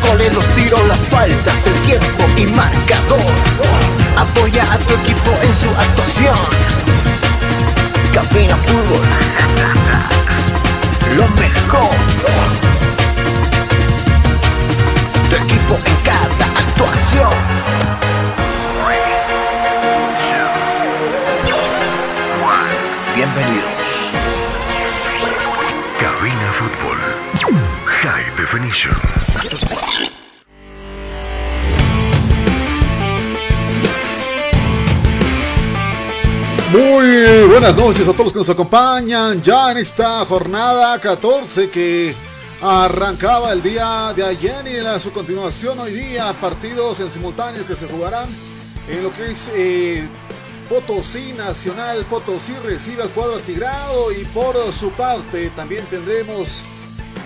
los goles, los tiros, las faltas, el tiempo y marcador. Apoya a tu equipo en su actuación. Cabina Fútbol. Lo mejor. Tu equipo en cada actuación. Bienvenidos. Cabina Fútbol. High Definition. Muy buenas noches a todos los que nos acompañan ya en esta jornada 14 que arrancaba el día de ayer y en su continuación hoy día partidos en simultáneo que se jugarán en lo que es eh, Potosí Nacional. Potosí recibe al cuadro atigrado y por su parte también tendremos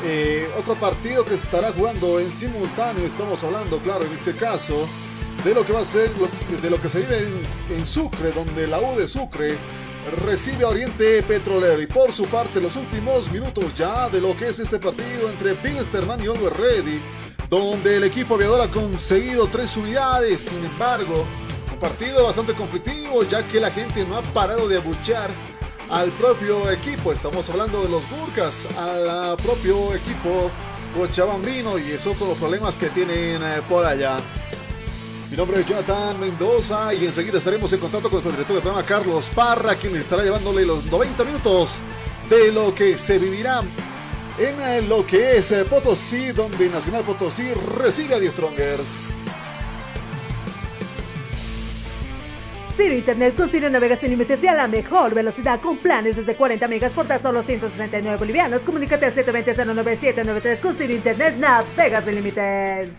eh, otro partido que estará jugando en simultáneo. Estamos hablando, claro, en este caso de lo que va a ser, de lo que se vive en, Sucre, donde la U de Sucre recibe a Oriente Petrolero. Y por su parte, los últimos minutos ya de lo que es este partido entre Pilsterman y Always Ready, donde el equipo aviador ha conseguido tres unidades. Sin embargo, un partido bastante conflictivo, ya que la gente no ha parado de abuchear al propio equipo. Estamos hablando de los Burcas, al propio equipo cochabambino y es otro de los problemas que tienen eh, por allá. Mi nombre es Jonathan Mendoza y enseguida estaremos en contacto con nuestro director del programa Carlos Parra, quien estará llevándole los 90 minutos de lo que se vivirá en eh, lo que es eh, Potosí, donde Nacional Potosí recibe a The Strongers. Ciro Internet con Ciro navegas sin límites y a la mejor velocidad con planes desde 40 megas por tan solo 169 bolivianos. Comunícate al 720-09793 con Ciro Internet navegas sin límites.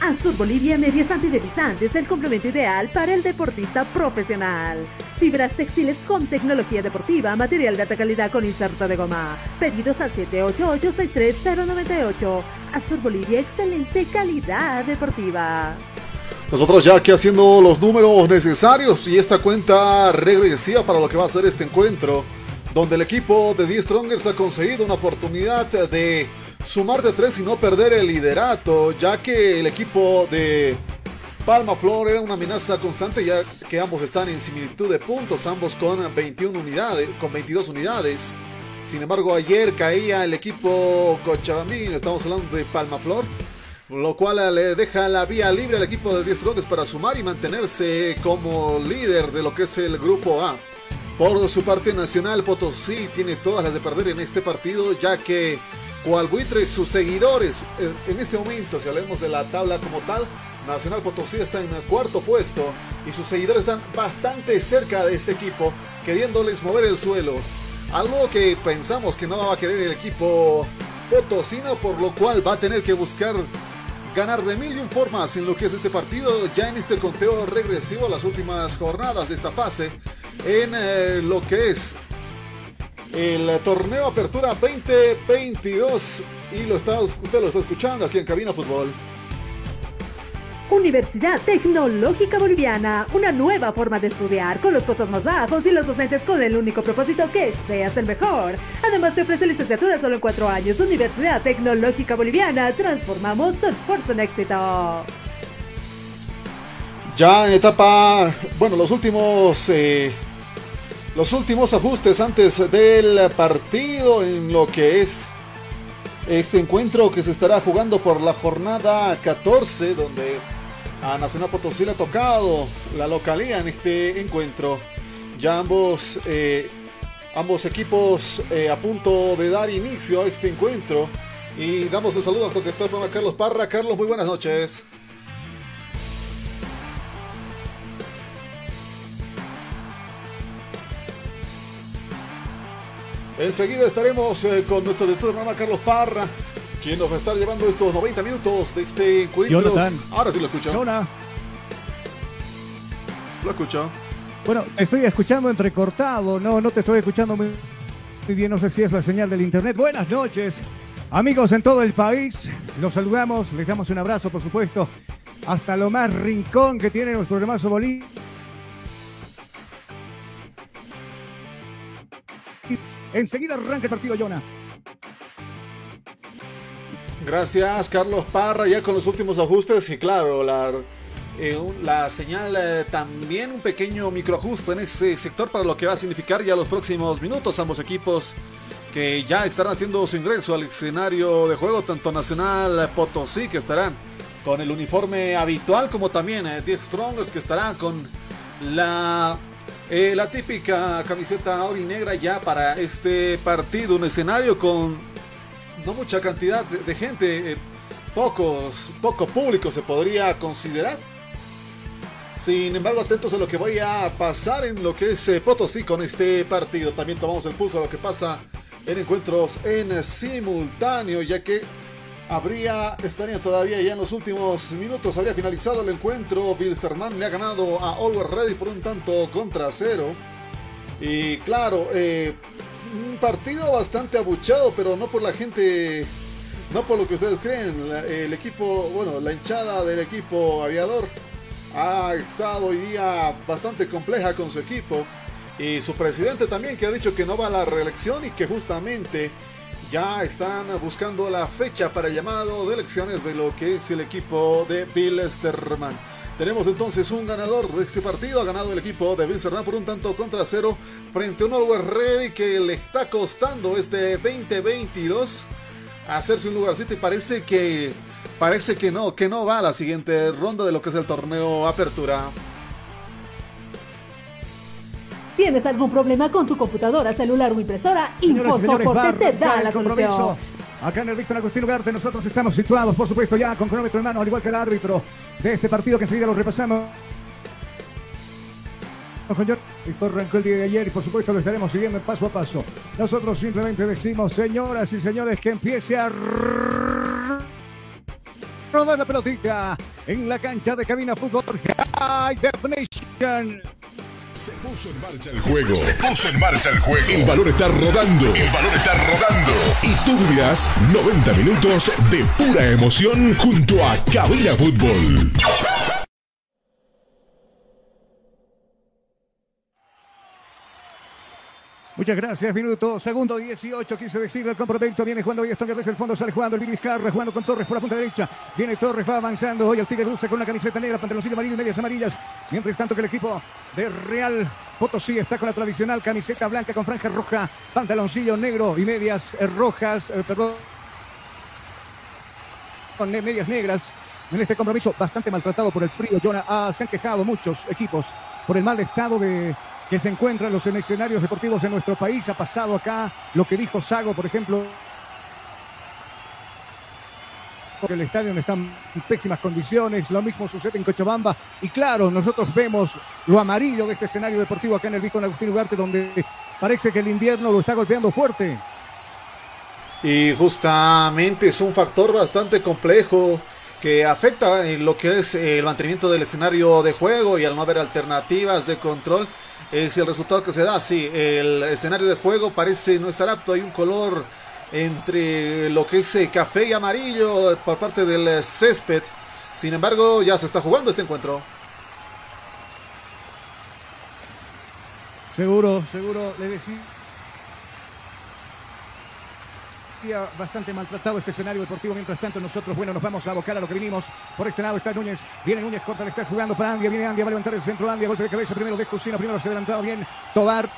Azur Bolivia Medias Antideslizantes, el complemento ideal para el deportista profesional. Fibras textiles con tecnología deportiva, material de alta calidad con inserto de goma. Pedidos al 788-63098. Azur Bolivia, excelente calidad deportiva. Nosotros ya aquí haciendo los números necesarios y esta cuenta regresiva para lo que va a ser este encuentro, donde el equipo de The Strongers ha conseguido una oportunidad de sumar de tres y no perder el liderato, ya que el equipo de Palma Flor era una amenaza constante, ya que ambos están en similitud de puntos, ambos con 21 unidades, con 22 unidades. Sin embargo, ayer caía el equipo Cochabambino, estamos hablando de Palma Flor, lo cual le deja la vía libre al equipo de 10 Strongers para sumar y mantenerse como líder de lo que es el grupo A. Por su parte, Nacional Potosí tiene todas las de perder en este partido, ya que Coalbuitre y sus seguidores, eh, en este momento, si hablamos de la tabla como tal, Nacional Potosí está en el cuarto puesto y sus seguidores están bastante cerca de este equipo, queriéndoles mover el suelo. Algo que pensamos que no va a querer el equipo potosino, por lo cual va a tener que buscar ganar de mil y un formas en lo que es este partido, ya en este conteo regresivo, las últimas jornadas de esta fase, en eh, lo que es el torneo Apertura 2022 y lo está, usted lo está escuchando aquí en Cabina Fútbol. Universidad Tecnológica Boliviana, una nueva forma de estudiar con los costos más bajos y los docentes con el único propósito que seas el mejor. Además te ofrece licenciatura solo en cuatro años. Universidad Tecnológica Boliviana, transformamos tu esfuerzo en éxito. Ya en etapa, bueno, los últimos, eh, los últimos ajustes antes del partido en lo que es este encuentro que se estará jugando por la jornada 14, donde a Nacional Potosí le ha tocado la localía en este encuentro. Ya ambos, eh, ambos equipos eh, a punto de dar inicio a este encuentro. Y damos el saludo a nuestro programa, Carlos Parra. Carlos, muy buenas noches. Enseguida estaremos eh, con nuestro director del programa, Carlos Parra, quien nos va a estar llevando estos 90 minutos de este encuentro. Jonathan. Ahora sí lo escucho. Jonah. Lo escucho. Bueno, te estoy escuchando entrecortado. No, no te estoy escuchando muy, bien. No sé si es la señal del internet. Buenas noches, amigos en todo el país. Los saludamos, les damos un abrazo, por supuesto, hasta lo más rincón que tiene nuestro hermoso Bolivia. Enseguida arranca el partido, Jonah. Gracias, Carlos Parra, ya con los últimos ajustes. Y claro, la, eh, la señal eh, también un pequeño microajuste en ese sector para lo que va a significar ya los próximos minutos. Ambos equipos que ya estarán haciendo su ingreso al escenario de juego, tanto Nacional eh, Potosí que estarán con el uniforme habitual como también eh, The Strongers que estarán con la la típica camiseta negra ya para este partido, un escenario con no mucha cantidad de, gente, eh, pocos, poco público se podría considerar. Sin embargo, atentos a lo que vaya a pasar en lo que es eh, Potosí con este partido. También tomamos el pulso a lo que pasa en encuentros en simultáneo, ya que habría, estaría todavía ya en los últimos minutos, habría finalizado el encuentro. Bilsterman le ha ganado a Always Ready por un tanto contra cero. Y claro, eh, un partido bastante abuchado, pero no por la gente, no por lo que ustedes creen. La- el equipo, bueno, la hinchada del equipo aviador ha estado hoy día bastante compleja con su equipo. Y su presidente también que ha dicho que no va a la reelección y que justamente ya están buscando la fecha para llamado de elecciones de lo que es el equipo de Bill Sterman. Tenemos entonces un ganador de este partido. Ha ganado el equipo de Sterman por un tanto contra cero frente a un Always Ready que le está costando este 2022 hacerse un lugarcito y parece que parece que no, que no va a la siguiente ronda de lo que es el torneo Apertura. ¿Tienes algún problema con tu computadora, celular o impresora? InfoSoporte te da la compromiso. solución. Acá en el Víctor Agustín Ugarte nosotros estamos situados, por supuesto, ya con cronómetro en mano, al igual que el árbitro de este partido que enseguida lo repasamos. Esto arrancó el día de ayer y por supuesto lo estaremos siguiendo paso a paso. Nosotros simplemente decimos, señoras y señores, que empiece a rodar la pelotita en la cancha de cabina fútbol High Definition. Se puso en marcha el juego. Se puso en marcha el juego. El balón está rodando. El balón está rodando. Y tú vivirás 90 minutos de pura emoción junto a Cabina Fútbol. Muchas gracias, minuto, segundo 18, quise decir, el compromiso viene jugando hoy Stronger desde el fondo, sale jugando el Vizcarra, jugando con Torres por la punta derecha, viene Torres, va avanzando, hoy el Tigre luce con una camiseta negra, pantaloncillo amarillo y medias amarillas, mientras tanto que el equipo de Real Potosí está con la tradicional camiseta blanca con franja roja, pantaloncillo negro y medias eh, rojas, eh, perdón, con medias negras, en este compromiso bastante maltratado por el frío, Jonah, Ah, se han quejado muchos equipos por el mal estado de que se encuentran los escenarios deportivos en nuestro país. Ha pasado acá lo que dijo Sago, por ejemplo, que el estadio está en pésimas condiciones, lo mismo sucede en Cochabamba y claro, nosotros vemos lo amarillo de este escenario deportivo acá en el Víctor Agustín Ugarte donde parece que el invierno lo está golpeando fuerte. Y justamente es un factor bastante complejo que afecta en lo que es el mantenimiento del escenario de juego y al no haber alternativas de control es el resultado que se da. Sí, el escenario de juego parece no estar apto. Hay un color entre lo que es eh, café y amarillo por parte del eh, césped. Sin embargo, ya se está jugando este encuentro. Seguro, seguro, le Bastante maltratado este escenario deportivo. Mientras tanto, nosotros, bueno, nos vamos a abocar a lo que vinimos. Por este lado está Núñez. Viene Núñez, corta, le está jugando para Andia. Viene Andia, va a levantar el centro. Andia, golpe de cabeza. Primero de Cocina, primero se adelantaba bien. Tobar.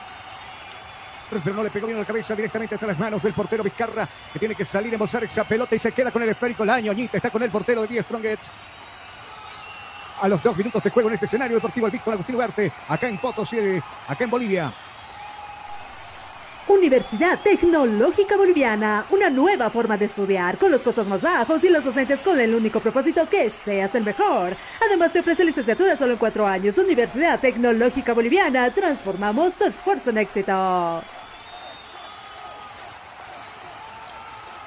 Pero no le pegó bien la cabeza directamente hasta las manos del portero Vizcarra, que tiene que salir a embolsar esa pelota y se queda con el esférico. La ñoñita está con el portero de 10 Strongets. A los dos minutos de juego en este escenario deportivo, el Víctor Agustín Ugarte, acá en Potosí, acá en Bolivia. Universidad Tecnológica Boliviana, una nueva forma de estudiar con los costos más bajos y los docentes con el único propósito que seas el mejor. Además te ofrece licenciatura solo en cuatro años. Universidad Tecnológica Boliviana, transformamos tu esfuerzo en éxito.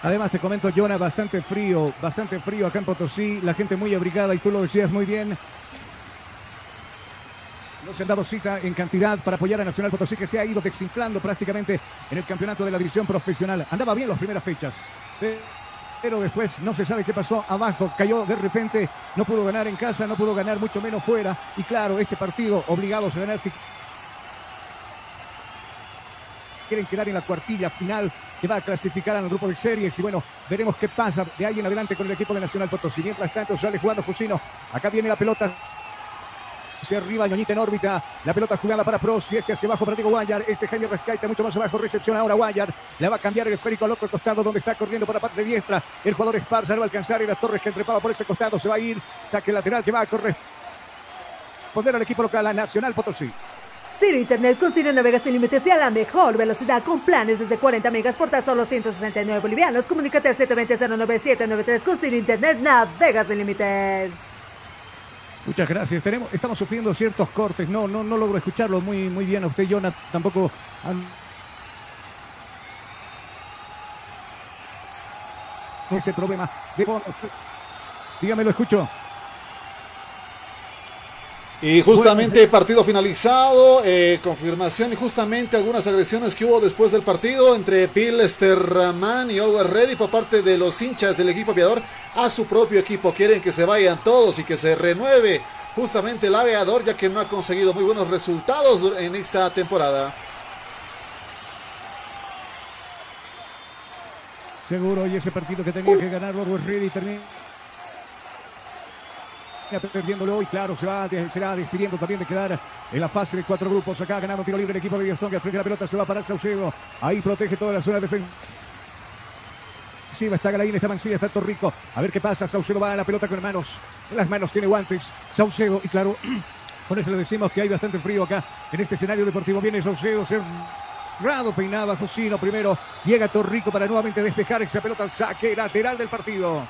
Además, te comento, Jonah, bastante frío, bastante frío acá en Potosí, la gente muy abrigada y tú lo decías muy bien. No se han dado cita en cantidad para apoyar a Nacional Potosí, que se ha ido desinflando prácticamente en el campeonato de la división profesional. Andaba bien las primeras fechas, pero después no se sabe qué pasó abajo. Cayó de repente, no pudo ganar en casa, no pudo ganar mucho menos fuera. Y claro, este partido obligados a ganar si quieren quedar en la cuartilla final que va a clasificar al grupo de series. Y bueno, veremos qué pasa de ahí en adelante con el equipo de Nacional Potosí. Mientras tanto, sale jugando Jusino. Acá viene la pelota. Hacia arriba, Ñoñita en órbita. La pelota jugada para Pros y este hacia abajo para Diego Guayar. Este Jaime Rescaita mucho más abajo. Recepción ahora Guayar. Le va a cambiar el esférico al otro costado donde está corriendo por la parte diestra. El jugador Esparza no va a alcanzar y las Torres que entrepaba por ese costado se va a ir. Saque lateral que va a correr. Poner al equipo local a Nacional Potosí. Ciro Internet con Ciro navega sin límites y a la mejor velocidad con planes desde 40 megas por tan solo 169 bolivianos. Comunícate al 720-09793 con Ciro Internet navega sin límites. Muchas gracias. Estamos sufriendo ciertos cortes. No, no, no logro escucharlo muy, muy bien a usted, Jonathan. Tampoco. Ese problema. Dígame, lo escucho. Y justamente partido finalizado, eh, confirmación y justamente algunas agresiones que hubo después del partido entre Pilsterman y Always Ready por parte de los hinchas del equipo aviador a su propio equipo. Quieren que se vayan todos y que se renueve justamente el aviador ya que no ha conseguido muy buenos resultados en esta temporada. Seguro, y ese partido que tenía que ganar Always Ready termina perdiéndolo y claro, se va, será despidiendo también de quedar en la fase de cuatro grupos. Acá ganando tiro libre el equipo de Dios Frente a la pelota se va para Saucedo. Ahí protege toda la zona defensiva. Está Galaín, está Mancilla, está Torrico. A ver qué pasa. Saucedo va a la pelota con manos. Las manos tiene guantes. Saucedo, y claro, con eso le decimos que hay bastante frío acá en este escenario deportivo. Viene Saucedo, cerrado, peinaba Josino primero. Llega Torrico para nuevamente despejar esa pelota al saque lateral del partido.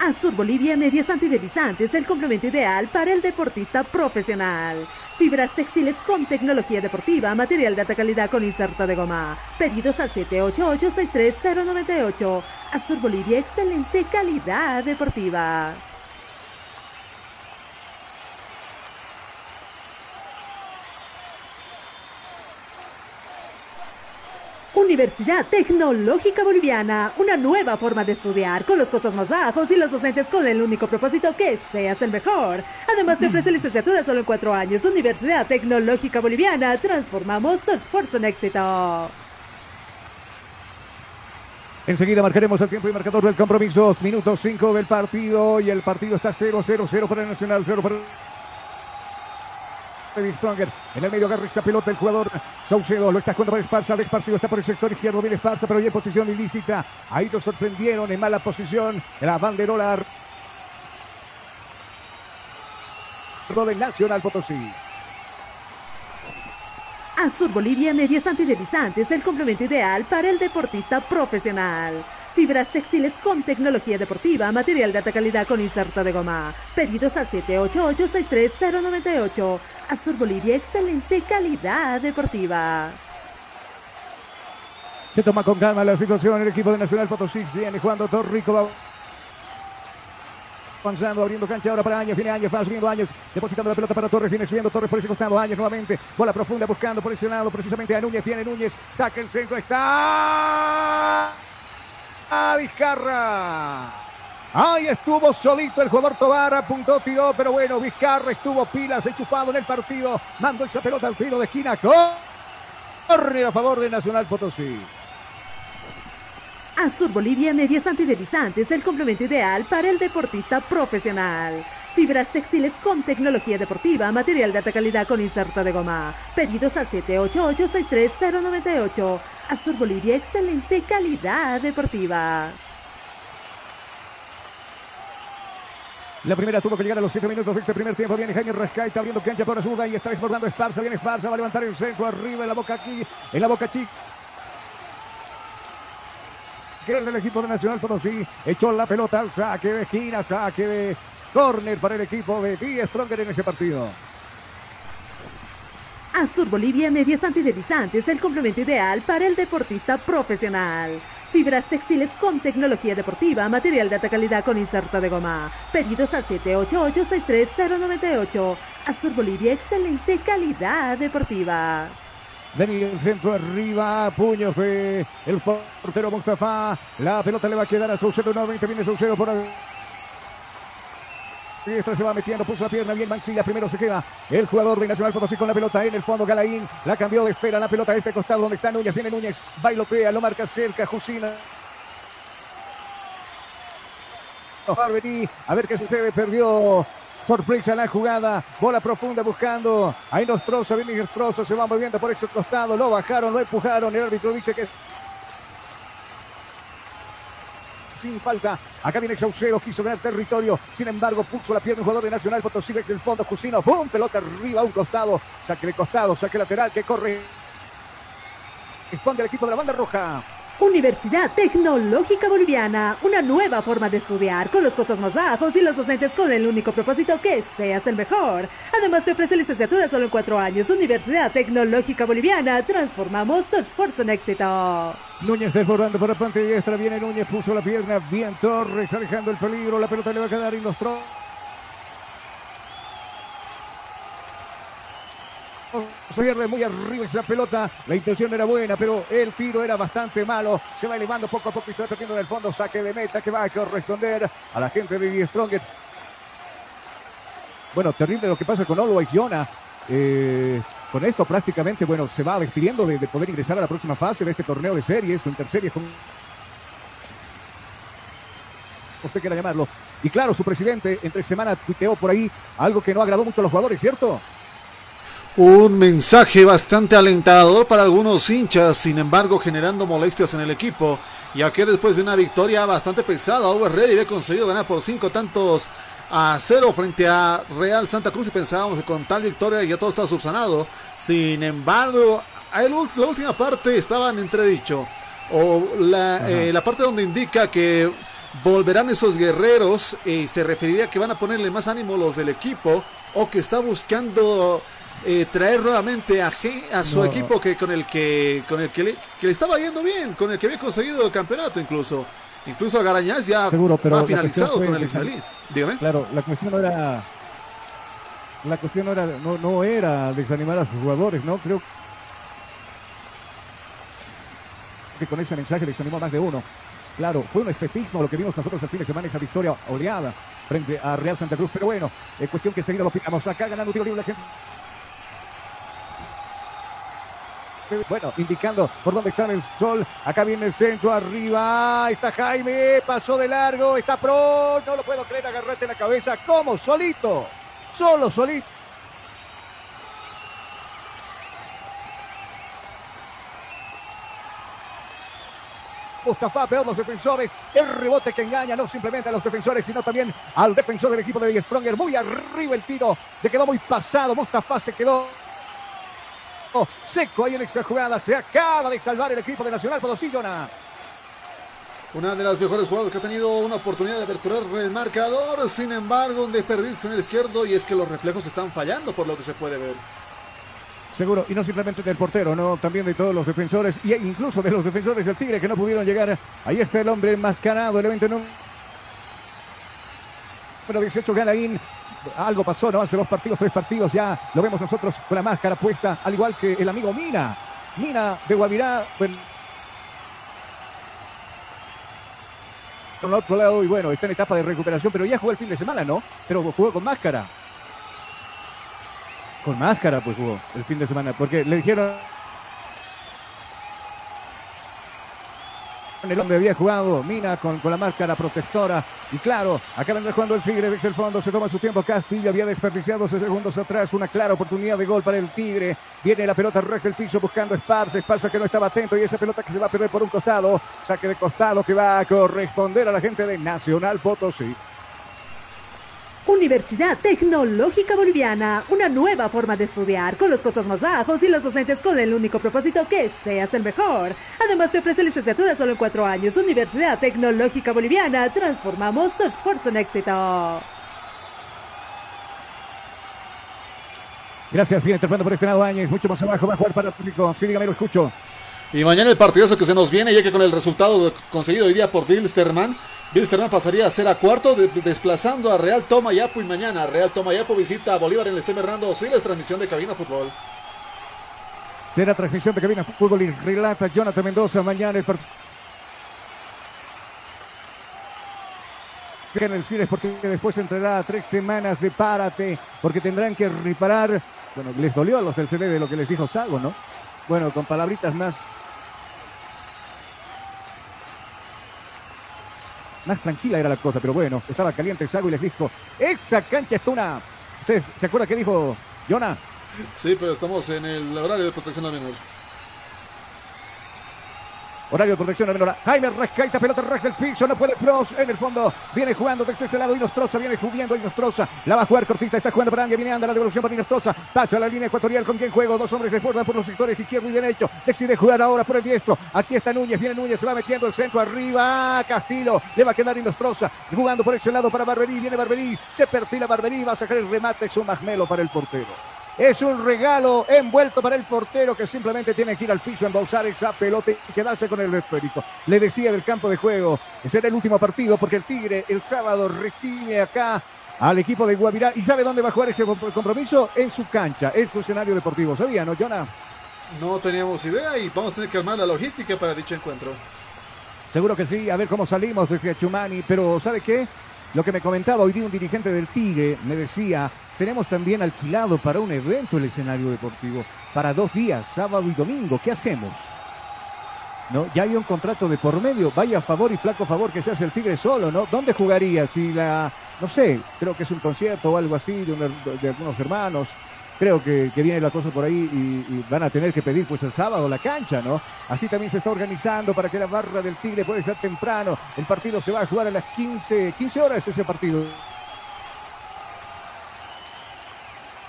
Azur Bolivia Medias Antideslizantes, el complemento ideal para el deportista profesional. Fibras textiles con tecnología deportiva, material de alta calidad con inserto de goma. Pedidos al 788-63098. Azur Bolivia, excelente calidad deportiva. Universidad Tecnológica Boliviana, una nueva forma de estudiar con los costos más bajos y los docentes con el único propósito que seas el mejor. Además te ofrece licenciatura solo en cuatro años. Universidad Tecnológica Boliviana, transformamos tu esfuerzo en éxito. Enseguida marcaremos el tiempo y marcador del compromiso. Minutos 5 del partido y el partido está 0-0-0 para el Nacional, 0 para Stronger. En el medio agarra esa pelota el jugador Saucedo. Lo está jugando para Esparza. El Esparcido está por el sector izquierdo. Viene Esparza, pero ya en posición ilícita. Ahí lo sorprendieron en mala posición. La banderola del Nacional Potosí. Azur Bolivia Medias Antideslizantes, el complemento ideal para el deportista profesional. Fibras textiles con tecnología deportiva, material de alta calidad con inserto de goma. Pedidos al 788-63098. Azur Bolivia, excelente calidad deportiva. Se toma con calma la situación el equipo de Nacional Potosí. Viene jugando Torrico. Avanzando, abriendo cancha ahora para Años, viene Años, va subiendo Años, depositando la pelota para Torres, viene subiendo Torres por ese costado, Años nuevamente, bola profunda buscando lado, precisamente a Núñez, viene Núñez, saca el centro, está a Vizcarra. Ahí estuvo solito el jugador Tobar, apuntó, tiró, pero bueno, Vizcarra estuvo pilas, enchufado en el partido, mandó esa pelota al tiro de esquina, corre a favor de Nacional Potosí. Azur Bolivia Medias Antideslizantes, el complemento ideal para el deportista profesional. Fibras textiles con tecnología deportiva, material de alta calidad con inserto de goma. Pedidos al 788-63098. Azur Bolivia, excelente calidad deportiva. La primera tuvo que llegar a los 7 minutos de este primer tiempo. Viene Jaime Rescaita abriendo cancha por Azuda y está desbordando Esparza. Viene Esparza, va a levantar el centro arriba en la boca aquí, en la boca chica. Que el del equipo de Nacional Potosí echó la pelota al saque de esquina, saque de córner para el equipo de Die Stronger en ese partido. Azur Bolivia Medias Antideslizantes, el complemento ideal para el deportista profesional. Fibras textiles con tecnología deportiva, material de alta calidad con inserto de goma. Pedidos al 788-63098. Azur Bolivia, excelente calidad deportiva. Dani el centro arriba, puño de el portero Mustafa. La pelota le va a quedar a Saucedo nuevamente, viene Saucedo por ahí. Y esto se va metiendo, puso la pierna bien Mancilla, primero se queda el jugador de Nacional Potosí con la pelota en el fondo, Galaín, la cambió de espera, la pelota a este costado donde está Núñez, viene Núñez, bailotea, lo marca cerca, Jusina. A ver qué sucede, perdió sorpresa la jugada, bola profunda buscando, ahí Nostroza, viene Nostroza, se va moviendo por ese costado, lo bajaron, lo empujaron, el árbitro dice que sin falta. Acá viene Saucedo, quiso ganar territorio. Sin embargo, puso la pierna un jugador de Nacional Potosí desde el fondo. Cusino, ¡pum! Pelota arriba, un costado. Saque de costado, saque lateral que corre. Responde el equipo de la banda roja. Universidad Tecnológica Boliviana, una nueva forma de estudiar con los costos más bajos y los docentes con el único propósito que seas el mejor. Además te ofrece licenciatura solo en cuatro años. Universidad Tecnológica Boliviana, transformamos tu esfuerzo en éxito. Núñez desbordando por la parte diestra, viene Núñez, puso la pierna, bien Torres, alejando el peligro, la pelota le va a quedar en los se pierde muy arriba esa pelota. La intención era buena, pero el tiro era bastante malo. Se va elevando poco a poco y se va perdiendo en el fondo. Saque de meta que va a corresponder a la gente de Die Strongest. Bueno, terrible lo que pasa con Olo y Eh, con esto prácticamente, bueno, se va despidiendo de, poder ingresar a la próxima fase de este torneo de series o interseries con usted quiera llamarlo. Y claro, su presidente entre semana tuiteó por ahí algo que no agradó mucho a los jugadores, ¿cierto? Un mensaje bastante alentador para algunos hinchas, sin embargo generando molestias en el equipo, ya que después de una victoria bastante pesada, Over Ready había conseguido ganar por cinco tantos a cero frente a Real Santa Cruz y pensábamos que con tal victoria ya todo estaba subsanado. Sin embargo, la última parte estaba en entredicho, o la, eh, la parte donde indica que volverán esos guerreros y se referiría que van a ponerle más ánimo los del equipo o que está buscando eh, traer nuevamente a, a su equipo que con el que con el que le, estaba yendo bien, con el que había conseguido el campeonato incluso. Incluso Garañaz ya ha finalizado con el. Dígame. Claro, la cuestión no era la cuestión no era no, no era desanimar a sus jugadores, ¿no? Creo que con ese mensaje les animó a más de uno. Claro, fue un espejismo lo que vimos nosotros el fin de semana, esa victoria oleada frente a Real Santa Cruz, pero bueno, es cuestión que seguido lo picamos acá ganando un tiro libre la gente. Bueno, indicando por dónde sale el sol. Acá viene el centro, arriba. Está Jaime, pasó de largo, está pro. No lo puedo creer, agarrate la cabeza. ¿Cómo? Solito. Solo, solito. Mustafa, peor los defensores. El rebote que engaña no simplemente a los defensores, sino también al defensor del equipo de Stronger. Muy arriba el tiro. Le quedó muy pasado. Mustafa se quedó seco ahí en esa jugada. Se acaba de salvar el equipo de Nacional Potosí, Una de las mejores jugadas que ha tenido una oportunidad de aperturar el marcador. Sin embargo, un desperdicio en el izquierdo y es que los reflejos están fallando por lo que se puede ver. Seguro, y no simplemente del portero, no, también de todos los defensores, e incluso de los defensores del Tigre que no pudieron llegar. Ahí está el hombre enmascarado, el evento número 18, Galaín, algo pasó, ¿no? Hace dos partidos, tres partidos ya lo vemos nosotros con la máscara puesta, al igual que el amigo Mina. Mina de Guavirá. Bueno, por otro lado, y bueno, está en etapa de recuperación, pero ya jugó el fin de semana, ¿no? Pero jugó con máscara. Con máscara, pues jugó el fin de semana, porque le dijeron el donde había jugado Mina con, con la máscara protectora. Y claro, acá vendrá jugando el Tigre desde el fondo. Se toma su tiempo. Castillo había desperdiciado segundos atrás. Una clara oportunidad de gol para el Tigre. Viene la pelota recta el piso buscando Esparza. Esparza que no estaba atento. Y esa pelota que se va a perder por un costado. Saque de costado que va a corresponder a la gente de Nacional Potosí. Universidad Tecnológica Boliviana, una nueva forma de estudiar con los costos más bajos y los docentes con el único propósito que seas el mejor. Además te ofrece licenciatura solo en cuatro años. Universidad Tecnológica Boliviana, transformamos tu esfuerzo en éxito. Gracias, viene interpretando por este lado Áñez, mucho más abajo, va a jugar para Atlético. Sí, dígame, lo escucho. Y mañana el partidazo que se nos viene, ya que con el resultado conseguido hoy día por Bilsterman, Bilsterman pasaría a ser a cuarto, desplazando a Real Toma Yapo y mañana Real Toma Yapo visita a Bolívar en el Esteban Hernando Siles, transmisión de Cabina Fútbol. Será transmisión de Cabina Fútbol y relata Jonathan Mendoza mañana el partido. en el Siles porque después entrará tres semanas de párate porque tendrán que reparar. Bueno, les dolió a los del CD de lo que les dijo Sago, ¿no? Bueno, con palabritas más Más tranquila era la cosa, pero bueno, estaba caliente el Sago y les dijo, esa cancha está una... ¿Ustedes se acuerdan qué dijo Jonah? Sí, pero estamos en el horario de protección al menor. Horario de protección a menor. Jaime rescaita, pelota res del piso, no puede Cross en el fondo. Viene jugando desde ese lado Inostroza, viene subiendo Inostroza. La va a jugar cortita, está jugando para Andia, viene anda la devolución para Inostroza. Pasa la línea ecuatorial con quien juego. Dos hombres desbordan por los sectores izquierdo y derecho. Decide jugar ahora por el diestro. Aquí está Núñez, viene Núñez, se va metiendo el centro arriba. Castillo, le va a quedar Inostroza. Jugando por ese lado para Barberí, viene Barberí. Se perfila Barberí, va a sacar el remate. Es un para el portero. Es un regalo envuelto para el portero que simplemente tiene que ir al piso, embolsar esa pelota y quedarse con el esférico. Le decía del campo de juego, será el último partido porque el Tigre el sábado recibe acá al equipo de Guavirá. ¿Y sabe dónde va a jugar ese compromiso? En su cancha. Es funcionario deportivo. ¿Sabía, no, Jonah? No teníamos idea y vamos a tener que armar la logística para dicho encuentro. Seguro que sí. A ver cómo salimos desde Chumani. Pero ¿sabe qué? Lo que me comentaba hoy día un dirigente del Tigre me decía, tenemos también alquilado para un evento el escenario deportivo, para dos días, sábado y domingo. ¿Qué hacemos? ¿No? Ya hay un contrato de por medio, vaya favor y flaco favor que se hace el Tigre solo, ¿no? ¿Dónde jugaría? Si la, no sé, creo que es un concierto o algo así de, de algunos hermanos, creo que, viene la cosa por ahí y, van a tener que pedir pues el sábado la cancha, ¿no? Así también se está organizando para que la barra del Tigre pueda ser temprano. El partido se va a jugar a las 15, 15 horas ese partido.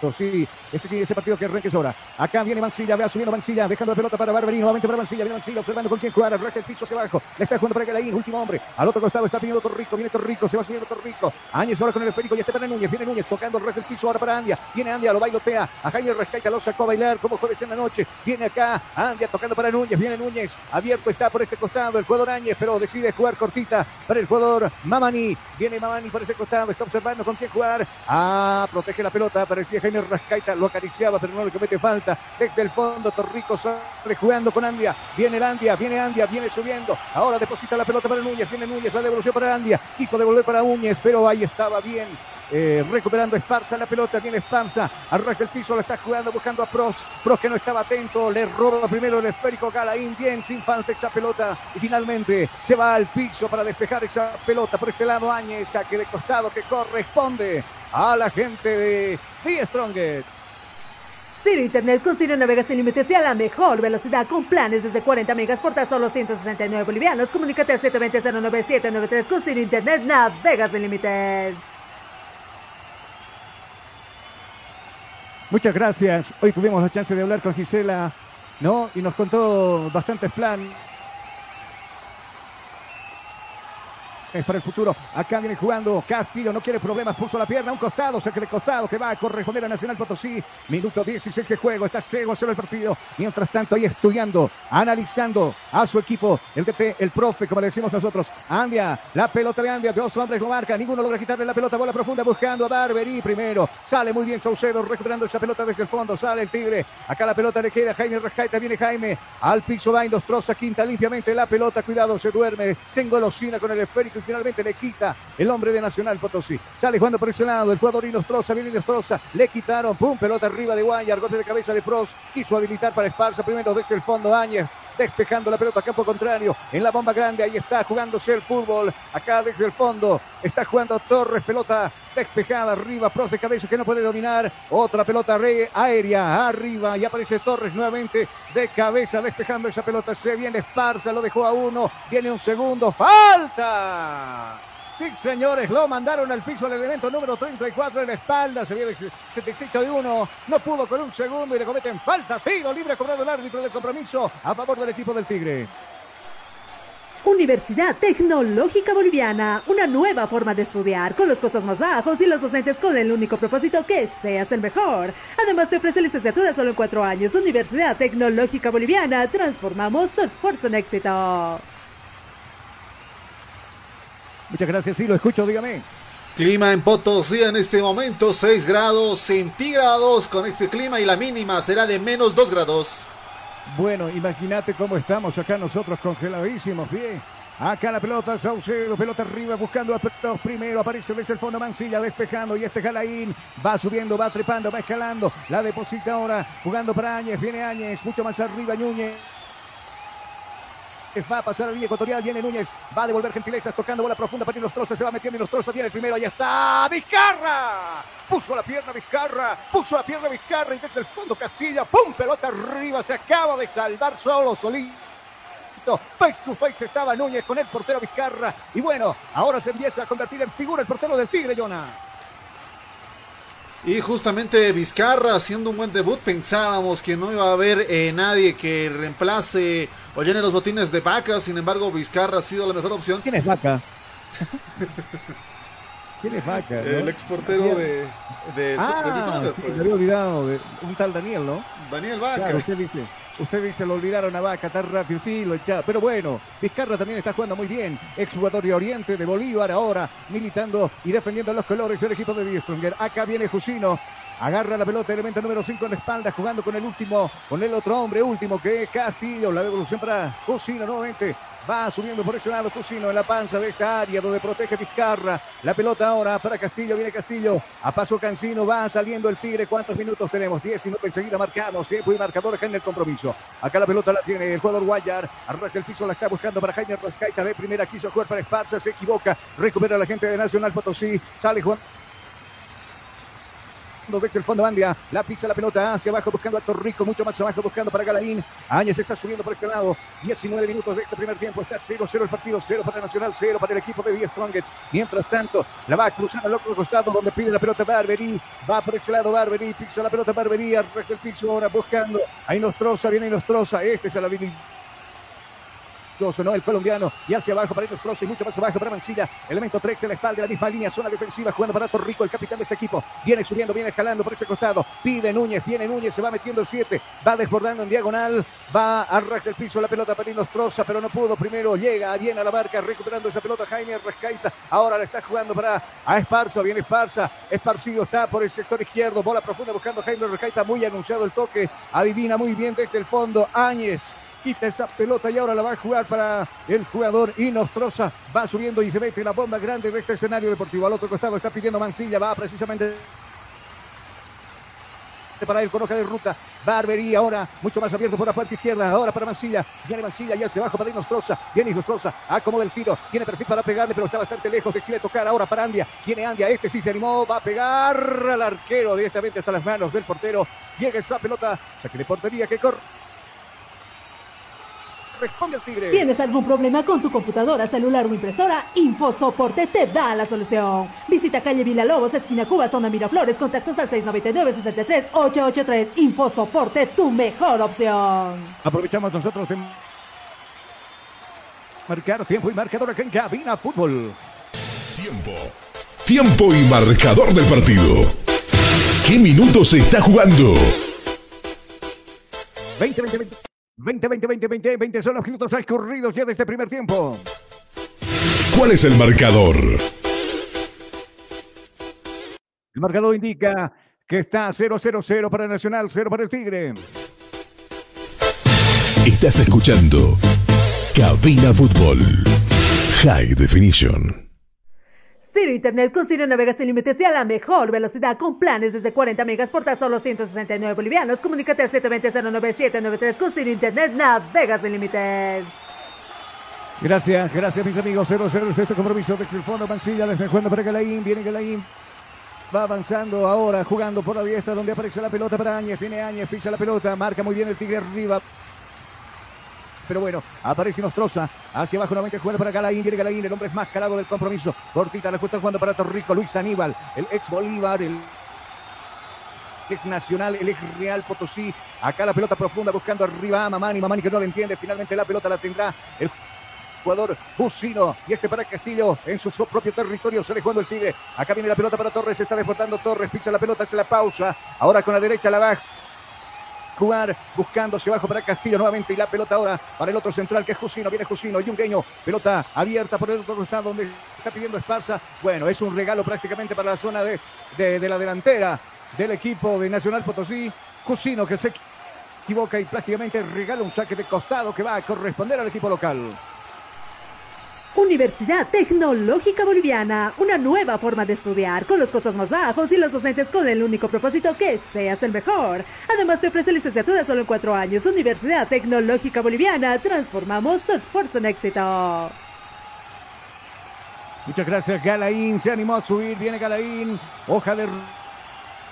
Sí, ese, ese partido que arranque es hora. Acá viene Mancilla, ve subiendo Mancilla, dejando la pelota para Barberín, nuevamente para Mancilla, viene Mancilla observando con quién jugar, arranca el piso hacia abajo, le está jugando para Galaín, último hombre, al otro costado está pidiendo Torrico, viene Torrico, se va subiendo Torrico, Áñez ahora con el esférico y este para Núñez, viene Núñez tocando el del piso ahora para Andia, viene Andia, lo bailotea, a Jaime Rescaita lo sacó a bailar como jueves en la noche, viene acá, Andia tocando para Núñez, viene Núñez, abierto está por este costado el jugador Áñez, pero decide jugar cortita para el jugador Mamani, viene Mamani por este costado, está observando con quién jugar, ah, protege la pelota, parecía Rascaita, lo acariciaba, pero no le comete falta. Desde el fondo, Torrico sale jugando con Andia. Viene el Andia, viene Andia, viene subiendo. Ahora deposita la pelota para Núñez. Viene Núñez, la devolución para Andia. Quiso devolver para Núñez, pero ahí estaba bien. Eh, recuperando Esparza la pelota, viene Esparza, arranca el piso, lo está jugando, buscando a Pros, Pros que no estaba atento, le roba primero el esférico Galaín, bien, sin falta esa pelota, y finalmente se va al piso para despejar esa pelota por este lado Áñez, saque de costado que corresponde a la gente de The Strongest. Ciro Internet con Ciro Navegas sin límites y a la mejor velocidad con planes desde 40 megas por tan solo 169 bolivianos. Comunícate al 720-09793 con Ciro Internet Navegas sin límites. Muchas gracias. Hoy tuvimos la chance de hablar con Gisela, ¿no? Y nos contó bastantes planes es para el futuro. Acá viene jugando Castillo, no quiere problemas, puso la pierna un costado, se de costado que va a corresponder a Nacional Potosí. Minuto 16 de juego, está ciego solo el partido. Mientras tanto, ahí estudiando, analizando a su equipo, el DP, el profe, como le decimos nosotros. Andia, la pelota de Andia, dos hombres lo marca, ninguno logra quitarle la pelota, bola profunda buscando a Barberí primero. Sale muy bien Saucedo, recuperando esa pelota desde el fondo, sale el Tigre. Acá la pelota le queda Jaime Rescaita, viene Jaime al piso, va troza quinta limpiamente la pelota, cuidado, se duerme, se engolosina con el esférico finalmente le quita el hombre de Nacional Potosí. Sale jugando por ese lado el jugador Inostroza, viene Inostroza, le quitaron, pum, pelota arriba de Guayar, golpe de cabeza de Pros, quiso habilitar para Esparza, primero desde el fondo Áñez, despejando la pelota a campo contrario en la bomba grande. Ahí está jugándose el fútbol. Acá desde el fondo está jugando Torres, pelota despejada arriba, pros de cabeza que no puede dominar. Otra pelota aérea arriba y aparece Torres nuevamente de cabeza despejando esa pelota. Se viene Esparza, lo dejó a uno. Viene un segundo, falta. Sí, señores, lo mandaron al piso al elemento número 34 en la espalda. Se viene 76 de uno. No pudo con un segundo y le cometen falta. Tiro libre cobrado el árbitro del compromiso a favor del equipo del Tigre. Universidad Tecnológica Boliviana, una nueva forma de estudiar con los costos más bajos y los docentes con el único propósito que seas el mejor. Además te ofrece licenciatura solo en cuatro años. Universidad Tecnológica Boliviana, transformamos tu esfuerzo en éxito. Muchas gracias, sí, lo escucho, dígame. Clima en Potosí en este momento 6 grados centígrados con este clima y la mínima será de menos 2 grados. Bueno, imagínate cómo estamos acá nosotros congeladísimos, bien. Acá la pelota, Saucedo, pelota arriba buscando a primero, aparece desde el fondo Mancilla despejando y este Jalaín va subiendo, va trepando, va escalando, la deposita ahora jugando para Áñez, viene Áñez, mucho más arriba Núñez. Va a pasar a la línea ecuatorial, viene Núñez, va a devolver gentilezas, tocando bola profunda para Nostroza, se va metiendo y Nostroza viene el primero, ahí está, Vizcarra, puso la pierna Vizcarra, puso la pierna Vizcarra desde el fondo Castilla, pum, pelota arriba, se acaba de salvar solo, solito. Face to face estaba Núñez con el portero Vizcarra. Y bueno, ahora se empieza a convertir en figura el portero del Tigre, Jonah. Y justamente Vizcarra haciendo un buen debut, pensábamos que no iba a haber eh, nadie que reemplace o llene los botines de vaca, sin embargo Vizcarra ha sido la mejor opción. ¿Quién es vaca? ¿Quién es vaca? El exportero de, de, ah, de, sí, había olvidado de un tal Daniel, ¿no? Daniel Vaca. Claro, usted dice. Usted dice, lo olvidaron a Vaca tan rápido, sí. Pero bueno, Vizcarra también está jugando muy bien. Exjugador de Oriente de Bolívar ahora, militando y defendiendo los colores del equipo de Diestronger. Acá viene Jusino. Agarra la pelota, elemento número 5 en la espalda, jugando con el último, con el otro hombre último que es Castillo. La devolución para Jusino nuevamente. Va subiendo por ese lado Cusino en la panza de esta área donde protege Vizcarra. La pelota ahora para Castillo. Viene Castillo. A paso Cancino. Va saliendo el Tigre. ¿Cuántos minutos tenemos? 10 y no enseguida marcamos. Tiempo y marcador acá en el compromiso. Acá la pelota la tiene el jugador Guayar. Arranca el piso. La está buscando para Jaime Rascaita. De primera quiso jugar para Esparza. Se equivoca. Recupera la gente de Nacional Potosí. Sale Juan desde el fondo Andia. La pisa la pelota hacia abajo buscando a Torrico, mucho más abajo buscando para Galaín. Áñez está subiendo por este lado. 19 minutos de este primer tiempo. Está 0-0 el partido, 0 para Nacional, 0 para el equipo de 10 Strongets. Mientras tanto, la va a cruzar al otro costado donde pide la pelota Barberi. Va por ese lado Barberi, pisa la pelota Barberi, arranca el piso ahora buscando. Ahí Nostroza, viene Nostroza. Este es el habilidad ¿no? El colombiano y hacia abajo para Cross y mucho más abajo para Mancilla. Elemento 3 en la espalda, la misma línea, zona defensiva, jugando para Torrico, el capitán de este equipo. Viene subiendo, viene escalando por ese costado. Pide Núñez, viene Núñez, se va metiendo el 7, va desbordando en diagonal, va a arrasar el piso la pelota para Inostroza, pero no pudo. Primero llega bien a la barca, recuperando esa pelota Jaime Rescaita. Ahora la está jugando para a Esparza, viene Esparza. Esparcido está por el sector izquierdo, bola profunda buscando Jaime Rescaita. Muy anunciado el toque, adivina muy bien desde el fondo. Áñez quita esa pelota y ahora la va a jugar para el jugador Inostroza. Va subiendo y se mete la bomba grande de este escenario deportivo. Al otro costado está pidiendo Mancilla, va precisamente para él con hoja de ruta. Barbería ahora, mucho más abierto por la parte izquierda. Ahora para Mancilla. Viene Mancilla y hacia abajo para Inostroza. Viene Inostroza. Acomoda el tiro. Tiene perfil para pegarle, pero está bastante lejos. Decide tocar ahora para Andia. Viene Andia. Este sí se animó. Va a pegar al arquero directamente hasta las manos del portero. Llega esa pelota. Saque de portería que corre responde el Tigre. ¿Tienes algún problema con tu computadora, celular o impresora? InfoSoporte te da la solución. Visita calle Lobos, esquina Cuba, zona Miraflores, contactos al 699-63-883. InfoSoporte, tu mejor opción. Aprovechamos nosotros de marcar tiempo y marcador aquí en Cabina Fútbol. Tiempo. Tiempo y marcador del partido. ¿Qué minutos se está jugando? 20, 20, 20. 20, 20, 20, 20, 20 son los minutos transcurridos ya de este primer tiempo. ¿Cuál es el marcador? El marcador indica que está 0, 0, 0 para el Nacional, 0 para el Tigre. Estás escuchando Cabina Fútbol High Definition. Ciro Internet con Ciro Navega sin límites y a la mejor velocidad con planes desde 40 megas por tan solo 169 bolivianos. Comunícate al 720-09793 con Ciro Internet Navega sin límites. Gracias, gracias mis amigos. 0-0 es este compromiso de fondo Mancilla desde jugando para Galaín. Viene Galaín. Va avanzando ahora, jugando por la diestra donde aparece la pelota para Áñez. Viene Áñez, pisa la pelota, marca muy bien el Tigre arriba pero bueno, aparece Nostroza, hacia abajo nuevamente juega para Galaín, viene Galaín, el hombre es más calado del compromiso, cortita, la está jugando para Torrico, Luis Aníbal, el ex Bolívar, el ex Nacional, el ex Real Potosí, acá la pelota profunda buscando arriba a Mamani, Mamani que no le entiende, finalmente la pelota la tendrá el jugador Busino. Y este para Castillo en su, su propio territorio. Se le jugando el Tigre. Acá viene la pelota para Torres. Está desbordando Torres. Pisa la pelota, hace la pausa. Ahora con la derecha la baja jugar, buscándose abajo para Castillo nuevamente y la pelota ahora para el otro central que es Jusino, viene Jusino, Yungueño, pelota abierta por el otro costado donde está pidiendo Esparza, bueno, es un regalo prácticamente para la zona de, de, de la delantera del equipo de Nacional Potosí, Jusino que se equivoca y prácticamente regala un saque de costado que va a corresponder al equipo local. Universidad Tecnológica Boliviana, una nueva forma de estudiar con los costos más bajos y los docentes con el único propósito que seas el mejor. Además te ofrece licenciatura solo en cuatro años. Universidad Tecnológica Boliviana, transformamos tu esfuerzo en éxito. Muchas gracias, Galaín. Se animó a subir. Viene Galaín. Hoja de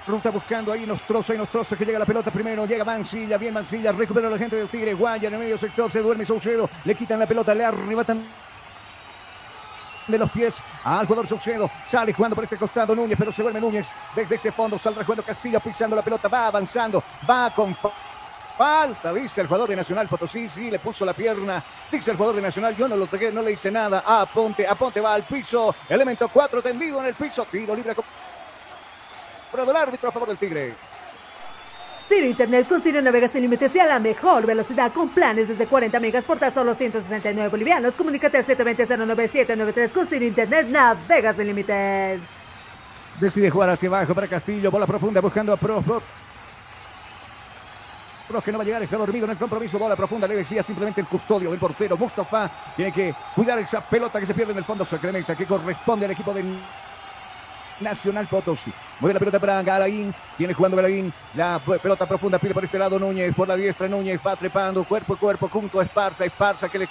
ruta buscando ahí Nostroza y Nostroza que llega la pelota primero. Llega Mancilla. Bien Mancilla. Recupera la gente del Tigre. Guaya en el medio sector. Se duerme Saucedo. Le quitan la pelota. Le arrebatan de los pies al jugador Saucedo. Sale jugando por este costado Núñez, pero se duerme Núñez. Desde ese fondo saldrá jugando Castillo pisando la pelota. Va avanzando. Va con falta, dice el jugador de Nacional Potosí, sí, le puso la pierna, dice el jugador de Nacional, yo no lo toqué, no le hice nada, a Ponte, a Ponte va al piso, elemento 4 tendido en el piso, tiro libre para el árbitro a favor del Tigre. Ciro Internet con Ciro navega sin límites y a la mejor velocidad con planes desde 40 megas por tan solo 169 bolivianos. Comunícate al 720-09793 con Ciro Internet navega sin límites. Decide jugar hacia abajo para Castillo, bola profunda buscando a Pro. Pro Pro que no va a llegar, está dormido en el compromiso, bola profunda, le decía simplemente el custodio del portero. Mustafa tiene que cuidar esa pelota que se pierde en el fondo, Sacramento, que corresponde al equipo de Nacional Potosí. Mueve la pelota para Galaín. Tiene jugando Galaín. La pelota profunda pide por este lado Núñez. Por la diestra Núñez va trepando cuerpo a cuerpo junto a Esparza. Esparza que le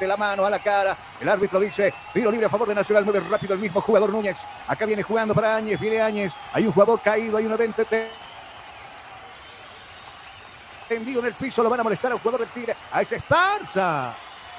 de la mano a la cara. El árbitro dice tiro libre a favor de Nacional. Mueve rápido el mismo jugador Núñez. Acá viene jugando para Áñez. Viene Áñez. Hay un jugador caído. Hay un evento tendido en el piso. Lo van a molestar al jugador del Tigre. A ese Esparza.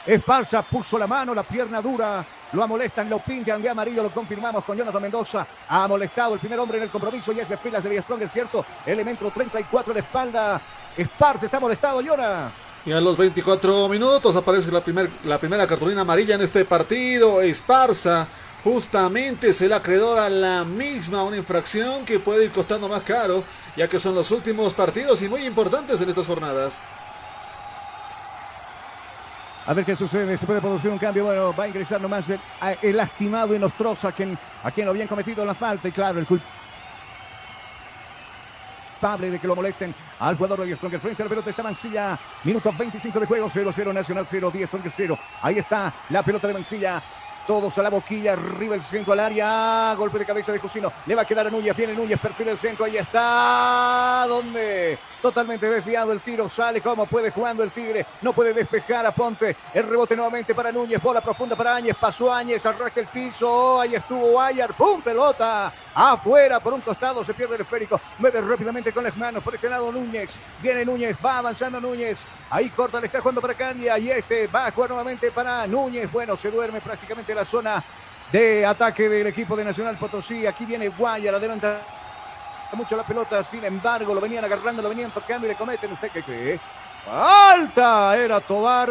Esparza puso la mano, la pierna dura. Lo molestan, lo pintan de amarillo, lo confirmamos con Jonathan Mendoza. Ha molestado el primer hombre en el compromiso y es de filas de Villastron, es cierto. Elemento 34 de espalda. Esparza está molestado, Jonah. Y a los 24 minutos aparece la, primer, la primera cartulina amarilla en este partido. Esparza justamente es el acreedor a la misma, una infracción que puede ir costando más caro, ya que son los últimos partidos y muy importantes en estas jornadas. A ver qué sucede, se puede producir un cambio. Bueno, va a ingresar nomás el, lastimado y Nostroza, a quien, a quien lo habían cometido la falta. Y claro, el culpable de que lo molesten al jugador de Stronger. Frente a la pelota está Mancilla. Minutos 25 de juego. 0-0 Nacional 0-10 Stronger 0. Ahí está la pelota de Mancilla. Todos a la boquilla, arriba el centro al área. Golpe de cabeza de Cusino. Le va a quedar a Núñez. Viene Núñez, perfil del centro. Ahí está. ¿Dónde? Totalmente desviado el tiro. Sale como puede jugando el Tigre. No puede despejar a Ponte. El rebote nuevamente para Núñez. Bola profunda para Áñez. Pasó Áñez. Arrastra el piso. Ahí estuvo Ayar. ¡Pum! Pelota. Afuera por un costado. Se pierde el esférico. Mueve rápidamente con las manos. Por este lado Núñez. Viene Núñez. Va avanzando Núñez. Ahí corta. Le está jugando para Candia. Y este va a jugar nuevamente para Núñez. Bueno, se duerme prácticamente la zona de ataque del equipo de Nacional Potosí. Aquí viene Guayar. Adelanta mucho la pelota, sin embargo, lo venían agarrando, lo venían tocando y le cometen. ¿Usted qué cree? ¡Alta! Era Tobar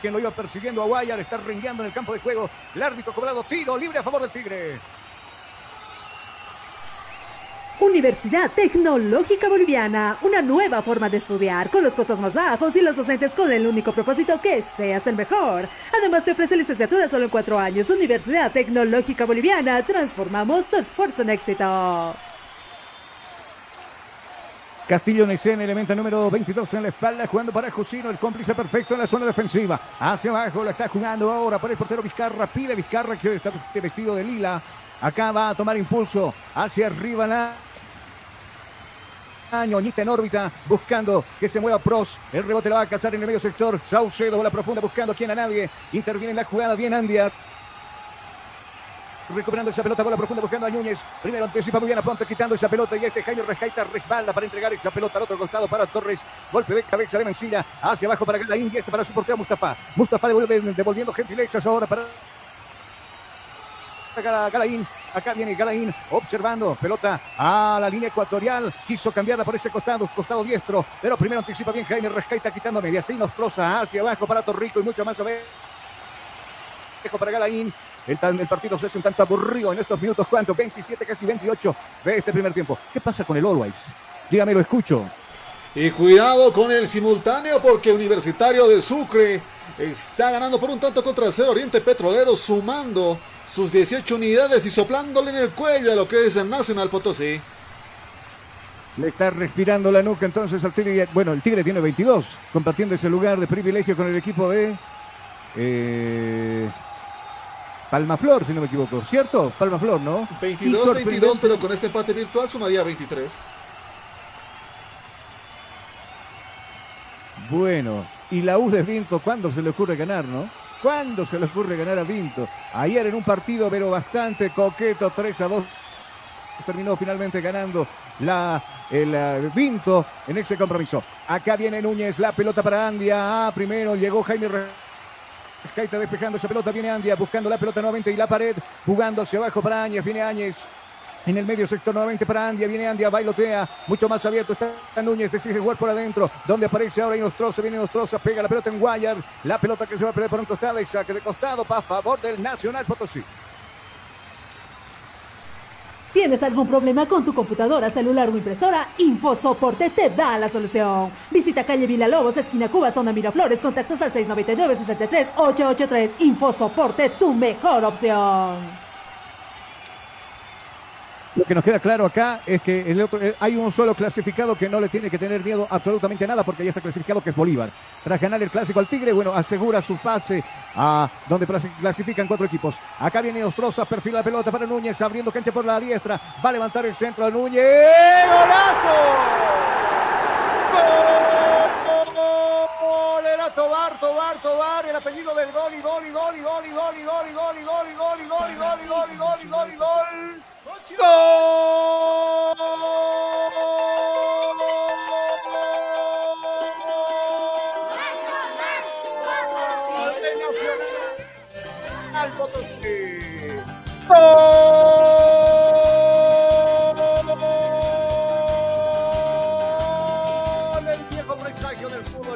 que lo iba persiguiendo a Guayar, está ringueando en el campo de juego. El árbitro cobrado tiro libre a favor del Tigre. Universidad Tecnológica Boliviana, una nueva forma de estudiar con los costos más bajos y los docentes con el único propósito que seas el mejor. Además te ofrece licenciatura solo en cuatro años. Universidad Tecnológica Boliviana, transformamos tu esfuerzo en éxito. Castillo Necen, elemento número 22 en la espalda, jugando para Jusino, el cómplice perfecto en la zona defensiva. Hacia abajo, la está jugando ahora para el portero Vizcarra. Pide Vizcarra que está vestido de lila. Acá va a tomar impulso hacia arriba la Ñoñita en órbita, buscando que se mueva Pros. El rebote lo va a cazar en el medio sector. Saucedo, bola profunda, buscando quién a nadie. Interviene en la jugada, bien Andia. Recuperando esa pelota, bola profunda, buscando a Núñez. Primero anticipa muy bien a Ponte, quitando esa pelota. Y este Jaime Rescaita respalda para entregar esa pelota al otro costado para Torres. Golpe de cabeza de Mencilla. Hacia abajo para Galaín y este para su portero Mustafa. Mustafa devolviendo gentilezas ahora para Galaín. Acá viene Galaín observando. Pelota a la línea ecuatorial. Quiso cambiarla por ese costado, costado diestro. Pero primero anticipa bien Jaime Rescaita quitando media. Nos troza hacia abajo para Torrico y mucho más a ver. Para Galaín. El, el, partido se hace un tanto aburrido en estos minutos. ¿Cuánto? 27, casi 28 de este primer tiempo. ¿Qué pasa con el Always? Dígame, lo escucho. Y cuidado con el simultáneo porque Universitario de Sucre está ganando por un tanto contra cero Oriente Petrolero sumando sus 18 unidades y soplándole en el cuello a lo que es el Nacional Potosí. Le está respirando la nuca entonces al Tigre. Bueno, el Tigre tiene 22, compartiendo ese lugar de privilegio con el equipo de eh, Palmaflor, si no me equivoco, ¿cierto? Palmaflor, ¿no? 22, 22, pero con este empate virtual sumaría 23. Bueno, y la U de Vinto, ¿cuándo se le ocurre ganar, no? ¿Cuándo se le ocurre ganar a Vinto? Ayer en un partido, pero bastante coqueto, 3 a 2. Terminó finalmente ganando la, el uh, Vinto en ese compromiso. Acá viene Núñez, la pelota para Andia. Ah, primero llegó Jaime Rescaita despejando esa pelota. Viene Andia buscando la pelota nuevamente y la pared. Jugando hacia abajo para Áñez. Viene Áñez. En el medio sector nuevamente para Andia, viene Andia, bailotea, mucho más abierto está Núñez, decide jugar por adentro, donde aparece ahora Inostroza, viene Inostroza, pega la pelota en Guayar, la pelota que se va a perder por un costado y saque de costado para favor del Nacional Potosí. ¿Tienes algún problema con tu computadora, celular o impresora? InfoSoporte te da la solución. Visita calle Villalobos, esquina Cuba, zona Miraflores, contactos al 699-63-883. InfoSoporte, tu mejor opción. Lo que nos queda claro acá es que eh, hay un solo clasificado que no le tiene que tener miedo absolutamente nada porque ya está clasificado que es Bolívar. Tras ganar el clásico al Tigre, bueno, asegura su pase a donde clasifican cuatro equipos. Acá viene Ostroza, perfila la pelota para Núñez, abriendo cancha por la diestra. Va a levantar el centro a Núñez. ¡Golazo! ¡Gol! Tobar, Tobar, Tobar, el apellido del gol y gol y gol y gol y gol y gol y gol y gol y gol y gol y gol y gol y gol y gol y gol. ¡Gol! El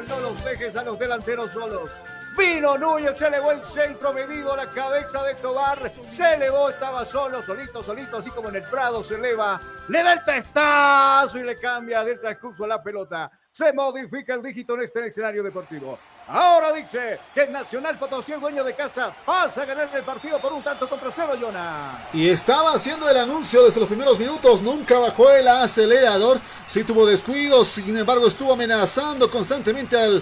no los dejes a los delanteros solos. Vino Núñez, se elevó el centro medido a la cabeza de Tobar. Se elevó, estaba solo, solito, solito, así como en el Prado se eleva. Le da el testazo y le cambia del transcurso a la pelota. Se modifica el dígito en este escenario deportivo. Ahora dice que Nacional Potosí, el dueño de casa, pasa a ganar el partido por un tanto contra cero, Jonah. Y estaba haciendo el anuncio desde los primeros minutos, nunca bajó el acelerador, sí tuvo descuidos, sin embargo estuvo amenazando constantemente al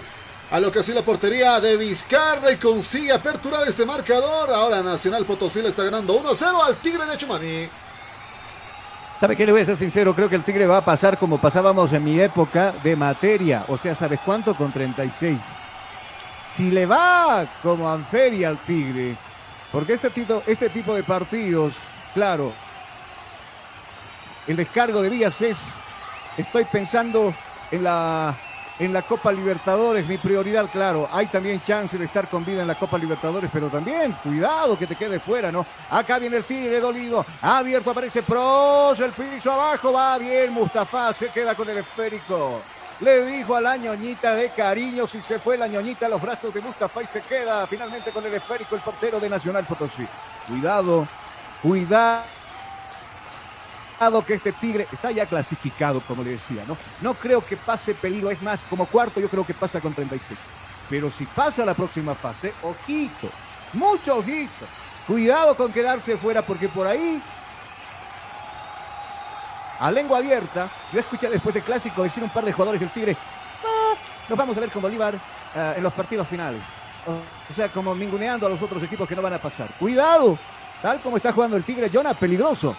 a lo que sido la portería de Vizcarra y consigue aperturar este marcador. Ahora Nacional Potosí le está ganando 1 a 0 al Tigre de Chumaní. ¿Sabe qué le voy a ser sincero? Creo que el Tigre va a pasar como pasábamos en mi época de materia. O sea, ¿sabes cuánto? Con 36. Si le va como Anferia al Tigre, porque este tipo, este tipo de partidos, claro, el descargo de días es, estoy pensando en la en la Copa Libertadores. Mi prioridad, claro, hay también chance de estar con vida en la Copa Libertadores, pero también cuidado que te quede fuera, ¿no? Acá viene el Tigre dolido, abierto, aparece Pros, el piso abajo, va bien, Mustafa se queda con el esférico. Le dijo a la ñoñita de cariño si se fue la ñoñita a los brazos de Mustafa y se queda finalmente con el esférico el portero de Nacional Potosí. Cuidado, cuidado que este Tigre está ya clasificado, como le decía, ¿no? No creo que pase peligro, es más, como cuarto yo creo que pasa con 36. Pero si pasa la próxima fase, ojito, mucho ojito. Cuidado con quedarse fuera porque por ahí, a lengua abierta, yo escuché después del clásico decir un par de jugadores del Tigre, ah, nos vamos a ver con Bolívar uh, en los partidos finales. O sea, como ninguneando a los otros equipos que no van a pasar. Cuidado, tal como está jugando el Tigre, Jonah, peligroso.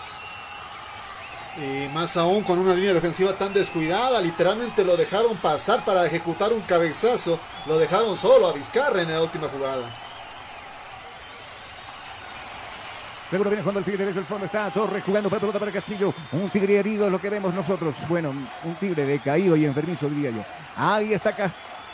Y más aún con una línea defensiva tan descuidada, literalmente lo dejaron pasar para ejecutar un cabezazo, lo dejaron solo a Vizcarra en la última jugada. Seguro viene jugando el Tigre desde el fondo. Está Torres jugando para pelota para Castillo. Un Tigre herido es lo que vemos nosotros. Bueno, un Tigre decaído y enfermizo, diría yo. Ahí está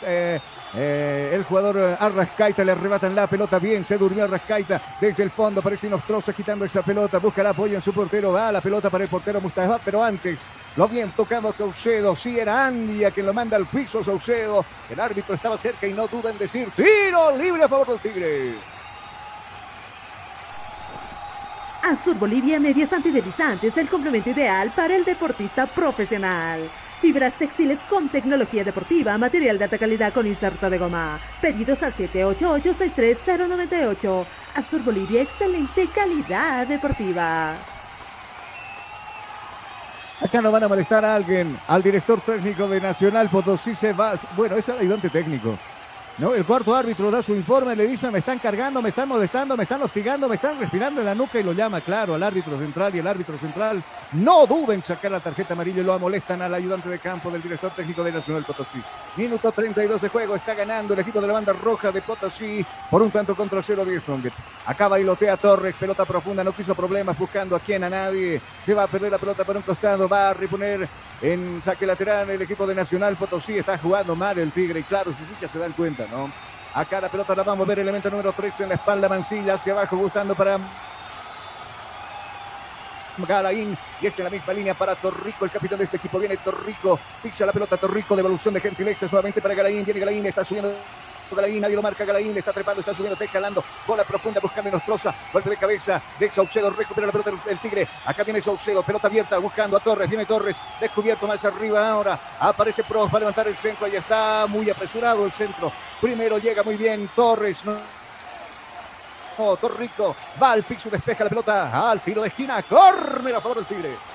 eh, eh, el jugador Arrascaita le arrebatan la pelota bien, se durmió Arrascaita desde el fondo, parece Nostroza quitando esa pelota, busca el apoyo en su portero, va la pelota para el portero Mustafa, pero antes lo habían tocado Saucedo, sí era Andia quien lo manda al piso Saucedo, el árbitro estaba cerca y no duda en decir tiro libre a favor del Tigre. Azur Bolivia Medias Antideslizantes, el complemento ideal para el deportista profesional. Fibras textiles con tecnología deportiva, material de alta calidad con inserto de goma. Pedidos al 788-63098. Azur Bolivia, excelente calidad deportiva. Acá no van a molestar a alguien, al director técnico de Nacional Potosí se va. Bueno, es el ayudante técnico. ¿No? El cuarto árbitro da su informe, le dice, me están cargando, me están molestando, me están hostigando, me están respirando en la nuca y lo llama, claro, al árbitro central y el árbitro central no duden en sacar la tarjeta amarilla y lo molestan al ayudante de campo del director técnico de Nacional Potosí. Minuto 32 de juego, está ganando el equipo de la banda roja de Potosí por un tanto contra 0 10 Acaba y lotea Torres, pelota profunda, no quiso problemas buscando a quien a nadie. Se va a perder la pelota por un costado, va a reponer en saque lateral el equipo de Nacional Potosí. Está jugando mal el Tigre y claro, sus hinchas se dan cuenta, ¿no? Acá la pelota la vamos a ver, elemento número 3 en la espalda, Mancilla hacia abajo, gustando para Galaín y este en la misma línea para Torrico, el capitán de este equipo viene Torrico, pisa la pelota Torrico, devolución de gentileza nuevamente para Galaín, viene Galaín, está subiendo Galaín, nadie lo marca, Galaín está trepando, está subiendo, está escalando, bola profunda buscando Nostroza, golpe de cabeza de Saucedo, recupera la pelota del Tigre, acá viene Saucedo, pelota abierta buscando a Torres, viene Torres, descubierto más arriba ahora, aparece Pros, va a levantar el centro, ahí está muy apresurado el centro, primero llega muy bien Torres, no Torrico va al fixo, despeja la pelota al tiro de esquina. Córner a favor del Tigre.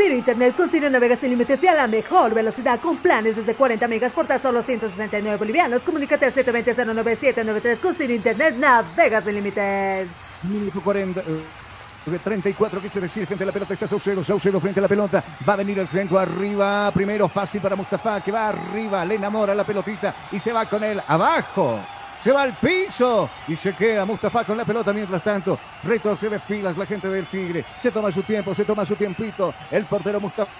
Ciro Internet con Ciro Navega sin límites y a la mejor velocidad con planes desde 40 megas por tan solo 169 bolivianos. Comunícate al 720-09793 con Internet Navega sin límites. Minuto 40. 34, quise decir, frente a la pelota está Saucedo, Saucedo frente a la pelota, va a venir el centro arriba, primero fácil para Mustafa, que va arriba, le enamora la pelotita y se va con él abajo, se va al piso y se queda Mustafa con la pelota mientras tanto. Retrocede filas la gente del Tigre. Se toma su tiempo, se toma su tiempito. El portero Mustafa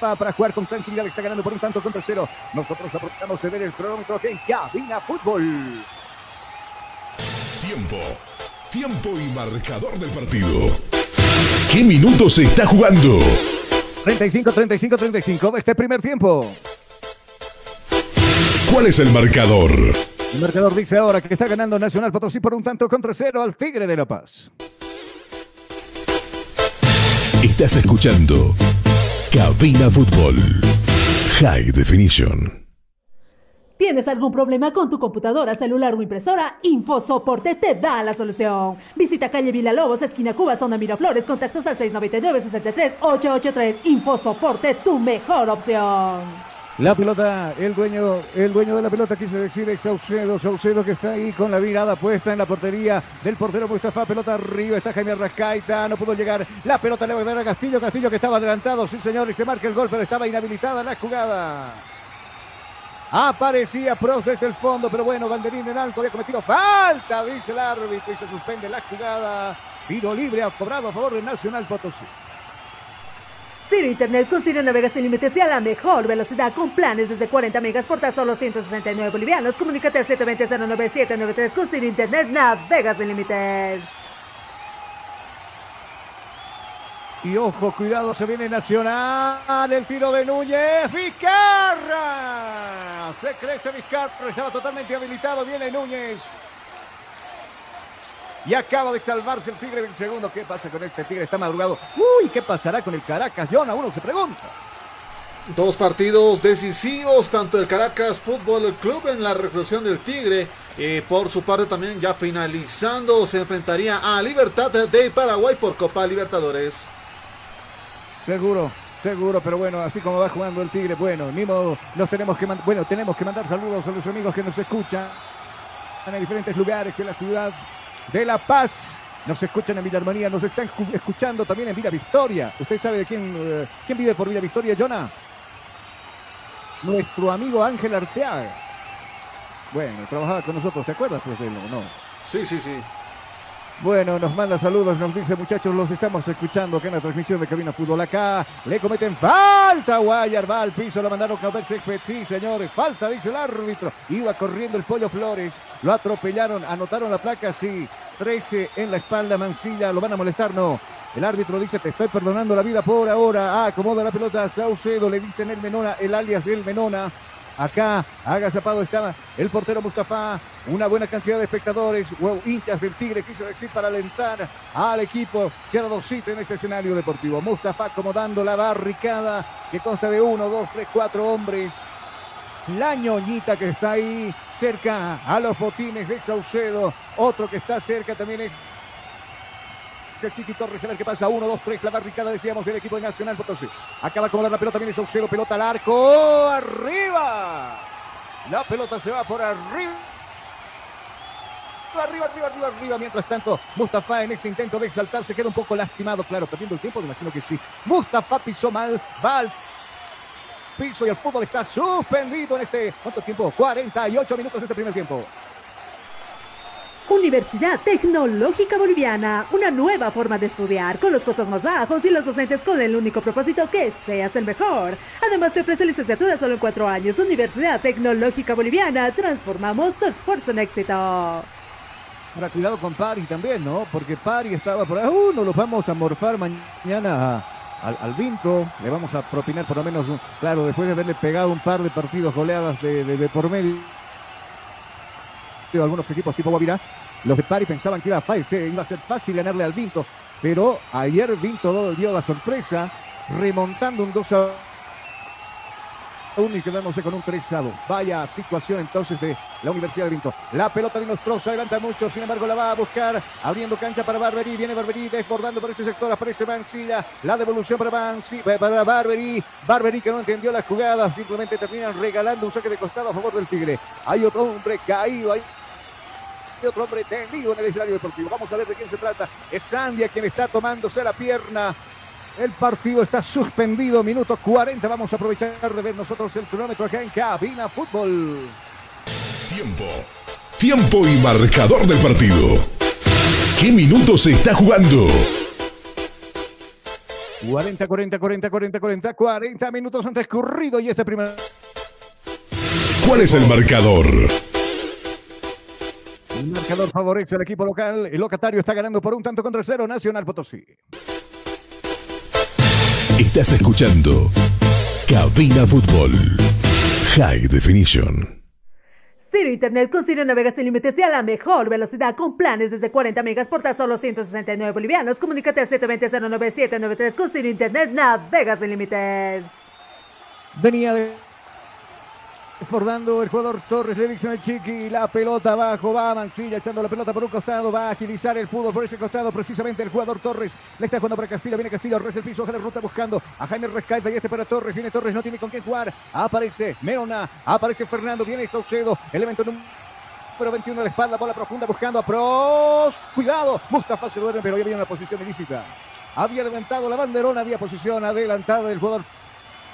para jugar con tranquilidad. Está ganando por un tanto contra cero. Nosotros aprovechamos de ver el cronómetro que en Cabina Fútbol. Tiempo. Tiempo y marcador del partido. ¿Qué minutos se está jugando? 35, 35, 35 este primer tiempo. ¿Cuál es el marcador? El marcador dice ahora que está ganando Nacional Potosí por un tanto contra cero al Tigre de La Paz. Estás escuchando Cabina Fútbol High Definition. ¿Tienes algún problema con tu computadora, celular o impresora? InfoSoporte te da la solución. Visita calle Villalobos, esquina Cuba, zona Miraflores, contactos al 699-63-883. InfoSoporte, tu mejor opción. La pelota, el dueño, el dueño de la pelota quise decir es Saucedo, Saucedo que está ahí con la mirada puesta en la portería del portero Mustafa, pelota arriba, está Jaime Arrascaita, no pudo llegar, la pelota le va a dar a Castillo, Castillo que estaba adelantado, sí señor, y se marca el gol, pero estaba inhabilitada la jugada. Aparecía Pros desde el fondo, pero bueno, banderín en alto, había cometido falta, dice el árbitro, y se suspende la jugada. Tiro libre ha cobrado a favor del Nacional Potosí. Ciro Internet con Ciro Navega sin límites y a la mejor velocidad con planes desde 40 megas por tan solo 169 bolivianos. Comunícate al 720-09793 con Internet Navega sin límites. Y ojo, cuidado, se viene Nacional. El tiro de Núñez. Vizcarra. Se crece Vizcarra. Estaba totalmente habilitado. Viene Núñez. Y acaba de salvarse el Tigre en segundo. ¿Qué pasa con este Tigre? Está madrugado. Uy, ¿qué pasará con el Caracas? John, uno se pregunta. Dos partidos decisivos, tanto el Caracas Fútbol Club en la recepción del Tigre. y por su parte también ya finalizando, se enfrentaría a Libertad de Paraguay por Copa Libertadores. Seguro, seguro, pero bueno, así como va jugando el Tigre, bueno, ni modo, nos tenemos que bueno, tenemos que mandar saludos a los amigos que nos escuchan en diferentes lugares de la ciudad de La Paz. Nos escuchan en Villa Armonía, nos están escuchando también en Villa Victoria. ¿Usted sabe de quién, eh, quién vive por Villa Victoria, Jonah? Nuestro amigo Ángel Arteaga. Bueno, trabajaba con nosotros, ¿te acuerdas pues, de él no? Sí, sí, sí. Bueno, nos manda saludos, nos dice muchachos, los estamos escuchando acá en la transmisión de Cabina Fútbol acá. Le cometen falta, Guayar va al piso, lo mandaron a ver Sí, señores, falta, dice el árbitro. Iba corriendo el Pollo Flores, lo atropellaron, anotaron la placa, sí. 13 en la espalda, Mancilla, lo van a molestar, no. El árbitro dice, te estoy perdonando la vida por ahora. Ah, acomoda la pelota Saucedo, le dicen el Menona, el alias del Menona. Acá, agazapado estaba el portero Mustafa. Una buena cantidad de espectadores, wow, hinchas del Tigre, quiso decir, para alentar al equipo. Se ha dado cita en este escenario deportivo. Mustafa acomodando la barricada que consta de uno, dos, tres, cuatro hombres. La ñoñita que está ahí cerca a los botines de Saucedo. Otro que está cerca también es el Chiqui Torres, a ver qué pasa. Uno, dos, tres, la barricada, decíamos, del equipo de Nacional Potosí. Acaba de acomodar la pelota, viene Saucedo, pelota al arco, arriba. La pelota se va por arriba. Arriba, arriba, arriba, arriba. Mientras tanto, Mustafa en ese intento de exaltar se queda un poco lastimado. Claro, perdiendo el tiempo, me imagino que sí. Mustafa pisó mal, va al piso y el fútbol está suspendido en este, ¿cuánto tiempo? 48 minutos de este primer tiempo. Universidad Tecnológica Boliviana, una nueva forma de estudiar, con los costos más bajos y los docentes con el único propósito que seas el mejor. Además te ofrece licenciatura solo en cuatro años. Universidad Tecnológica Boliviana, transformamos tu esfuerzo en éxito. Ahora cuidado con Pari también, ¿no? Porque Pari estaba por ahí, uh, nos los vamos a morfar mañana al, al, le vamos a propinar por lo menos, claro, después de haberle pegado un par de partidos goleadas de, de por medio algunos equipos tipo Guavirá, los de Pari pensaban que iba a, iba a ser fácil ganarle al Vinto, pero ayer Vinto dio la sorpresa, remontando un 2 a 1 y quedándose con un 3 a 2. Vaya situación entonces de la Universidad de Vinto. La pelota de Nostroza adelanta mucho, sin embargo la va a buscar, abriendo cancha para Barberi, viene Barberi desbordando por ese sector, aparece Mancilla, la devolución para Mancilla, para Barberi, Barberi que no entendió la jugada, simplemente terminan regalando un saque de costado a favor del Tigre. Hay otro hombre caído ahí otro hombre tendido en el escenario deportivo. Vamos a ver de quién se trata. Es Sandia quien está tomándose la pierna. El partido está suspendido, minuto 40. Vamos a aprovechar de ver nosotros el cronómetro acá en Cabina Fútbol. Tiempo. Tiempo y marcador del partido. ¿Qué minutos se está jugando? 40, 40, 40, 40, 40, 40 minutos han transcurrido y este primer. ¿Cuál es el marcador? El marcador favorece al equipo local. El locatario está ganando por un tanto contra cero. Nacional Potosí. Estás escuchando Cabina Fútbol High Definition. Ciro Internet con Ciro Navegas sin límites y a la mejor velocidad con planes desde 40 megas por tan solo 169 bolivianos. Comunícate al 720-09793 con Ciro Internet Navegas sin límites. Venía de Desbordando el jugador Torres, le dicen el Chiqui, la pelota abajo, va Mancilla echando la pelota por un costado, va a agilizar el fútbol por ese costado, precisamente el jugador Torres, le está jugando para Castillo, viene Castillo, res del piso, la ruta buscando a Jaime Rescalda y este para Torres, viene Torres, no tiene con quién jugar, aparece Meona, aparece Fernando, viene Saucedo, elemento número 21 de la espalda, bola profunda buscando a Pros, cuidado, Mustafa se duerme, pero ya había una posición ilícita. Había levantado la banderona, había posición adelantada del jugador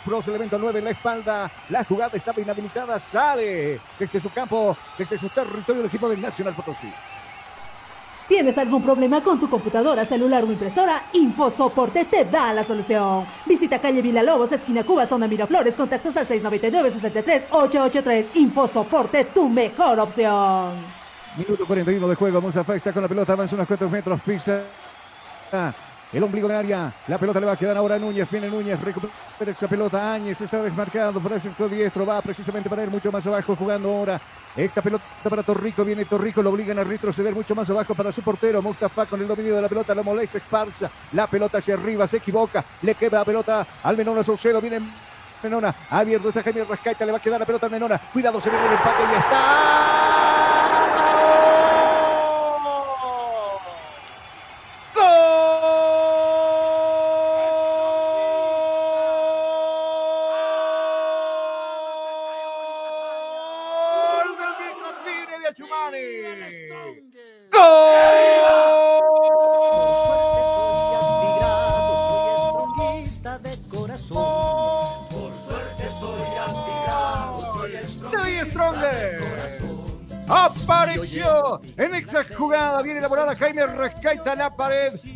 Pros, elemento 9 en la espalda. La jugada estaba inhabilitada. Sale desde su campo, desde su territorio el equipo del Nacional Potosí. ¿Tienes algún problema con tu computadora, celular o impresora? InfoSoporte te da la solución. Visita calle Lobos, esquina Cuba, zona Miraflores, contactos al 699-63-883. InfoSoporte, tu mejor opción. Minuto 41 de juego, Mustafa está con la pelota, avanza unos cuantos metros, pisa el ombligo de área. La pelota le va a quedar ahora a Núñez. Viene Núñez, recupera esa pelota. Áñez está desmarcado por el centro diestro. Va precisamente para ir mucho más abajo jugando ahora. Esta pelota para Torrico. Viene Torrico. Lo obligan a retroceder mucho más abajo para su portero. Mustafa con el dominio de la pelota. Lo molesta. Esparza. La pelota hacia arriba. Se equivoca. Le queda la pelota al Menona Saucedo. Viene Menona. Abierto está Jaime Rascaita. Le va a quedar la pelota al Menona. Cuidado. Se viene el empate y está.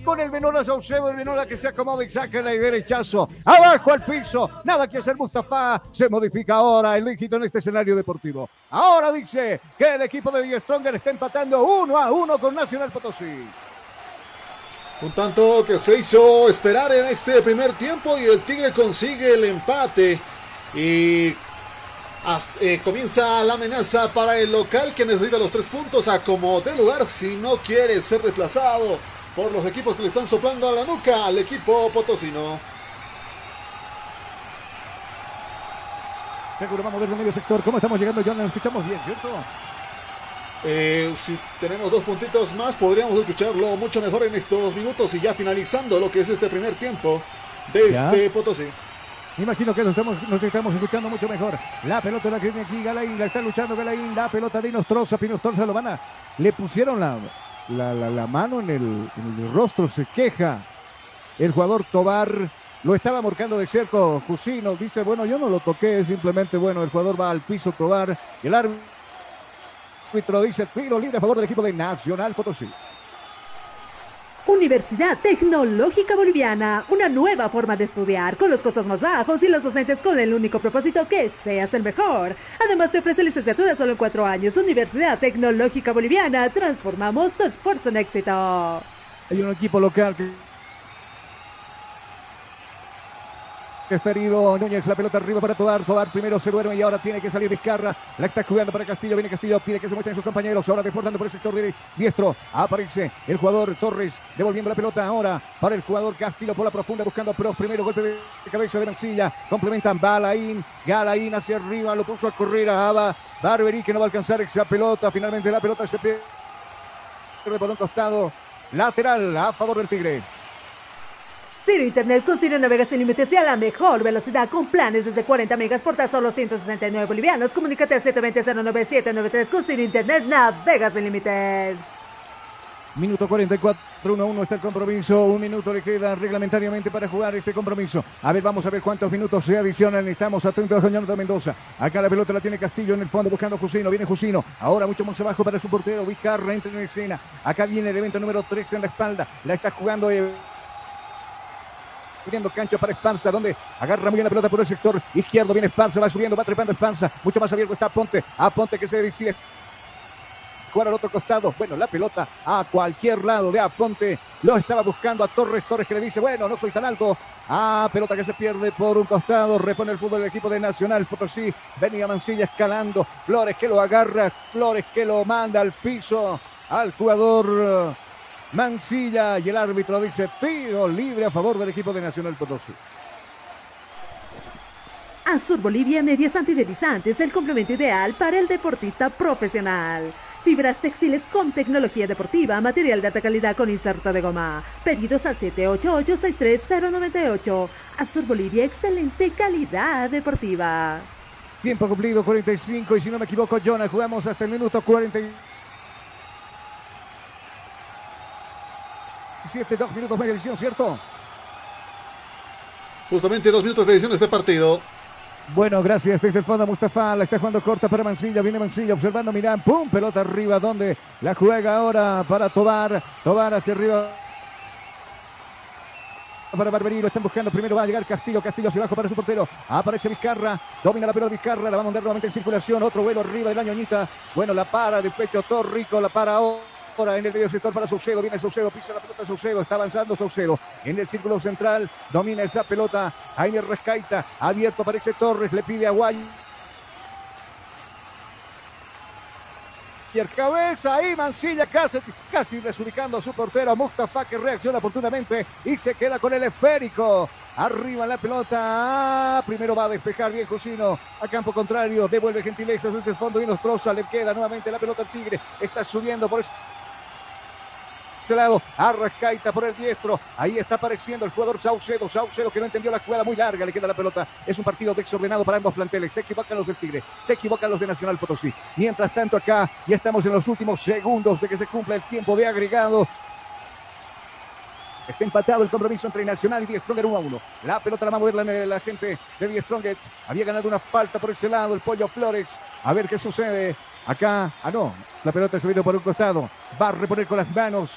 Con el menor a Saucedo. El menor que se acomoda y saca el derechazo. Abajo al piso. Nada que hacer Mustafa. Se modifica ahora el dígito en este escenario deportivo. Ahora dice que el equipo de Die Stronger está empatando uno a uno con Nacional Potosí. Un tanto que se hizo esperar en este primer tiempo y el Tigre consigue el empate. Y eh, comienza la amenaza para el local que necesita los tres puntos a como de lugar si no quiere ser desplazado por los equipos que le están soplando a la nuca al equipo potosino. Seguro vamos a ver el medio sector. ¿Cómo estamos llegando, John? Nos escuchamos bien, ¿cierto? Eh, si tenemos dos puntitos más, podríamos escucharlo mucho mejor en estos minutos y ya finalizando lo que es este primer tiempo de este Potosí. Imagino que nos estamos, nos estamos escuchando mucho mejor. La pelota la tiene aquí Galaín, la está luchando Galaín, la pelota de Inostroza, Pinostroza lo van a, le pusieron la, la, mano en el, rostro, se queja el jugador Tobar, lo estaba marcando de cerco Jusino, dice, bueno, yo no lo toqué, simplemente, bueno, el jugador va al piso Tobar, el árbitro dice, tiro libre a favor del equipo de Nacional Potosí. Universidad Tecnológica Boliviana, una nueva forma de estudiar con los costos más bajos y los docentes con el único propósito que seas el mejor. Además te ofrece licenciatura solo en cuatro años. Universidad Tecnológica Boliviana, transformamos tu esfuerzo en éxito. Hay un equipo local que Ferido Núñez, la pelota arriba para Tobar. Tobar primero se duerme y ahora tiene que salir Vizcarra. La está jugando para Castillo. Viene Castillo, pide que se muestren sus compañeros. Ahora desbordando por el sector diestro. Aparece el jugador Torres devolviendo la pelota ahora para el jugador Castillo por la profunda buscando a Primero golpe de cabeza de Mancilla. Complementan Balaín. Galaín hacia arriba. Lo puso a correr a Aba. Barberi que no va a alcanzar esa pelota. Finalmente la pelota se pierde por un costado. Lateral a favor del Tigre. Ciro Internet con Ciro Navegas sin límites y a la mejor velocidad con planes desde 40 megas por tan solo 169 bolivianos. Comunícate al 720-09793 con Ciro Internet Navegas sin límites. Minuto 44, 1-1 está el compromiso. Un minuto le queda reglamentariamente para jugar este compromiso. A ver, vamos a ver cuántos minutos se adicionan. Estamos atentos a de Mendoza. Acá la pelota la tiene Castillo en el fondo buscando a Jusino. Viene Jusino. Ahora mucho más abajo para su portero. Vizcarra entra en escena. Acá viene el evento número 13 en la espalda. La está jugando. Eh, Subiendo cancha para Espanza, donde agarra muy bien la pelota por el sector izquierdo. Viene Espanza, va subiendo, va trepando Espanza. Mucho más abierto está Ponte. A Ponte que se decide jugar al otro costado. Bueno, la pelota a cualquier lado de Aponte. Lo estaba buscando a Torres. Torres que le dice, bueno, no soy tan alto. Ah, pelota que se pierde por un costado. Repone el fútbol del equipo de Nacional Potosí. Venía Mancilla escalando. Flores que lo agarra. Flores que lo manda al piso. Al jugador Mancilla y el árbitro dice tiro libre a favor del equipo de Nacional Potosí. Azur Bolivia Medias Antideslizantes, el complemento ideal para el deportista profesional. Fibras textiles con tecnología deportiva, material de alta calidad con inserto de goma. Pedidos al 788-63098. Azur Bolivia, excelente calidad deportiva. Tiempo cumplido, 45. Y si no me equivoco, Jonah, jugamos hasta el minuto 45. dos minutos media edición, ¿cierto? Justamente dos minutos de edición de este partido. Bueno, gracias desde el fondo Mustafa, la está jugando corta para Mancilla, viene Mancilla observando Mirán, pum, pelota arriba, donde la juega ahora para Tobar, Tobar hacia arriba para Barberí, lo están buscando. Primero va a llegar Castillo. Castillo hacia abajo para su portero. Aparece Vizcarra. Domina la pelota Vizcarra. La va a mandar nuevamente en circulación. Otro vuelo arriba del año Bueno, la para de pecho Torrico. La para ahora en el medio sector para Saucedo. Viene Saucedo, pisa la pelota Saucedo. Está avanzando Saucedo. En el círculo central domina esa pelota. Jaime Rescaita. Abierto aparece Torres. Le pide a Guay. Y el cabeza ahí Mancilla casi, casi desubicando a su portero Mustafa que reacciona oportunamente y se queda con el esférico. Arriba la pelota. Primero va a despejar bien Cusino. A campo contrario. Devuelve gentileza desde el fondo y Nostroza. Le queda nuevamente la pelota al Tigre. Está subiendo por este lado. Arrascaita por el diestro. Ahí está apareciendo el jugador Saucedo. Saucedo que no entendió la jugada muy larga. Le queda la pelota. Es un partido desordenado para ambos planteles. Se equivocan los del Tigre. Se equivocan los de Nacional Potosí. Mientras tanto acá ya estamos en los últimos segundos de que se cumpla el tiempo de agregado. Está empatado el compromiso entre Nacional y Die Stronger 1 a 1. La pelota la va a mover la, gente de Die Strongets. Había ganado una falta por ese lado el Pollo Flores. A ver qué sucede. Acá, ah no, la pelota subido por un costado. Va a reponer con las manos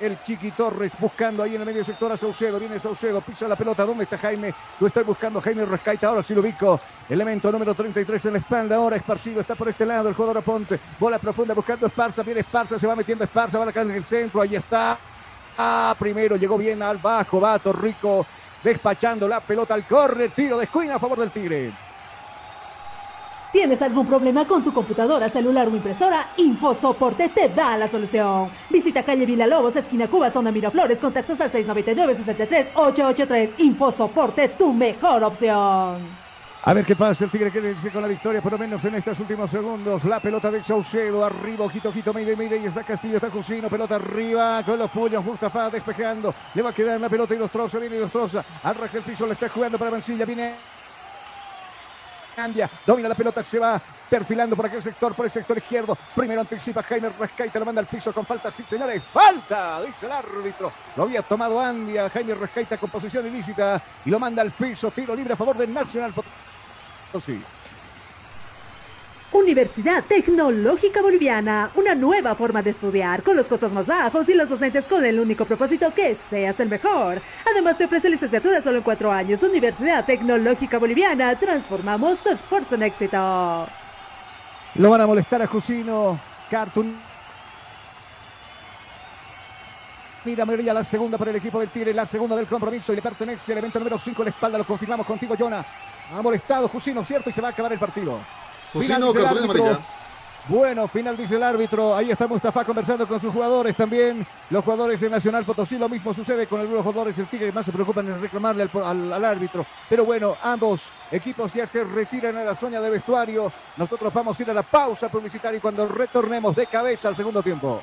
el Chiqui Torres buscando ahí en el medio sector a Saucedo. Viene Saucedo, pisa la pelota. ¿Dónde está Jaime? Lo estoy buscando. Jaime Rescaita. Ahora sí lo ubico. Elemento número 33 en la espalda. Ahora Esparcido está por este lado. El jugador Aponte. Bola profunda buscando Esparza. Viene Esparza. Se va metiendo Esparza. Va a en el centro. Ahí está. Ah, primero llegó bien al bajo. Va Torrico despachando la pelota al corre. Tiro de esquina a favor del Tigre. ¿Tienes algún problema con tu computadora, celular o impresora? InfoSoporte te da la solución. Visita calle Lobos, esquina Cuba, zona Miraflores, contactos al 699-63-883. InfoSoporte, tu mejor opción. A ver qué pasa, el Tigre que dice con la victoria, por lo menos en estos últimos segundos. La pelota de Saucedo, arriba, ojito, ojito, mide, mide, y está Castillo, está Cusino, pelota arriba, con los puños, Mustafa despejando. Le va a quedar la pelota y los trozos, viene y los trozos. Arranca el piso, le está jugando para Mancilla, viene cambia, domina la pelota, se va perfilando por aquel sector, por el sector izquierdo. Primero anticipa Jaime Rescaita, lo manda al piso con falta, sí señores, falta, dice el árbitro. Lo había tomado Andia, Jaime Rescaita con posición ilícita y lo manda al piso, tiro libre a favor del Nacional Sí. Universidad Tecnológica Boliviana, una nueva forma de estudiar con los costos más bajos y los docentes con el único propósito que seas el mejor. Además te ofrece licenciatura solo en cuatro años. Universidad Tecnológica Boliviana, transformamos tu esfuerzo en éxito. Lo van a molestar a Jusino, Cartoon. Mira, María, la segunda para el equipo del Tigre, la segunda del compromiso y le pertenece el evento número 5 en la espalda. Lo confirmamos contigo, Jonah. Ha molestado Jusino, ¿cierto? Y se va a acabar el partido. Bueno, final dice el árbitro. Ahí está Mustafa conversando con sus jugadores también. Los jugadores de Nacional Potosí. Lo mismo sucede con algunos jugadores del Tigre. Más se preocupan en reclamarle al, árbitro. Pero bueno, ambos equipos ya se retiran a la zona de vestuario. Nosotros vamos a ir a la pausa publicitaria y cuando retornemos de cabeza al segundo tiempo.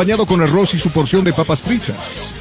con arroz y su porción de papas fritas.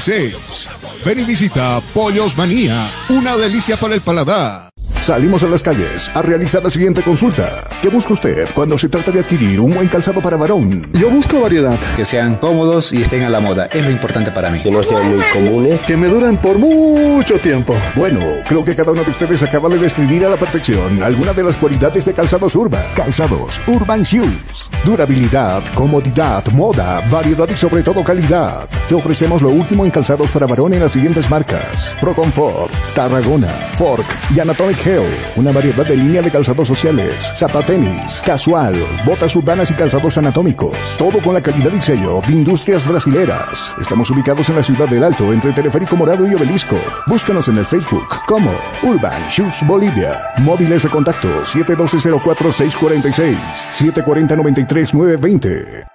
752-81-646. Ven y visita Pollos Manía. Una delicia para el paladar. Salimos a las calles a realizar la siguiente consulta. ¿Qué busca usted cuando se trata de adquirir un buen calzado para varón? Yo busco variedad. Que sean cómodos y estén a la moda. Es lo importante para mí. Que no sean muy comunes. Que me duran por mucho tiempo. Bueno, creo que cada uno de ustedes acaba de describir a la perfección alguna de las cualidades de calzados Urban. Calzados Urban Shoes. Durabilidad, comodidad, moda, variedad y sobre todo calidad. Te ofrecemos lo último en calzados para varón en las siguientes marcas. Pro Comfort, Tarragona, Fork y Anatomic Una variedad de línea de calzados sociales, zapatenis, casual, botas urbanas y calzados anatómicos. Todo con la calidad y sello de Industrias Brasileras. Estamos ubicados en la ciudad del Alto, entre Teleférico Morado y Obelisco. Búscanos en el Facebook como Urban Shoes Bolivia. Móviles de contacto 712-04-646, 740-93-920.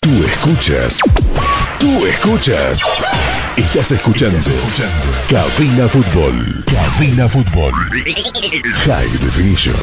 Tú escuchas. Tú escuchas. Estás escuchando. Cabina Fútbol. Cabina Fútbol. High Definition.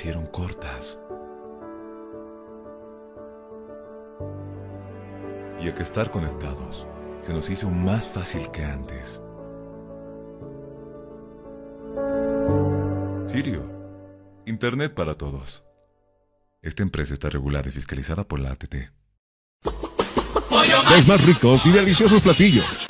Hicieron cortas. Y a que estar conectados se nos hizo más fácil que antes. Sirio, Internet para todos. Esta empresa está regulada y fiscalizada por la ATT. Los más ricos y deliciosos platillos.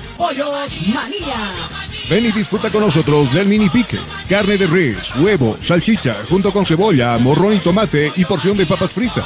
Pollos María. Ven y disfruta con nosotros del mini pique. Carne de res, huevo, salchicha, junto con cebolla, morrón y tomate y porción de papas fritas.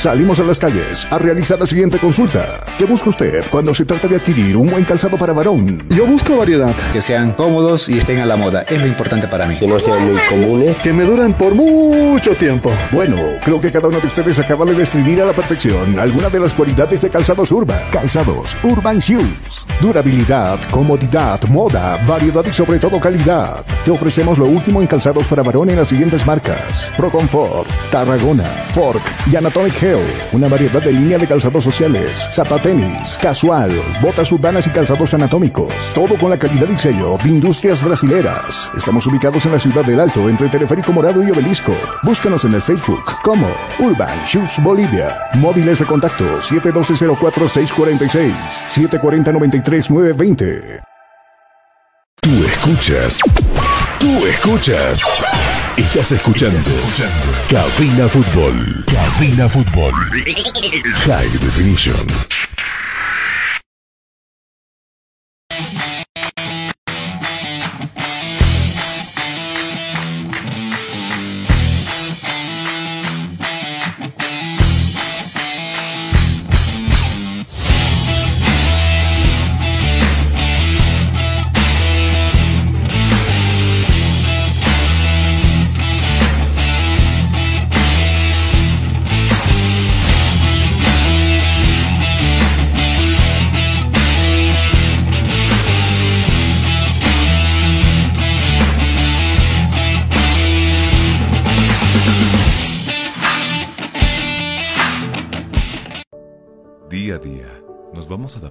Salimos a las calles a realizar la siguiente consulta. ¿Qué busca usted cuando se trata de adquirir un buen calzado para varón? Yo busco variedad. Que sean cómodos y estén a la moda. Es lo importante para mí. Que no sean muy comunes. Que me duren por mucho tiempo. Bueno, creo que cada uno de ustedes acaba de describir a la perfección alguna de las cualidades de calzados Urban. Calzados Urban Shoes. Durabilidad, comodidad, moda, variedad y sobre todo calidad. Te ofrecemos lo último en calzados para varón en las siguientes marcas. Pro Comfort, Tarragona, Fork y Anatomic Una variedad de línea de calzados sociales, zapatenis, casual, botas urbanas y calzados anatómicos. Todo con la calidad y sello de Industrias Brasileras. Estamos ubicados en la ciudad del Alto, entre Teleférico Morado y Obelisco. Búscanos en el Facebook como Urban Shoes Bolivia. Móviles de contacto 712-04-646, 740-93-920. Tú escuchas. Tú escuchas. Estás escuchando. Cabina Fútbol. Cabina Fútbol. High Definition.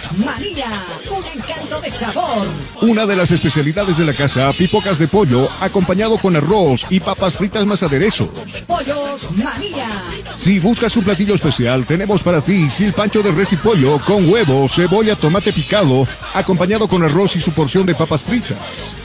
Pollos María, un encanto de sabor. Una de las especialidades de la casa, pipocas de pollo, acompañado con arroz y papas fritas más aderezos. Pollos María. Si buscas un platillo especial, tenemos para ti silpancho de res y pollo con huevo, cebolla, tomate picado, acompañado con arroz y su porción de papas fritas.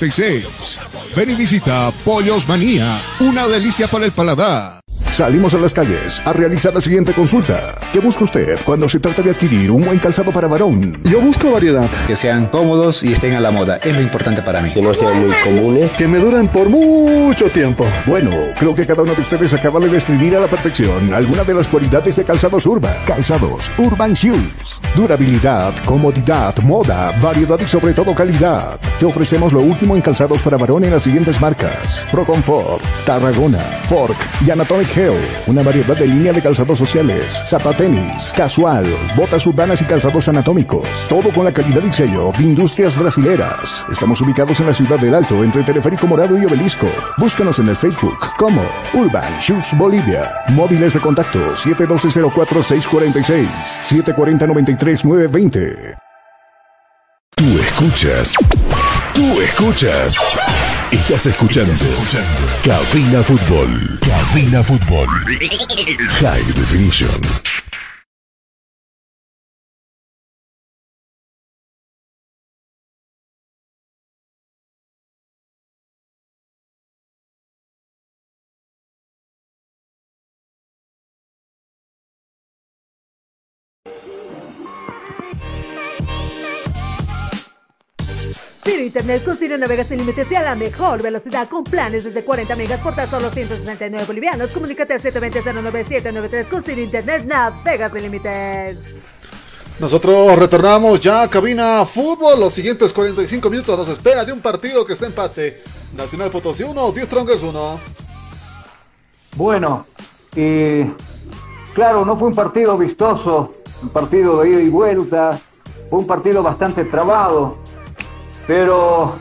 752-81-646. Ven y visita Pollos Manía, una delicia para el paladar. Salimos a las calles a realizar la siguiente consulta. ¿Qué busca usted cuando se trata de adquirir un buen calzado para varón? Yo busco variedad. Que sean cómodos y estén a la moda. Es lo importante para mí. Que no sean muy comunes. Que me duren por mucho tiempo. Bueno, creo que cada uno de ustedes acaba de describir a la perfección alguna de las cualidades de calzados Urban. Calzados Urban Shoes. Durabilidad, comodidad, moda, variedad y sobre todo calidad. Te ofrecemos lo último en calzados para varón en las siguientes marcas. Pro Comfort, Tarragona, Fork y Anatomic Una variedad de línea de calzados sociales, zapatenis, casual, botas urbanas y calzados anatómicos. Todo con la calidad y sello de Industrias Brasileras. Estamos ubicados en la ciudad del Alto, entre Teleférico Morado y Obelisco. Búscanos en el Facebook como Urban Shoes Bolivia. Móviles de contacto 712-04-646, 740-93-920. Tú escuchas. Tú escuchas. Estás escuchando. Cabina Fútbol. Cabina Fútbol. High Definition. Internet con Ciro navegas sin límites y a la mejor velocidad con planes desde 40 megas por tan solo 169 bolivianos. Comunícate al 720-09793 con Ciro Internet navegas sin límites. Nosotros retornamos ya a cabina fútbol. Los siguientes 45 minutos nos espera de un partido que está empate. Nacional Potosí 1, 10 Strongers 1. Bueno, y claro, no fue un partido vistoso, un partido de ida y vuelta, fue un partido bastante trabado, pero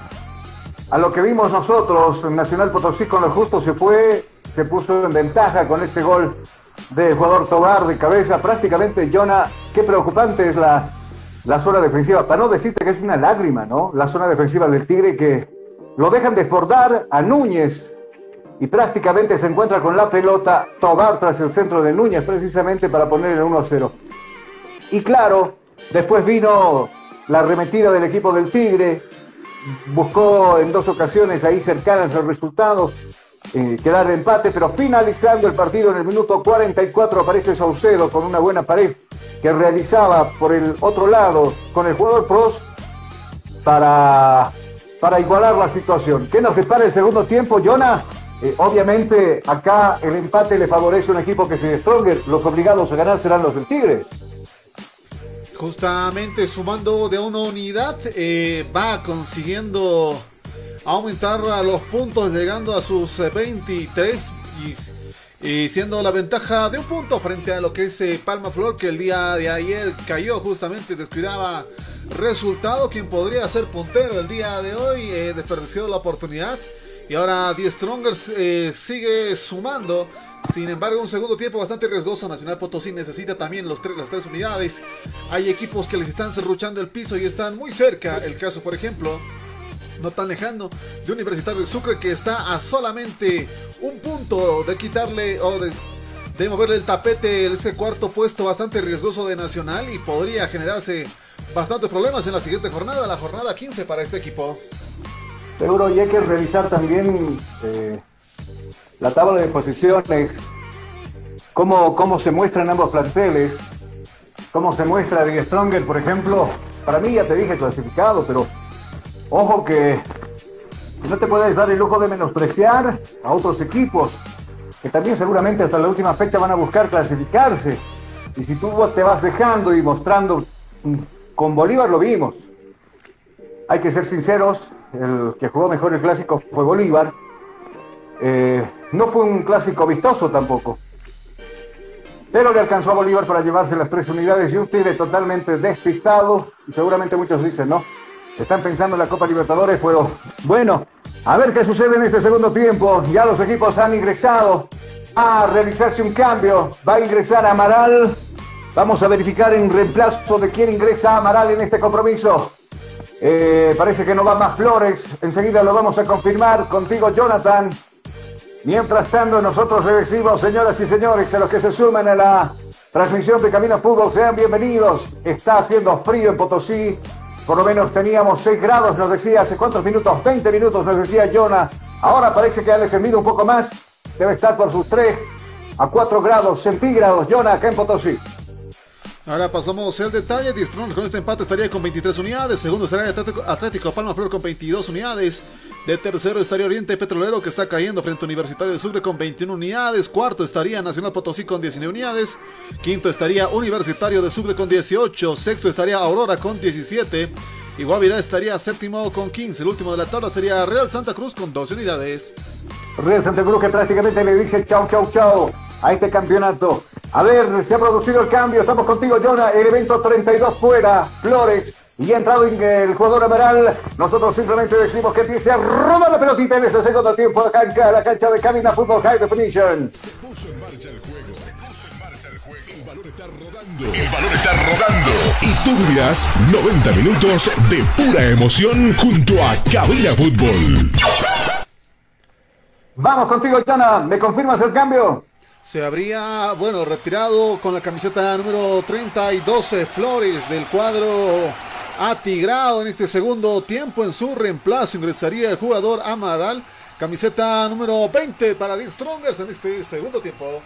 a lo que vimos nosotros, Nacional Potosí con lo justo se fue, se puso en ventaja con ese gol de jugador Tobar de cabeza, prácticamente Jonah, qué preocupante es la, la zona defensiva, para no decirte que es una lágrima, ¿no? La zona defensiva del Tigre que lo dejan desbordar a Núñez y prácticamente se encuentra con la pelota Tobar tras el centro de Núñez precisamente para poner el 1-0. Y claro, después vino la arremetida del equipo del Tigre, buscó en dos ocasiones ahí cercanas el resultado, eh, quedar empate, pero finalizando el partido en el minuto 44 aparece Saucedo con una buena pared que realizaba por el otro lado con el jugador Pros para, para igualar la situación. ¿Qué nos depara el segundo tiempo, Jonah? Eh, obviamente acá el empate le favorece a un equipo que es Stronger, los obligados a ganar serán los del Tigre. Justamente sumando de una unidad, eh, va consiguiendo aumentar los puntos, llegando a sus eh, 23 y, y siendo la ventaja de un punto frente a lo que es eh, Palma Flor, que el día de ayer cayó justamente, descuidaba resultado, quien podría ser puntero el día de hoy, eh, desperdició la oportunidad. Y ahora Die Strongers eh, sigue sumando. Sin embargo, un segundo tiempo bastante riesgoso. Nacional Potosí necesita también los tres, las tres unidades. Hay equipos que les están cerruchando el piso y están muy cerca. El caso, por ejemplo, no tan lejano, de Universitario de Sucre que está a solamente un punto de quitarle o de, de moverle el tapete ese cuarto puesto bastante riesgoso de Nacional y podría generarse bastantes problemas en la siguiente jornada, la jornada 15 para este equipo. Seguro, y hay que revisar también eh, la tabla de posiciones, cómo, cómo se muestran ambos planteles, cómo se muestra Big Stronger, por ejemplo. Para mí ya te dije clasificado, pero ojo que no te puedes dar el lujo de menospreciar a otros equipos que también seguramente hasta la última fecha van a buscar clasificarse. Y si tú te vas dejando y mostrando, mm, con Bolívar lo vimos. Hay que ser sinceros, el que jugó mejor el clásico fue Bolívar. Eh, no fue un clásico vistoso tampoco. Pero le alcanzó a Bolívar para llevarse las tres unidades y un Tigre totalmente despistado. Y seguramente muchos dicen, ¿no? Están pensando en la Copa Libertadores, pero bueno, a ver qué sucede en este segundo tiempo. Ya los equipos han ingresado a realizarse un cambio. Va a ingresar Amaral. Vamos a verificar en reemplazo de quién ingresa Amaral en este compromiso. Eh, parece que no va más Flores. Enseguida lo vamos a confirmar contigo, Jonathan. Mientras tanto, nosotros le decimos, señoras y señores, a los que se suman a la transmisión de Camino Fútbol, sean bienvenidos. Está haciendo frío en Potosí. Por lo menos teníamos 6 grados, nos decía hace cuántos minutos, 20 minutos, nos decía Jonah. Ahora parece que ha descendido un poco más. Debe estar por sus 3 a 4 grados centígrados, Jonah, acá en Potosí. Ahora pasamos el detalle. Distrón con este empate estaría con 23 unidades. Segundo estaría Atlético, Atlético Palma Flor con 22 unidades. De tercero estaría Oriente Petrolero que está cayendo frente a Universitario de Sucre con 21 unidades. Cuarto estaría Nacional Potosí con 19 unidades. Quinto estaría Universitario de Sucre con 18. Sexto estaría Aurora con 17. Y Guavirá estaría séptimo con 15. El último de la tabla sería Real Santa Cruz con 12 unidades. Real Santa Cruz que prácticamente le dice chau, chau, chau a este campeonato. A ver, se ha producido el cambio. Estamos contigo, Jonah. El evento 32 fuera. Flores y ha entrado el jugador Amaral. Nosotros simplemente decimos que empiece a rodar la pelotita en este segundo tiempo acá en la cancha de Camina Fútbol High Definition. Se puso en marcha el juego. Se puso en marcha el juego. El balón está rodando. El balón está rodando. Y tú vivirás 90 minutos de pura emoción junto a Cabina Fútbol. Vamos contigo, Jana. ¿Me confirmas el cambio? Se habría, bueno, retirado con la camiseta número 32 Flores del cuadro atigrado en este segundo tiempo. En su reemplazo ingresaría el jugador Amaral, camiseta número 20 para Dick Strongers en este segundo tiempo.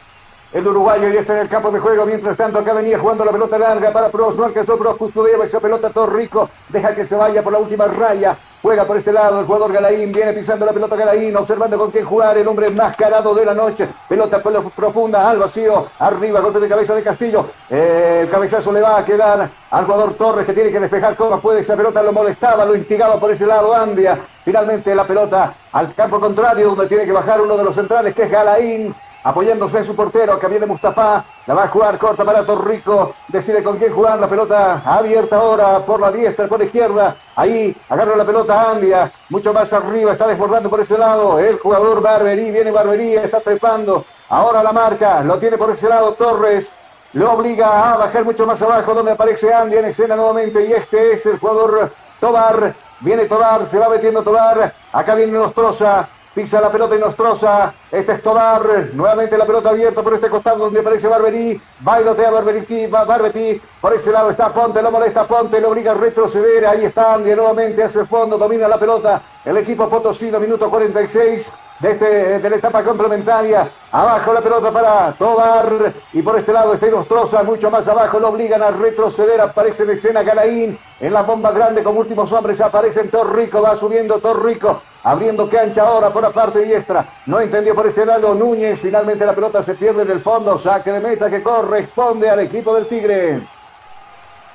El uruguayo ya está en el campo de juego. Mientras tanto, acá venía jugando la pelota larga para Pros. No alcanzó Pros. Custodia esa pelota. Torrico deja que se vaya por la última raya. Juega por este lado el jugador Galaín, viene pisando la pelota Galaín, observando con quién jugar, el hombre enmascarado de la noche. Pelota profunda al vacío, arriba, golpe de cabeza de Castillo. el cabezazo le va a quedar al jugador Torres que tiene que despejar cómo puede esa pelota, lo molestaba, lo instigaba por ese lado Andia. Finalmente la pelota al campo contrario, donde tiene que bajar uno de los centrales, que es Galaín apoyándose en su portero, que viene Mustafa, la va a jugar corta para Torrico, decide con quién jugar, la pelota. Abierta ahora por la diestra, por la izquierda, ahí agarra la pelota Andia, mucho más arriba, está desbordando por ese lado, el jugador Barberí, viene Barberí, está trepando, ahora la marca, lo tiene por ese lado Torres, lo obliga a bajar mucho más abajo, donde aparece Andia en escena nuevamente, y este es el jugador Tobar, viene Tobar, se va metiendo Tobar, acá viene Nostroza, Pisa la pelota y Nostroza. Este es Tobar. Nuevamente la pelota abierta por este costado donde aparece Barberí. Bailotea Barberí. Barbetí. Por ese lado está Ponte. Lo molesta Ponte. Lo obliga a retroceder. Ahí está Andy nuevamente hacia el fondo. Domina la pelota. El equipo Potosino. Minuto 46 de, este, de la etapa complementaria. Abajo la pelota para Tobar. Y por este lado está Nostroza. Mucho más abajo. Lo obligan a retroceder. Aparece en escena Galaín. En la bomba grande con últimos hombres. Aparece Torrico. Va subiendo Torrico abriendo cancha ahora por la parte diestra. No entendió por ese lado Núñez. Finalmente la pelota se pierde en el fondo. Saque de meta que corresponde al equipo del Tigre.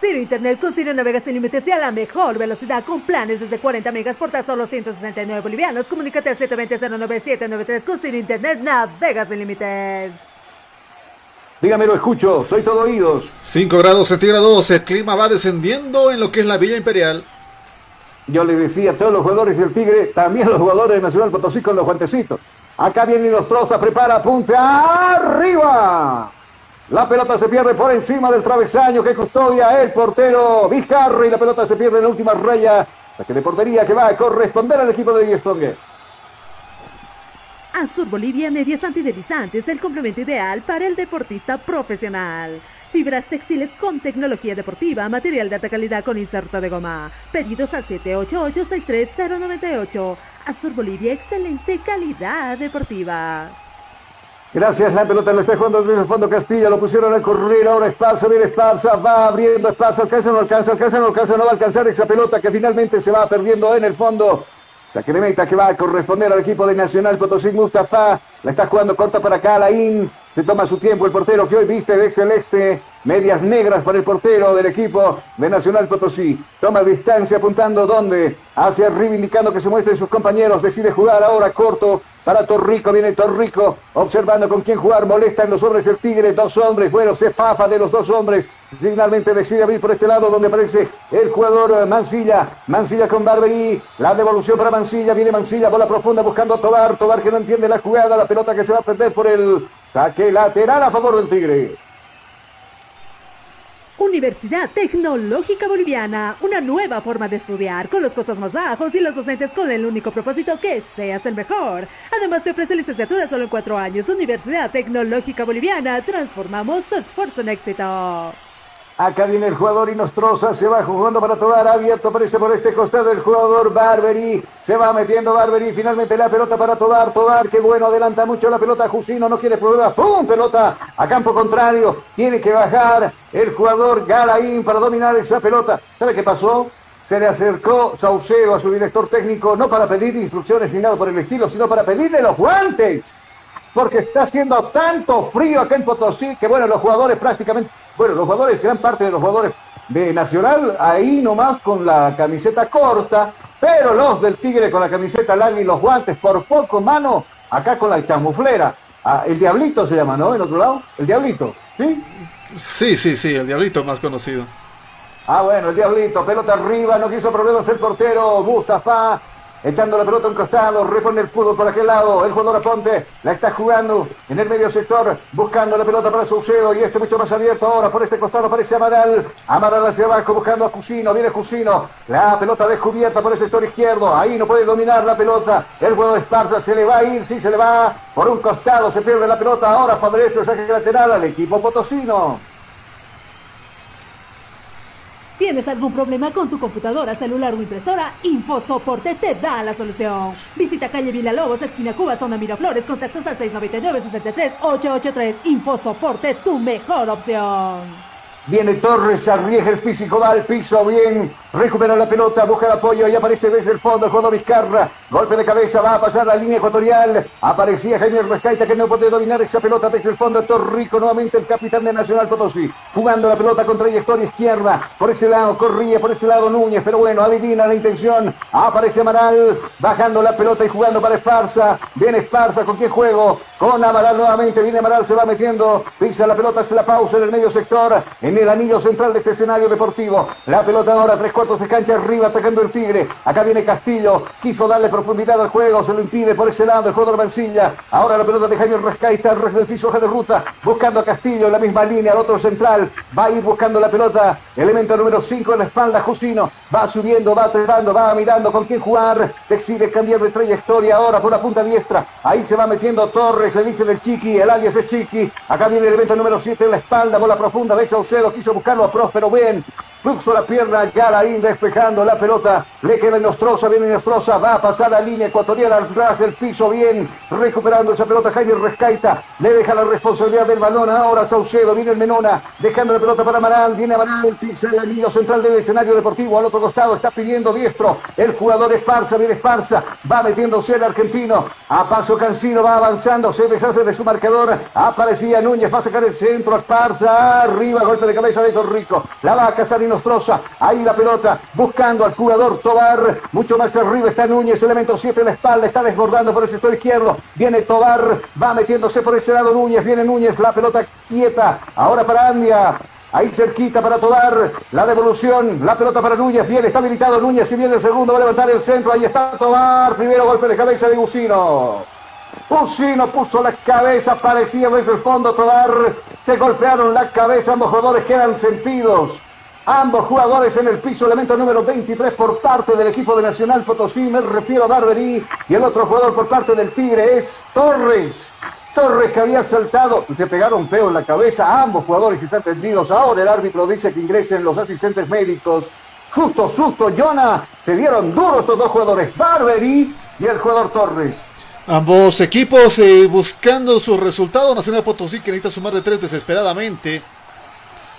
Ciro Internet con Ciro Navegas sin límites y a la mejor velocidad con planes desde 40 megas por tan solo 169 bolivianos. Comunícate al 720-09793 con Ciro Internet Navegas sin límites. Dígame, lo escucho, soy todo oídos. 5 grados centígrados, el clima va descendiendo en lo que es la Villa Imperial. Yo le decía a todos los jugadores del Tigre, también los jugadores de Nacional Potosí con los guantecitos. Acá viene Nostroza, prepara, apunta, arriba. La pelota se pierde por encima del travesaño que custodia el portero Vizcarra y la pelota se pierde en la última raya. La que de portería que va a corresponder al equipo de Diestongue. Azur Bolivia Medias Antideslizantes, el complemento ideal para el deportista profesional. Fibras textiles con tecnología deportiva, material de alta calidad con inserto de goma. Pedidos al 788-63098. Azur Bolivia, excelente calidad deportiva. Gracias, la pelota le está jugando desde el fondo Castilla, lo pusieron a correr, ahora Esparza, viene Esparza, va abriendo Esparza, alcanza, no alcanza, alcanza, no alcanza, no va a alcanzar esa pelota que finalmente se va perdiendo en el fondo. Saque de meta que va a corresponder al equipo de Nacional Potosí Mustafa. La está jugando corta para acá, Alain. Se toma su tiempo el portero que hoy viste de celeste. Medias negras para el portero del equipo de Nacional Potosí. Toma distancia apuntando donde. Hacia arriba indicando que se muestren sus compañeros. Decide jugar ahora corto para Torrico. Viene Torrico observando con quién jugar. Molesta en los hombres el Tigre. Dos hombres. Bueno, se fafa de los dos hombres. Finalmente decide abrir por este lado donde aparece el jugador Mancilla. Mancilla con Barberí. La devolución para Mancilla. Viene Mancilla. Bola profunda buscando a Tobar. Tobar que no entiende la jugada. La pelota que se va a perder por el saque lateral a favor del Tigre. Universidad Tecnológica Boliviana, una nueva forma de estudiar con los costos más bajos y los docentes con el único propósito que seas el mejor. Además te ofrece licenciatura solo en cuatro años. Universidad Tecnológica Boliviana, transformamos tu esfuerzo en éxito. Acá viene el jugador Inostroza, se va jugando para tomar abierto, aparece por este costado el jugador Barberi, se va metiendo Barberi, finalmente la pelota para Tobar, Tobar, que bueno, adelanta mucho la pelota, Justino no quiere problemas, ¡pum! Pelota a campo contrario, tiene que bajar el jugador Galaín para dominar esa pelota. ¿Sabe qué pasó? Se le acercó Saucedo a su director técnico, no para pedir instrucciones ni nada por el estilo, sino para pedirle los guantes porque está haciendo tanto frío acá en Potosí que bueno, los jugadores prácticamente, bueno, los jugadores, gran parte de los jugadores de Nacional ahí nomás con la camiseta corta, pero los del Tigre con la camiseta larga y los guantes por poco mano, acá con la chamuflera. Ah, el Diablito se llama, ¿no? En otro lado, el Diablito, ¿sí? Sí, sí, sí, el Diablito más conocido. Ah, bueno, el Diablito, pelota arriba, no quiso problemas el portero, Mustafa, echando la pelota a un costado, repone el fútbol por aquel lado, el jugador Aponte la está jugando en el medio sector, buscando la pelota para Saucedo y este mucho más abierto ahora por este costado aparece Amaral, Amaral hacia abajo buscando a Cusino, viene Cusino, la pelota descubierta por el sector izquierdo, ahí no puede dominar la pelota, el jugador Esparza se le va a ir, sí se le va por un costado, se pierde la pelota, ahora favorece el saque lateral al equipo potosino. ¿Tienes algún problema con tu computadora, celular o impresora? InfoSoporte te da la solución. Visita calle Villalobos, esquina Cuba, zona Miraflores, contactos al 699-63-883. InfoSoporte, tu mejor opción. Viene Torres, arriesga el físico, va al piso, bien, recupera la pelota, busca el apoyo y aparece desde el fondo el jugador Vizcarra. Golpe de cabeza, va a pasar la línea ecuatorial. Aparecía Jaime Rescaita que no puede dominar esa pelota desde el fondo. Torrico, nuevamente el capitán de Nacional Potosí, jugando la pelota con trayectoria izquierda. Por ese lado, corría por ese lado Núñez, pero bueno, adivina la intención. Aparece Amaral, bajando la pelota y jugando para Esparza. Viene Esparza, ¿con quién juego? Con Amaral nuevamente, viene Amaral, se va metiendo, pisa la pelota, hace la pausa en el medio sector. En el anillo central de este escenario deportivo. La pelota ahora, tres cuartos de cancha arriba, atacando el Tigre. Acá viene Castillo, quiso darle profundidad al juego, se lo impide por ese lado el jugador Mancilla. Ahora la pelota de Jaime Rescaita, el resto del piso, hoja de ruta, buscando a Castillo en la misma línea, al otro central. Va a ir buscando la pelota, elemento número 5 en la espalda, Justino. Va subiendo, va trepando, va mirando con quién jugar. Decide cambiar de trayectoria ahora por la punta diestra. Ahí se va metiendo Torres, le dice el Chiqui, el alias es Chiqui. Acá viene el elemento número 7 en la espalda, bola profunda de Saucedo quiso buscarlo a Próspero, bien, Fluxo la pierna, Galaín despejando la pelota, le queda Nostroza, viene Nostroza, va a pasar la línea ecuatorial al ras del piso, bien, recuperando esa pelota Jaime Rescaita, le deja la responsabilidad del balón ahora Saucedo, viene el Menona, dejando la pelota para Amaral, viene Amaral, pisa el anillo central del escenario deportivo, al otro costado está pidiendo diestro, el jugador Esparza, viene Esparza, va metiéndose el argentino, a paso Cancino, va avanzando, se deshace de su marcador, aparecía Núñez, va a sacar el centro, Esparza, arriba, golpe de cabeza de Torrico, la va a cazar Nostroza. Ahí la pelota buscando al jugador Tobar. Mucho más arriba está Núñez, elemento 7 en la espalda. Está desbordando por el sector izquierdo. Viene Tobar, va metiéndose por ese lado Núñez. Viene Núñez, la pelota quieta. Ahora para Andia. Ahí cerquita para Tobar, la devolución, la pelota para Núñez, bien, está habilitado Núñez, si viene el segundo, va a levantar el centro, ahí está Tobar, primero golpe de cabeza de Gusino. Gusino puso la cabeza, parecía desde el fondo Tobar, se golpearon la cabeza, ambos jugadores quedan sentidos. Ambos jugadores en el piso, elemento número 23 por parte del equipo de Nacional Potosí, me refiero a Barberí, y el otro jugador por parte del Tigre es Torres. Torres que había saltado, se pegaron feo en la cabeza, ambos jugadores están tendidos. Ahora el árbitro dice que ingresen los asistentes médicos. Susto, susto, Jonah, se dieron duros estos dos jugadores, Barberi y el jugador Torres. Ambos equipos eh, buscando su resultado. Nacional Potosí que necesita sumar de tres desesperadamente.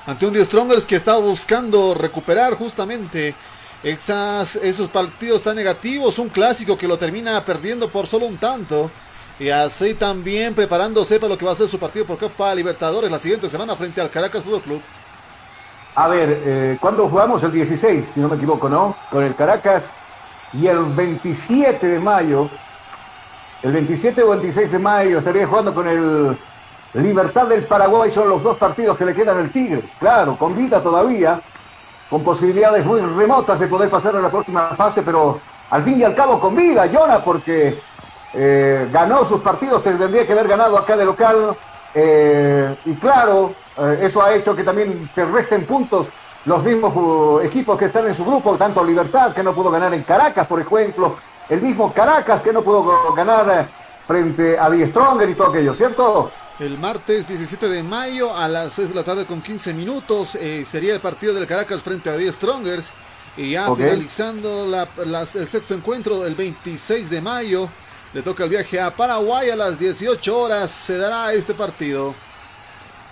Ante un Die Strongers que está buscando recuperar justamente esos partidos tan negativos. Un clásico que lo termina perdiendo por solo un tanto. Y así también preparándose para lo que va a ser su partido por Copa Libertadores la siguiente semana frente al Caracas Fútbol Club. A ver, eh, ¿cuándo jugamos? El 16, si no me equivoco, ¿no? Con el Caracas. Y el 27 de mayo el 27 o 26 de mayo estaría jugando con el Libertad del Paraguay. Son los dos partidos que le quedan al Tigre. Claro, con vida todavía, con posibilidades muy remotas de poder pasar a la próxima fase, pero al fin y al cabo con vida, Jonah, porque eh, ganó sus partidos, tendría que haber ganado acá de local. Eh, y claro, eh, eso ha hecho que también se resten puntos los mismos uh, equipos que están en su grupo, tanto Libertad, que no pudo ganar en Caracas, por ejemplo, el mismo Caracas que no pudo ganar frente a Die Stronger y todo aquello, ¿cierto? El martes 17 de mayo a las 6 de la tarde con 15 minutos eh, sería el partido del Caracas frente a Die Strongers. Y ya finalizando el sexto encuentro el 26 de mayo, le toca el viaje a Paraguay a las 18 horas. Se dará este partido.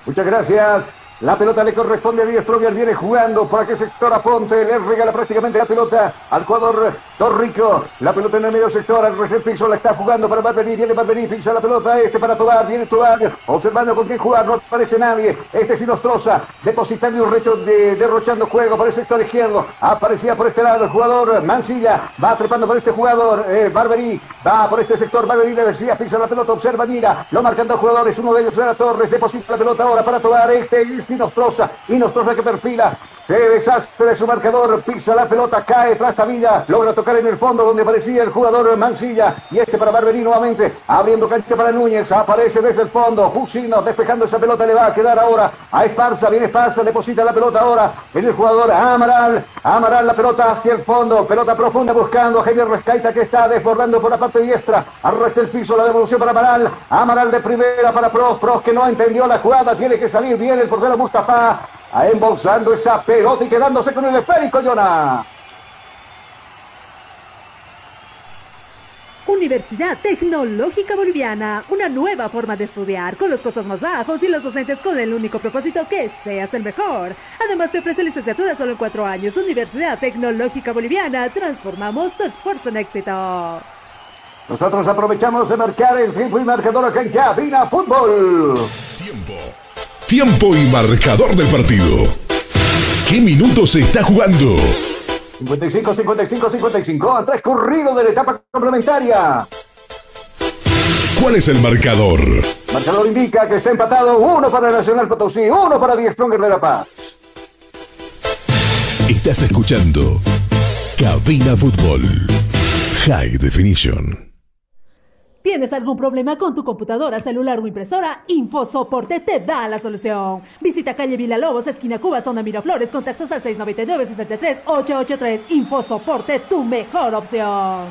Muchas gracias. La pelota le corresponde a Díaz Stronger, viene jugando para qué sector aponte, le regala prácticamente la pelota al jugador Torrico. La pelota en el medio sector, al Pixel la está jugando para Barberí, viene Barberí, fixa la pelota, este para Tobar, viene Tobar, observando con quién jugar, no aparece nadie. Este es Sinostroza, depositando un reto de, derrochando juego para el sector izquierdo. Aparecía por este lado el jugador Mancilla, va trepando por este jugador eh, Barberí, va por este sector, Barberí le decía, fixa la pelota, observa, mira, lo marcando jugadores, uno de ellos era Torres, deposita la pelota ahora para Tobar, este y Nostroza, y Nostroza que perfila, se desastre de su marcador, pisa la pelota, cae tras Tavilla, logra tocar en el fondo donde aparecía el jugador Mancilla, y este para Barberí nuevamente, abriendo cancha para Núñez, aparece desde el fondo, Jusino despejando esa pelota, le va a quedar ahora a Esparza, viene Esparza, deposita la pelota ahora en el jugador Amaral, Amaral la pelota hacia el fondo, pelota profunda buscando a Javier Rescaita que está desbordando por la parte diestra, arrastra el piso, la devolución para Amaral, Amaral de primera para Pros, Pros que no entendió la jugada, tiene que salir bien el portero Mustafa, embolsando esa pelota y quedándose con el esférico, Jonah. Universidad Tecnológica Boliviana, una nueva forma de estudiar con los costos más bajos y los docentes con el único propósito que seas el mejor. Además te ofrece licenciatura solo en cuatro años. Universidad Tecnológica Boliviana, transformamos tu esfuerzo en éxito. Nosotros aprovechamos de marcar el tiempo y marcador acá en Cabina Fútbol. Tiempo. Tiempo y marcador del partido. ¿Qué minutos se está jugando? 55, 55, 55. Ha transcurrido de la etapa complementaria. ¿Cuál es el marcador? Marcador indica que está empatado. Uno para Nacional Potosí, uno para Die Stronger de La Paz. Estás escuchando Cabina Fútbol. High Definition. ¿Tienes algún problema con tu computadora, celular o impresora? InfoSoporte te da la solución. Visita calle Villalobos, esquina Cuba, zona Miraflores, contactos al 699-63-883. InfoSoporte, tu mejor opción.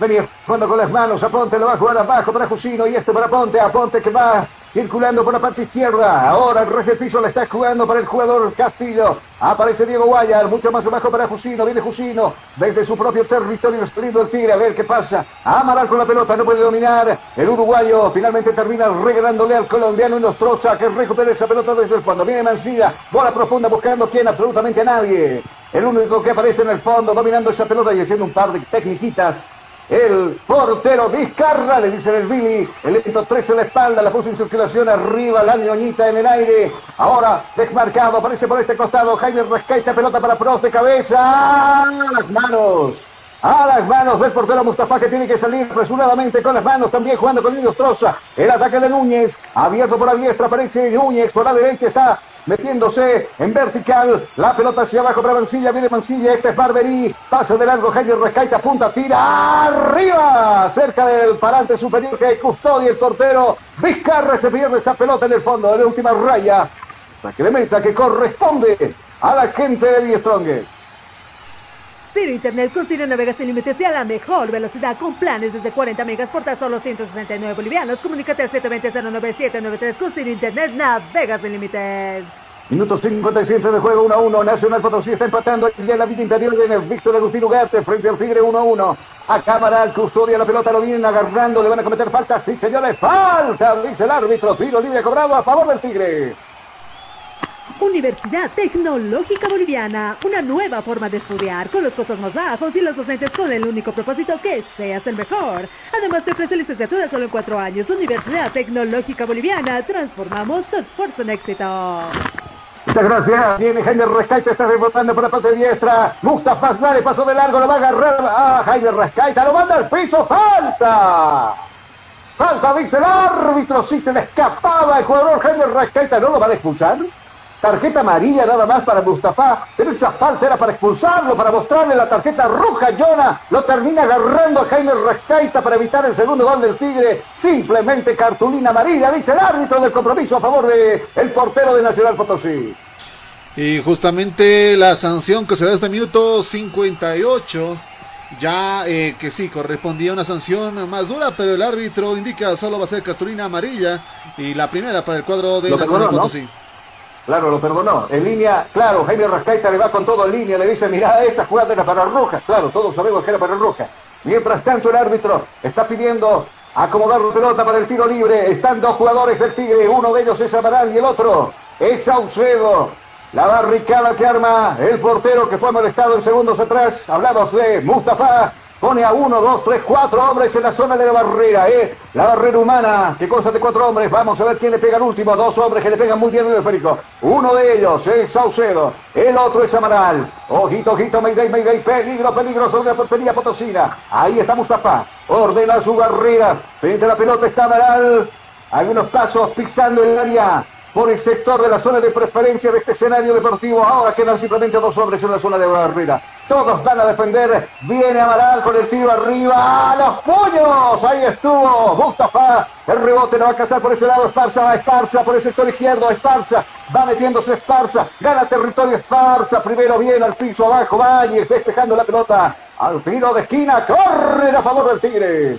Venía jugando con las manos, Aponte lo va a jugar abajo para Jusino y este para Aponte, Aponte que va circulando por la parte izquierda. Ahora el rey piso le está jugando para el jugador Castillo. Aparece Diego Guayar, mucho más abajo para Jusino. Viene Jusino desde su propio territorio, saliendo el Tigre. A ver qué pasa. Amaral con la pelota, no puede dominar. El uruguayo finalmente termina regalándole al colombiano y Nostroza que recupera esa pelota desde el fondo. Viene Mancilla, bola profunda buscando quién, absolutamente a nadie. El único que aparece en el fondo, dominando esa pelota y haciendo un par de tecniquitas el portero Vizcarra, le dice el Billy. El evento 3 en la espalda, la puso en circulación arriba, la ñoñita en el aire. Ahora desmarcado, aparece por este costado. Jaime rescaita pelota para Prost de cabeza. A las manos. A las manos del portero Mustafa que tiene que salir apresuradamente con las manos, también jugando con Niños Troza. El ataque de Núñez, abierto por la diestra, aparece Núñez, por la derecha está metiéndose en vertical, la pelota hacia abajo para Mancilla, viene Mancilla, este es Barberí, pasa de largo, Jaime Rescaita, punta, tira arriba, cerca del parante superior que custodia el portero, Vizcarra se pierde esa pelota en el fondo de la última raya, la que le meta que corresponde a la gente de Die Strong. Ciro Internet con Ciro navegas sin límites y a la mejor velocidad con planes desde 40 megas por tan solo 169 bolivianos. Comunícate al 720-09793 con Ciro Internet navegas sin límites. Minuto 57 de juego 1 a 1. Nacional Potosí está empatando ya en la vida interior de Víctor Agustín Ugarte frente al Tigre 1 a 1. A cámara, custodia la pelota, lo vienen agarrando, le van a cometer falta. Sí, señores, falta, dice el árbitro. Tiro libre cobrado a favor del Tigre. Universidad Tecnológica Boliviana, una nueva forma de estudiar con los costos más bajos y los docentes con el único propósito que seas el mejor. Además te ofrece licenciatura solo en cuatro años. Universidad Tecnológica Boliviana, transformamos tu esfuerzo en éxito. Muchas gracias. Viene Jaime Rescaita, está rebotando por la parte diestra. Mustafa Asnari, paso de largo, lo va a agarrar. Ah, Jaime Rescaita, lo manda al piso. ¡Falta! Falta, dice el árbitro. Sí, se le escapaba el jugador Jaime Rescaita. ¿No lo van a expulsar? Tarjeta amarilla nada más para Mustafa, pero esa falta era para expulsarlo, para mostrarle la tarjeta roja. Jonah lo termina agarrando a Jaime Rescaita para evitar el segundo gol del Tigre. Simplemente cartulina amarilla, dice el árbitro del compromiso a favor de el portero de Nacional Potosí. Y justamente la sanción que se da este minuto 58, ya eh, que sí, correspondía a una sanción más dura, pero el árbitro indica solo va a ser cartulina amarilla y la primera para el cuadro de Nacional Potosí. Claro, lo perdonó. En línea, claro, Jaime Rascaita le va con todo en línea, le dice, mira, esa jugada era para Roja. Claro, todos sabemos que era para Roja. Mientras tanto, el árbitro está pidiendo acomodar la pelota para el tiro libre. Están dos jugadores del Tigre, uno de ellos es Amaral y el otro es Saucedo. La barricada que arma el portero que fue molestado en segundos atrás. Hablamos de Mustafa. Pone a uno, dos, tres, cuatro hombres en la zona de la barrera, ¿eh? La barrera humana, que consta de cuatro hombres. Vamos a ver quién le pega al último. Dos hombres que le pegan muy bien el esférico. Uno de ellos es Saucedo. El otro es Amaral. Ojito, ojito, Mayday, Mayday. Peligro, peligro sobre la portería potosina. Ahí está Mustafa. Ordena su barrera. Frente a la pelota está Amaral. Algunos pasos pisando el área por el sector de la zona de preferencia de este escenario deportivo. Ahora quedan simplemente dos hombres en la zona de barrera. Todos van a defender. Viene Amaral con el tiro arriba. ¡A los puños! Ahí estuvo Mustafa. El rebote lo va a cazar por ese lado. Esparza va Esparza por el sector izquierdo. Esparza va metiéndose Esparza. Gana territorio Esparza. Primero viene al piso abajo. Valle despejando la pelota. Al tiro de esquina. Corre a favor del Tigre.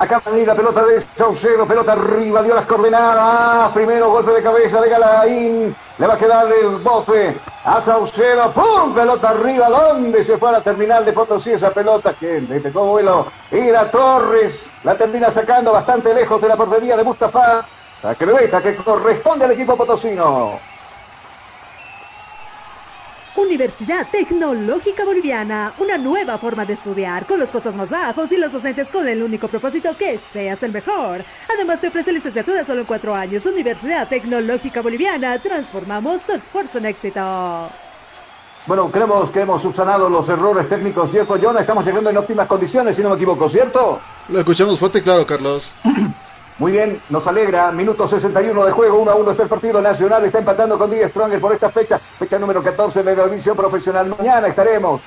Acá venir la pelota de Saucedo, pelota arriba, dio las coordenadas. Primero golpe de cabeza de Galaín. Le va a quedar el bote a Saucedo. ¡Pum! Pelota arriba. ¿Dónde se fue a la terminal de Potosí esa pelota? que le pegó vuelo? La Torres la termina sacando bastante lejos de la portería de Mustafa. La creveta que corresponde al equipo potosino. Universidad Tecnológica Boliviana, una nueva forma de estudiar con los costos más bajos y los docentes con el único propósito que seas el mejor. Además te ofrece licenciatura solo en cuatro años. Universidad Tecnológica Boliviana, transformamos tu esfuerzo en éxito. Bueno, creemos que hemos subsanado los errores técnicos, ¿cierto, John? Estamos llegando en óptimas condiciones, si no me equivoco, ¿cierto? Lo escuchamos fuerte y claro, Carlos. Muy bien, nos alegra. Minuto 61 de juego, 1 a 1 está el partido nacional. Está empatando con 10 Stronger por esta fecha, fecha número 14 de la división profesional. Mañana estaremos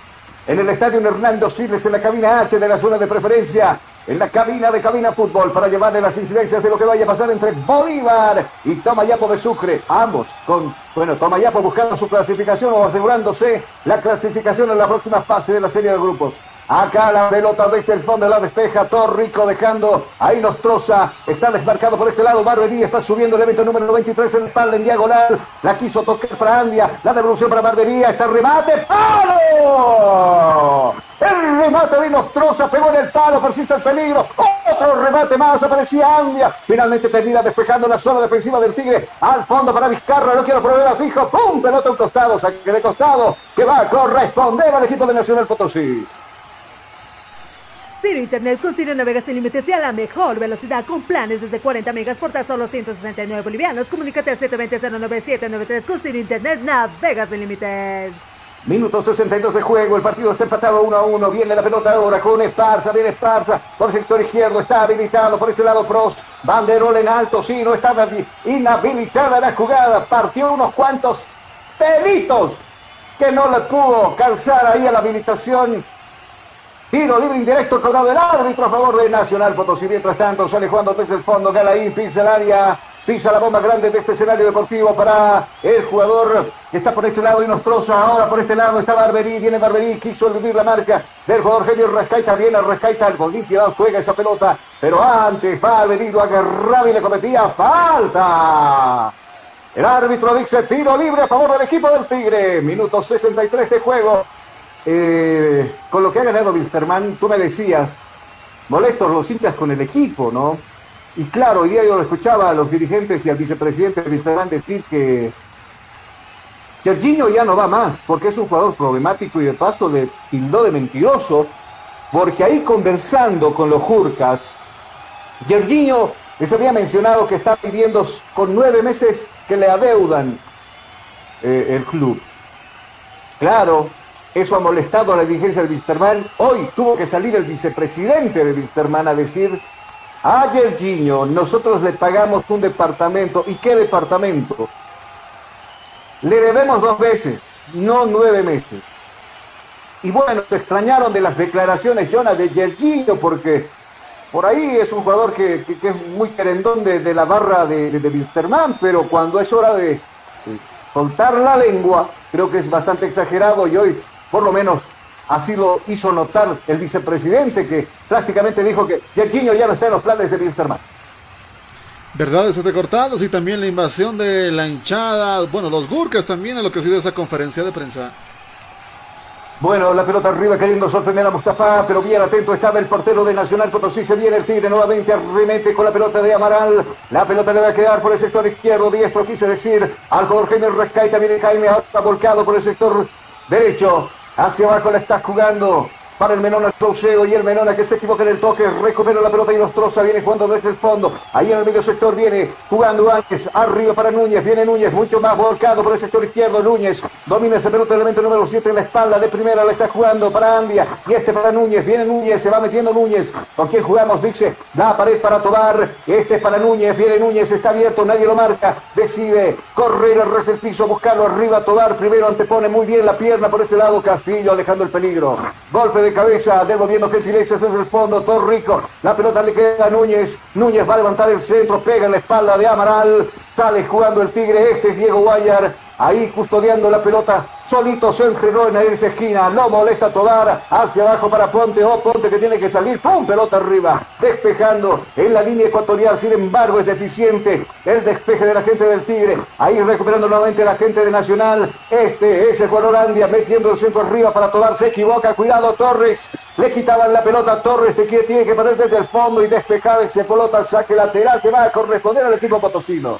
en el estadio Hernando Siles, en la cabina H de la zona de preferencia, en la cabina de cabina fútbol, para llevarle las incidencias de lo que vaya a pasar entre Bolívar y Tomayapo de Sucre. Ambos con, bueno, Tomayapo buscando su clasificación o asegurándose la clasificación en la próxima fase de la serie de grupos. Acá la pelota desde el fondo la despeja. Torrico dejando. Ahí Nostroza. Está desmarcado por este lado. Barbería está subiendo el evento número 93 en espalda en diagonal. La quiso tocar para Andia. La devolución para Barbería. Está remate. ¡Palo! El remate de Nostroza pegó en el palo. Persiste el peligro. Otro remate más. Aparecía Andia. Finalmente termina despejando la zona defensiva del Tigre. Al fondo para Vizcarra. No quiero problemas. Dijo. ¡Pum! Pelota a un costado. Saque de costado. Que va a corresponder al equipo de Nacional Potosí. Ciro Internet con Ciro navegas sin límites y a la mejor velocidad con planes desde 40 megas por tan solo 169 bolivianos. Comunícate al 720-09793 con Ciro Internet navegas sin límites. Minuto 62 de juego, el partido está empatado 1 a 1. Viene la pelota ahora con Esparza, viene Esparza por el sector izquierdo, está habilitado por ese lado Prost. Banderol en alto, sí, no estaba inhabilitada la jugada. Partió unos cuantos pelitos que no le pudo calzar ahí a la habilitación Tiro libre indirecto cobrado el árbitro a favor de Nacional Potosí. Mientras tanto, sale jugando desde el fondo. Galaín pisa el área. Pisa la bomba grande de este escenario deportivo para el jugador que está por este lado y Nostroza. Ahora por este lado está Barberí. Viene Barberí. Quiso eludir la marca del jugador Genio Rescaita. Viene Rescaita. El Bolivia juega esa pelota. Pero antes Barberí lo agarraba y le cometía falta. El árbitro dice tiro libre a favor del equipo del Tigre. Minuto 63 de juego. Eh, con lo que ha ganado Wilstermann, tú me decías, molestos los hinchas con el equipo, ¿no? Y claro, hoy yo lo escuchaba a los dirigentes y al vicepresidente de Wilstermann decir que Serginho ya no va más, porque es un jugador problemático y de paso le tildó de mentiroso, porque ahí conversando con los Jurcas, Serginho les había mencionado que está pidiendo con nueve meses que le adeudan eh, el club. Claro, eso ha molestado a la dirigencia de Wisterman. Hoy tuvo que salir el vicepresidente de Wisterman a decir, a Yerginho, nosotros le pagamos un departamento. ¿Y qué departamento? Le debemos dos veces, no nueve meses. Y bueno, se extrañaron de las declaraciones, Jonas, de Yerginho, porque por ahí es un jugador que, es muy querendón de, la barra de, de, Wisterman, pero cuando es hora de, soltar la lengua, creo que es bastante exagerado y hoy por lo menos así lo hizo notar el vicepresidente que prácticamente dijo que Yerquinho ya no está en los planes de Wilstermann. Verdades recortadas y también la invasión de la hinchada, bueno, los Gurkas también en lo que ha sido esa conferencia de prensa. Bueno, la pelota arriba queriendo sorprender a Mustafa, pero bien atento estaba el portero de Nacional Potosí. Se viene el Tigre nuevamente, arremete con la pelota de Amaral. La pelota le va a quedar por el sector izquierdo, diestro, quise decir. Al jugador Jaime Rescaita, viene Jaime, está volcado por el sector derecho. Hacia abajo la está jugando para el Menona Sauceo y el Menona que se equivoca en el toque, recupera la pelota y Nostroza viene jugando desde el fondo, ahí en el medio sector viene jugando Ángel, arriba para Núñez, viene Núñez, mucho más volcado por el sector izquierdo, Núñez. Domina ese pelota, elemento número 7 en la espalda, de primera le está jugando para Andia, y este para Núñez, viene Núñez, se va metiendo Núñez, ¿con quién jugamos? Dice, la pared para Tobar, este es para Núñez, viene Núñez, está abierto, nadie lo marca, decide correr al del piso, buscarlo arriba, Tobar primero antepone muy bien la pierna por ese lado, Castillo alejando el peligro, golpe de cabeza, devolviendo gentilezas desde el fondo, todo rico. La pelota le queda a Núñez. Núñez va a levantar el centro, pega en la espalda de Amaral. Sale jugando el Tigre. Este es Diego Guayar. Ahí custodiando la pelota. Solito se enredó en esa esquina. Lo molesta Tobar. Hacia abajo para Ponte. Oh, Ponte que tiene que salir. ¡Pum! Pelota arriba. Despejando en la línea ecuatorial. Sin embargo, es deficiente el despeje de la gente del Tigre. Ahí recuperando nuevamente la gente de Nacional. Este es el jugador Andia metiendo el centro arriba para Tobar. Se equivoca. Cuidado, Torres. Le quitaban la pelota a Torres. Te tiene que parar desde el fondo y despejar ese pelota. Saque lateral que va a corresponder al equipo potosino.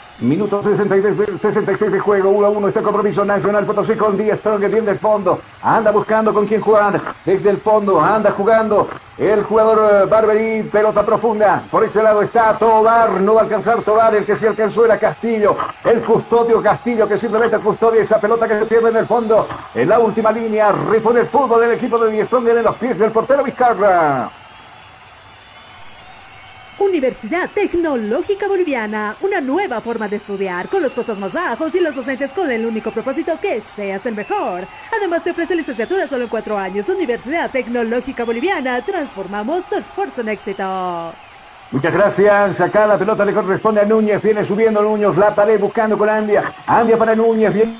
Minuto 63, 66 de juego, 1 a 1 este compromiso nacional Potosí con Díaz Strong viene del fondo, anda buscando con quién jugar, desde el fondo, anda jugando el jugador eh, Barberí, pelota profunda, por ese lado está Tobar, no va a alcanzar Tobar, el que se alcanzó era Castillo, el custodio Castillo que simplemente custodia esa pelota que se pierde en el fondo, en la última línea, repone el fútbol del equipo de Díaz Strong en los pies del portero Vizcarra. Universidad Tecnológica Boliviana, una nueva forma de estudiar con los costos más bajos y los docentes con el único propósito que seas el mejor. Además te ofrece licenciatura solo en cuatro años. Universidad Tecnológica Boliviana, transformamos tu esfuerzo en éxito. Muchas gracias. Acá la pelota le corresponde a Núñez. Viene subiendo Núñez. La pared buscando con Andia. Andia para Núñez. Viene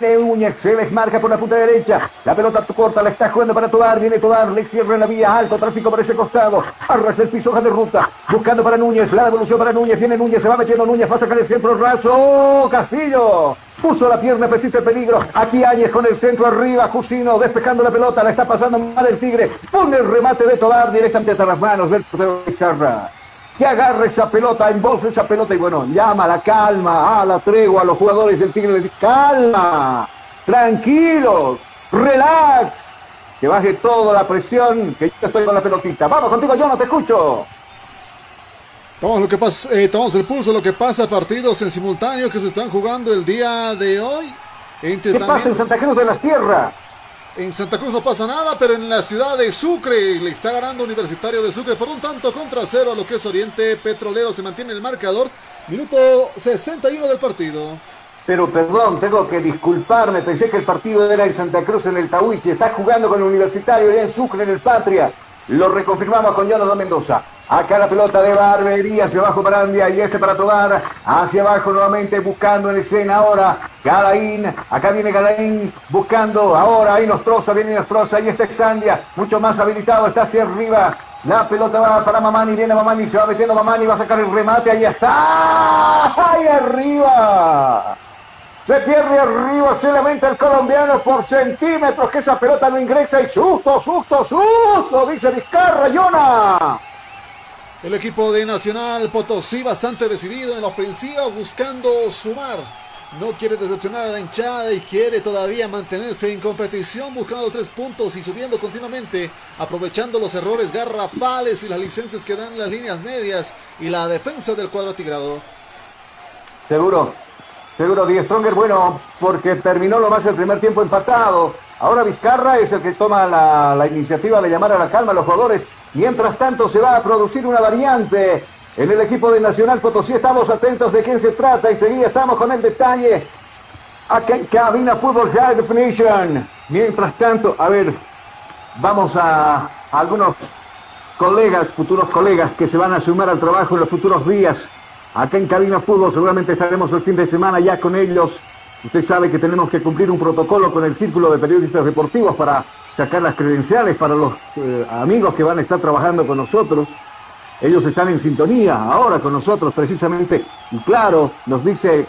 de Uñez, se les marca por la punta derecha. La pelota corta la está jugando para Tobar. Viene Tobar, le cierra la vía. Alto tráfico por ese costado. Arrastra el piso, de ruta. Buscando para Núñez. La devolución para Núñez. Viene Núñez, se va metiendo Núñez. Va a sacar el centro raso. Castillo. Puso la pierna, persiste el peligro. Aquí Áñez con el centro arriba. Jusino despejando la pelota. La está pasando mal el Tigre. Pone el remate de Tobar directamente hasta las manos del de que agarre esa pelota, embolse esa pelota y bueno, llama a la calma, a la tregua a los jugadores del Tigre. Calma, tranquilos, relax, que baje toda la presión, que yo estoy con la pelotita. Vamos contigo, yo no te escucho. Tomamos, lo que pasa, eh, tomamos el pulso, lo que pasa, partidos en simultáneo que se están jugando el día de hoy. ¿Qué pasa en Santa Cruz de las Tierras? En Santa Cruz no pasa nada, pero en la ciudad de Sucre le está ganando Universitario de Sucre por un tanto contra cero a lo que es Oriente Petrolero. Se mantiene el marcador. Minuto 61 del partido. Pero perdón, tengo que disculparme. Pensé que el partido era en Santa Cruz en el Tahuichi. Está jugando con el Universitario y en Sucre en el Patria. Lo reconfirmamos con Jonathan Mendoza. Acá la pelota de Barbería hacia abajo para Andia y este para tomar. Hacia abajo nuevamente buscando en escena ahora. Galaín. Acá viene Galaín buscando. Ahora ahí Nostroza. Viene Nostroza y este Exandia. Mucho más habilitado. Está hacia arriba. La pelota va para Mamani. Viene Mamani. Se va metiendo Mamani. Va a sacar el remate. Ahí está. Ahí arriba. Se pierde arriba, se lamenta el colombiano por centímetros que esa pelota no ingresa y susto, susto, susto, dice Vizcarra, Yona. El equipo de Nacional Potosí bastante decidido en la ofensiva buscando sumar. No quiere decepcionar a la hinchada y quiere todavía mantenerse en competición buscando tres puntos y subiendo continuamente, aprovechando los errores garrafales y las licencias que dan las líneas medias y la defensa del cuadro tigrado. Seguro, Seguro Die Stronger, bueno, porque terminó lo más el primer tiempo empatado. Ahora Vizcarra es el que toma la, la, iniciativa de llamar a la calma a los jugadores. Mientras tanto se va a producir una variante en el equipo de Nacional Potosí. Estamos atentos de quién se trata y seguida estamos con el detalle. Acá en Cabina Fútbol High Definition. Mientras tanto, a ver, vamos a algunos colegas, futuros colegas que se van a sumar al trabajo en los futuros días. Acá en Cabina Fútbol seguramente estaremos el fin de semana ya con ellos. Usted sabe que tenemos que cumplir un protocolo con el Círculo de Periodistas Deportivos para sacar las credenciales para los eh, amigos que van a estar trabajando con nosotros. Ellos están en sintonía ahora con nosotros precisamente. Y claro, nos dice,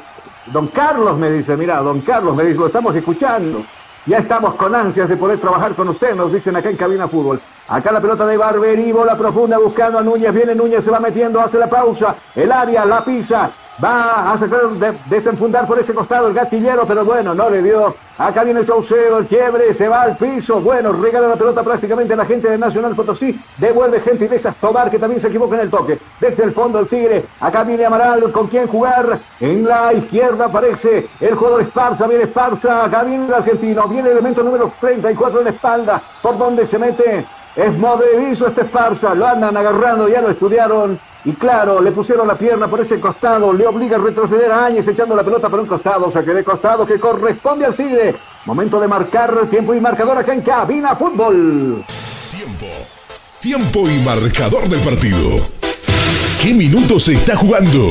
don Carlos me dice, mira, don Carlos me dice, lo estamos escuchando. Ya estamos con ansias de poder trabajar con usted, nos dicen acá en Cabina Fútbol. Acá la pelota de Barberí, bola profunda buscando a Núñez. Viene Núñez, se va metiendo, hace la pausa. El área, la pisa. Va a sacar, de, desenfundar por ese costado el gatillero, pero bueno, no le dio. Acá viene el Saucedo, el quiebre, se va al piso. Bueno, regala la pelota prácticamente a la gente de Nacional Potosí. Devuelve gentileza Tobar, que también se equivoca en el toque. Desde el fondo el Tigre. Acá viene Amaral, con quién jugar. En la izquierda aparece el jugador Esparza. Viene Esparza. Acá viene el argentino. Viene el elemento número 34 en la espalda. Por donde se mete es movedizo este Esparza, lo andan agarrando, ya lo estudiaron. Y claro, le pusieron la pierna por ese costado, le obliga a retroceder a Áñez echando la pelota por un costado, o sea que de costado que corresponde al Tigre. Momento de marcar tiempo y marcador acá en Cabina Fútbol. Tiempo. Tiempo y marcador del partido. ¿Qué minutos se está jugando?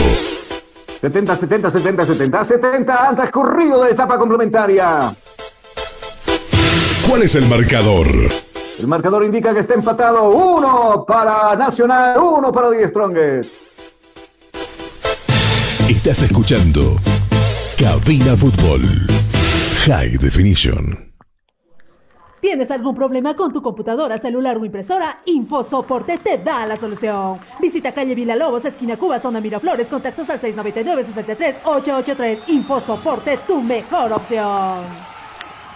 70, 70, 70, 70, 70 han transcurrido de etapa complementaria. ¿Cuál es el marcador? El marcador indica que está empatado. Uno para Nacional, uno para Die Strongest. Estás escuchando Cabina Fútbol High Definition. ¿Tienes algún problema con tu computadora, celular o impresora? InfoSoporte te da la solución. Visita calle Villalobos, esquina Cuba, zona Miraflores, contactos al 699-63-883. InfoSoporte, tu mejor opción.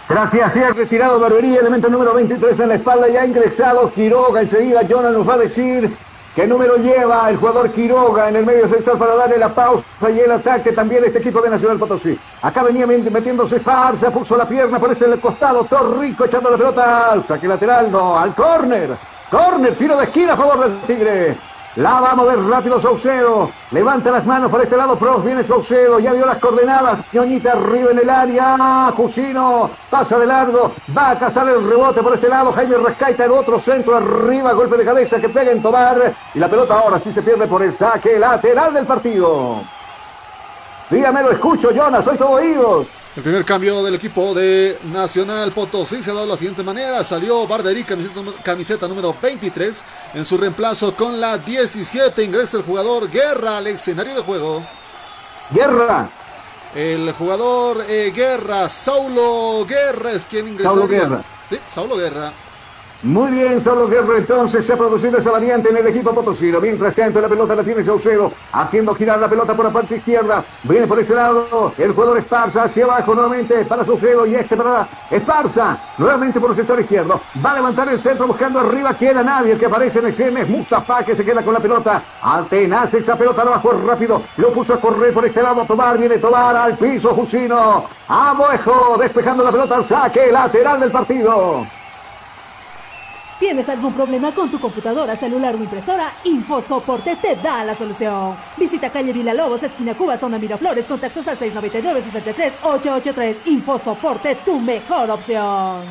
Gracias, se ha retirado Barbería, elemento número 23 en la espalda, ya ha ingresado Quiroga. Enseguida Jonas nos va a decir qué número lleva el jugador Quiroga en el medio sector para darle la pausa y el ataque también de este equipo de Nacional Potosí. Acá venía metiéndose Farsa, puso la pierna por ese costado, Torrico echando la pelota al saque lateral, no, al córner. Córner, tiro de esquina a favor del Tigre. La va a mover rápido Saucedo. Levanta las manos por este lado. Pros viene Saucedo. Ya vio las coordenadas. Ñoñita arriba en el área. Jusino pasa de largo. Va a cazar el rebote por este lado. Jaime Rescaita el otro centro arriba. Golpe de cabeza que pega en Tomar. Y la pelota ahora sí se pierde por el saque lateral del partido. Dígame, lo escucho, Jonas. Soy todo oídos. El primer cambio del equipo de Nacional Potosí se ha dado de la siguiente manera. Salió Barderí, camiseta, camiseta, número 23. En su reemplazo con la 17 ingresa el jugador Guerra al escenario de juego. Guerra. El jugador eh, Guerra, Saulo Guerra es quien ingresa. Saulo Guerra. Sí, Saulo Guerra. Muy bien, solo Guerra entonces se ha producido esa variante en el equipo potosino. Mientras tanto, la pelota la tiene Saucedo, haciendo girar la pelota por la parte izquierda. Viene por ese lado el jugador Esparza hacia abajo nuevamente para Saucedo y este para Esparza. Nuevamente por el sector izquierdo. Va a levantar el centro buscando arriba. Queda nadie. El que aparece en escena es Mustafa que se queda con la pelota. Altenaz esa pelota abajo rápido. Lo puso a correr por este lado. Tomar viene Tomar al piso Jusino. Abuejo despejando la pelota al saque lateral del partido. ¿Tienes algún problema con tu computadora, celular o impresora? InfoSoporte te da la solución. Visita calle Villalobos, esquina Cuba, zona Miraflores, contactos al 699-63-883. InfoSoporte, tu mejor opción.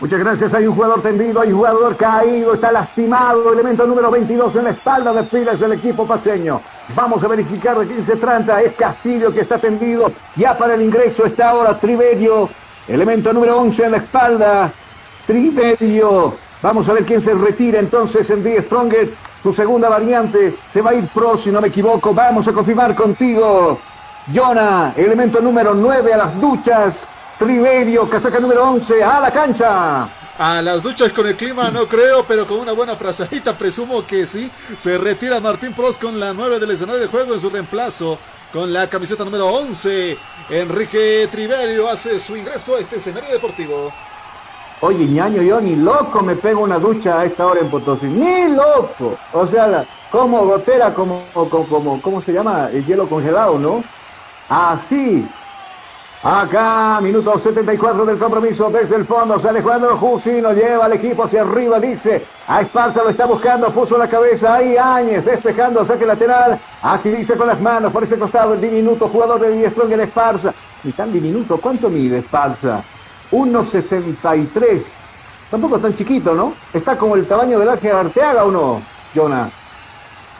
Muchas gracias. Hay un jugador tendido, hay un jugador caído, está lastimado. Elemento número 22 en la espalda de filas del equipo paseño. Vamos a verificar de quién se trata. Es Castillo que está tendido. Ya para el ingreso está ahora Triverio. Elemento número 11 en la espalda. Triverio. Vamos a ver quién se retira entonces en The Strongest. Su segunda variante se va a ir pro, si no me equivoco. Vamos a confirmar contigo. Jonah, elemento número 9 a las duchas. Triverio, casaca número 11 a la cancha. A las duchas con el clima no creo, pero con una buena frazadita presumo que sí. Se retira Martín Pros con la 9 del escenario de juego en su reemplazo. Con la camiseta número 11, Enrique Triverio hace su ingreso a este escenario deportivo. Oye, ñaño, yo ni loco me pego una ducha a esta hora en Potosí. Ni loco. O sea, como gotera, como, como, ¿cómo se llama? El hielo congelado, ¿no? Así. Acá, minuto 74 del compromiso, desde el fondo, sale jugando Jusino, lleva al equipo hacia arriba, dice, a Esparza lo está buscando, puso la cabeza, ahí Áñez, despejando, saque lateral, aquí dice con las manos, por ese costado, el diminuto jugador de Diestrong en Esparza, ni tan diminuto, ¿cuánto mide Esparza? 1.63. Tampoco tan chiquito, ¿no? Está como el tamaño del Ángel Arteaga o no, Jonah.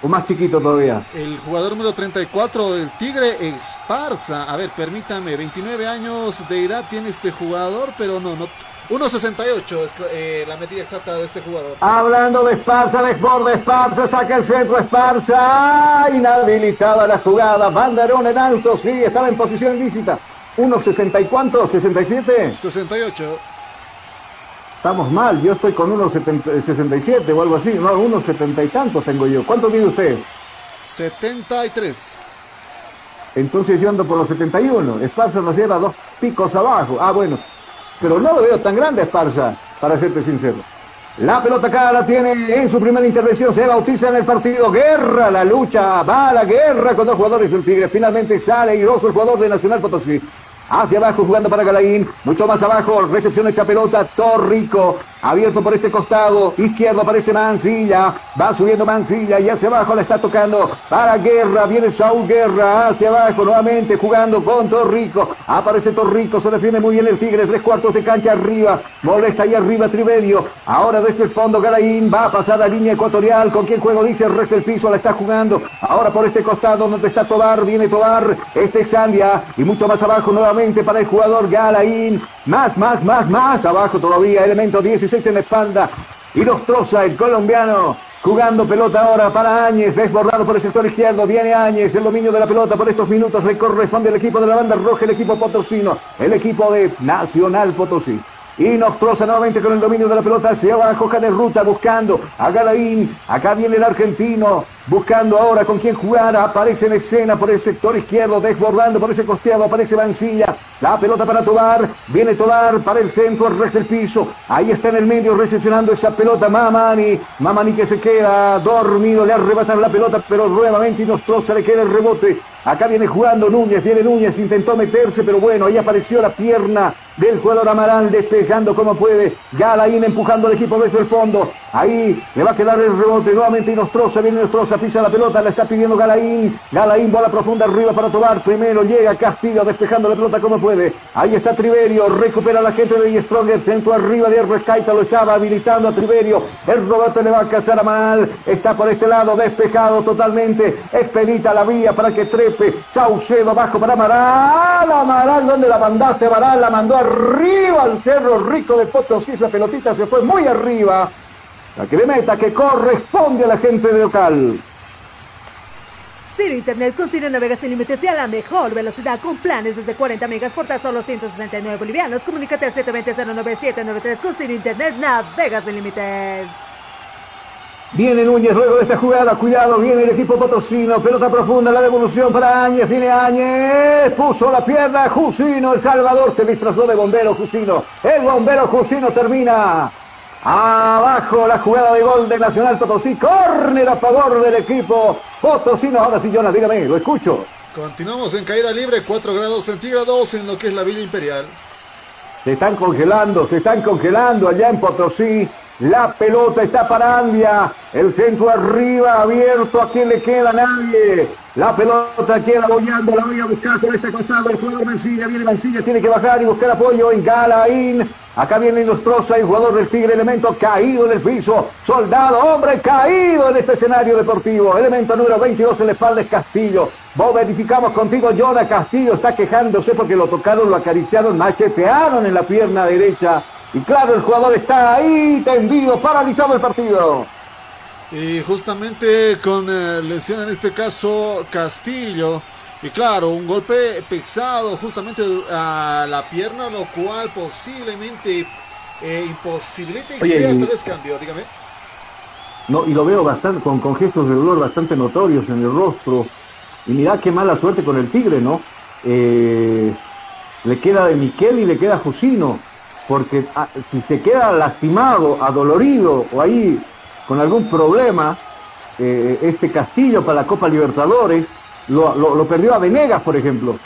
O más chiquito todavía. El jugador número 34 del Tigre, Esparza. A ver, permítame, 29 años de edad tiene este jugador, pero no, no. 1.68 es eh, la medida exacta de este jugador. Hablando de Esparza, desborde Esparza, saca el centro Esparza. Inhabilitada la jugada. Banderón en alto, sí, estaba en posición ilícita. 1.60 y cuánto? ¿67? 68. Estamos mal, yo estoy con 1.67 o algo así, no, 1.70 y tantos tengo yo. ¿Cuánto mide usted? 73. Entonces yo ando por los 71. Esparza nos lleva dos picos abajo. Ah, bueno. Pero no lo veo tan grande Esparza, para serte sincero. La pelota acá la tiene en su primera intervención. Se bautiza en el partido. Guerra, la lucha. Va a la guerra con dos jugadores del Tigre. Finalmente sale iroso el jugador de Nacional Potosí. Hacia abajo jugando para Galaín. Mucho más abajo. Recepción esa pelota. Torrico. Abierto por este costado. Izquierdo aparece Mancilla. Va subiendo Mancilla. Y hacia abajo la está tocando. Para Guerra. Viene Saúl Guerra. Hacia abajo nuevamente jugando con Torrico. Aparece Torrico. Se defiende muy bien el Tigre. Tres cuartos de cancha arriba. Molesta ahí arriba Triverio. Ahora desde el fondo Galaín. Va a pasar a línea ecuatorial. ¿Con quien juego? Dice el resto del piso. La está jugando. Ahora por este costado donde está Tobar. Viene Tobar. Este Exandia. Y mucho más abajo nuevamente para el jugador Galaín. Más, más, más, más abajo todavía. Elemento 16 en la espalda. Y los troza el colombiano. Jugando pelota ahora para Áñez, desbordado por el sector izquierdo, viene Áñez, el dominio de la pelota por estos minutos le corresponde al equipo de la banda roja, el equipo potosino, el equipo de Nacional Potosí. Y nos troza nuevamente con el dominio de la pelota hacia abajo, de ruta buscando a Galaín. Acá viene el argentino, buscando ahora con quién jugar. Aparece en escena por el sector izquierdo, desbordando por ese costeado. Aparece Mancilla. La pelota para Tobar. Viene Tobar para el centro, el resto del piso. Ahí está en el medio recepcionando esa pelota Mamani. Mamani que se queda dormido, le arrebatan la pelota, pero nuevamente y nos troza, le queda el rebote. Acá viene jugando Núñez, viene Núñez, intentó meterse, pero bueno, ahí apareció la pierna del jugador Amaral despejando como puede. Galaín empujando al equipo desde el fondo. Ahí le va a quedar el rebote nuevamente y Nostroza, viene Pisa la pelota, la está pidiendo Galaín. Galaín bola profunda arriba para tomar. Primero llega Castillo despejando la pelota como puede. Ahí está Triverio, recupera la gente de Stronger, centro arriba de Rescaita, lo estaba habilitando a Triverio. El rebote le va a cazar a Mal. Está por este lado despejado totalmente. Expedita la vía para que trepe Saucedo abajo para Amaral. Amaral, ¿dónde la mandaste, Amaral? La mandó arriba al Cerro Rico de Potosí. Esa pelotita se fue muy arriba. La que le meta que corresponde a la gente de local. Ciro Internet con Ciro navegas sin límites y a la mejor velocidad con planes desde 40 megas por tan solo 169 bolivianos. Comunícate al 720-09793 con Ciro Internet navegas sin límites. Viene Núñez luego de esta jugada, cuidado, viene el equipo potosino, pelota profunda, la devolución para Áñez, viene Áñez, puso la pierna, Jusino, El Salvador se disfrazó de bombero Jusino, el bombero Jusino termina abajo la jugada de gol de Nacional Potosí, córner a favor del equipo potosino, ahora sí Jonas, dígame, lo escucho. Continuamos en caída libre, 4 grados centígrados en lo que es la Villa Imperial. Se están congelando, se están congelando allá en Potosí. La pelota está para Andia. El centro arriba, abierto. ¿A quién le queda? Nadie. La pelota queda bollando. La voy a buscar por este costado. El jugador Mancilla. Viene Mancilla. Tiene que bajar y buscar apoyo en Galaín. Acá viene Nostroza, el jugador del Tigre, elemento caído en el piso. Soldado, hombre, caído en este escenario deportivo. Elemento número 22 en la espalda es Castillo. Vos verificamos contigo, Jonah Castillo está quejándose porque lo tocaron, lo acariciaron, machetearon en la pierna derecha. Y claro, el jugador está ahí, tendido, paralizado el partido. Y justamente con eh, lesión en este caso Castillo. Y claro, un golpe pesado justamente a la pierna, lo cual posiblemente eh, imposibilita y Oye, sea y- tal vez cambió, dígame. No, y lo veo bastante con, con gestos de dolor bastante notorios en el rostro. Y mirá qué mala suerte con el Tigre, ¿no? Eh, le queda de Miquel y le queda Jusino. Porque ah, si se queda lastimado, adolorido o ahí con algún problema, eh, este Castillo para la Copa Libertadores, lo, lo- perdió a Venegas, por ejemplo.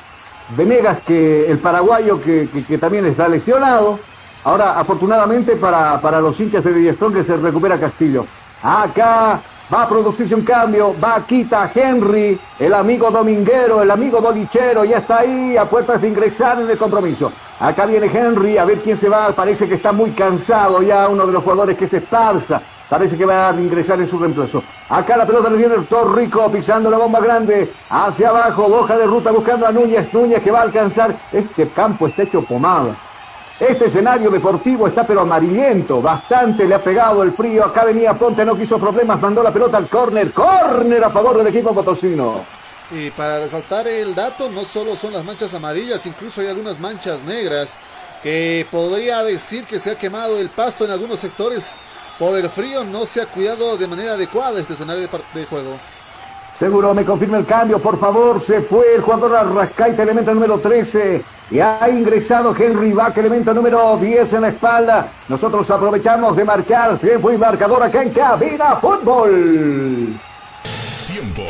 Venegas, que el paraguayo que, que- también está lesionado. Ahora, afortunadamente para, para los hinchas de Diestrón que se recupera Castillo. Acá va a producirse un cambio, va quita Henry, el amigo dominguero, el amigo bolichero, ya está ahí a puertas de ingresar en el compromiso. Acá viene Henry, a ver quién se va, parece que está muy cansado ya uno de los jugadores que se esparza. Parece que va a ingresar en su reemplazo. Acá la pelota le viene Torrico pisando la bomba grande. Hacia abajo, hoja de ruta buscando a Núñez. Núñez que va a alcanzar. Este campo está hecho pomada. Este escenario deportivo está pero amarillento. Bastante le ha pegado el frío. Acá venía Ponte, no quiso problemas. Mandó la pelota al córner. Córner a favor del equipo potosino. Y para resaltar el dato, no solo son las manchas amarillas, incluso hay algunas manchas negras que podría decir que se ha quemado el pasto en algunos sectores. Por el frío no se ha cuidado de manera adecuada este escenario de, juego. Seguro me confirma el cambio, por favor. Se fue el jugador Arrascaita, elemento número 13. Y ha ingresado Henry Bach, elemento número 10 en la espalda. Nosotros aprovechamos de marcar tiempo y marcador acá en Cabina Fútbol. Tiempo.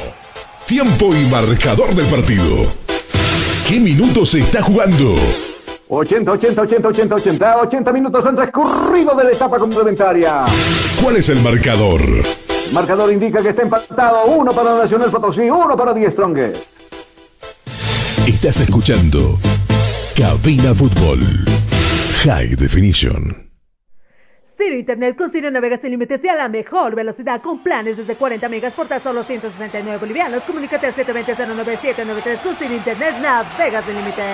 Tiempo y marcador del partido. ¿Qué minutos se está jugando? 80, 80, 80, 80, 80. 80 minutos han transcurrido de la etapa complementaria. ¿Cuál es el marcador? El marcador indica que está empatado. Uno para Nacional Potosí, uno para Die Strongest. Estás escuchando Cabina Fútbol. High Definition. Ciro Internet con Ciro navegas sin límites y a la mejor velocidad con planes desde 40 megas por tan solo 169 bolivianos. Comunícate al 720-09793 con Ciro Internet navegas sin límites.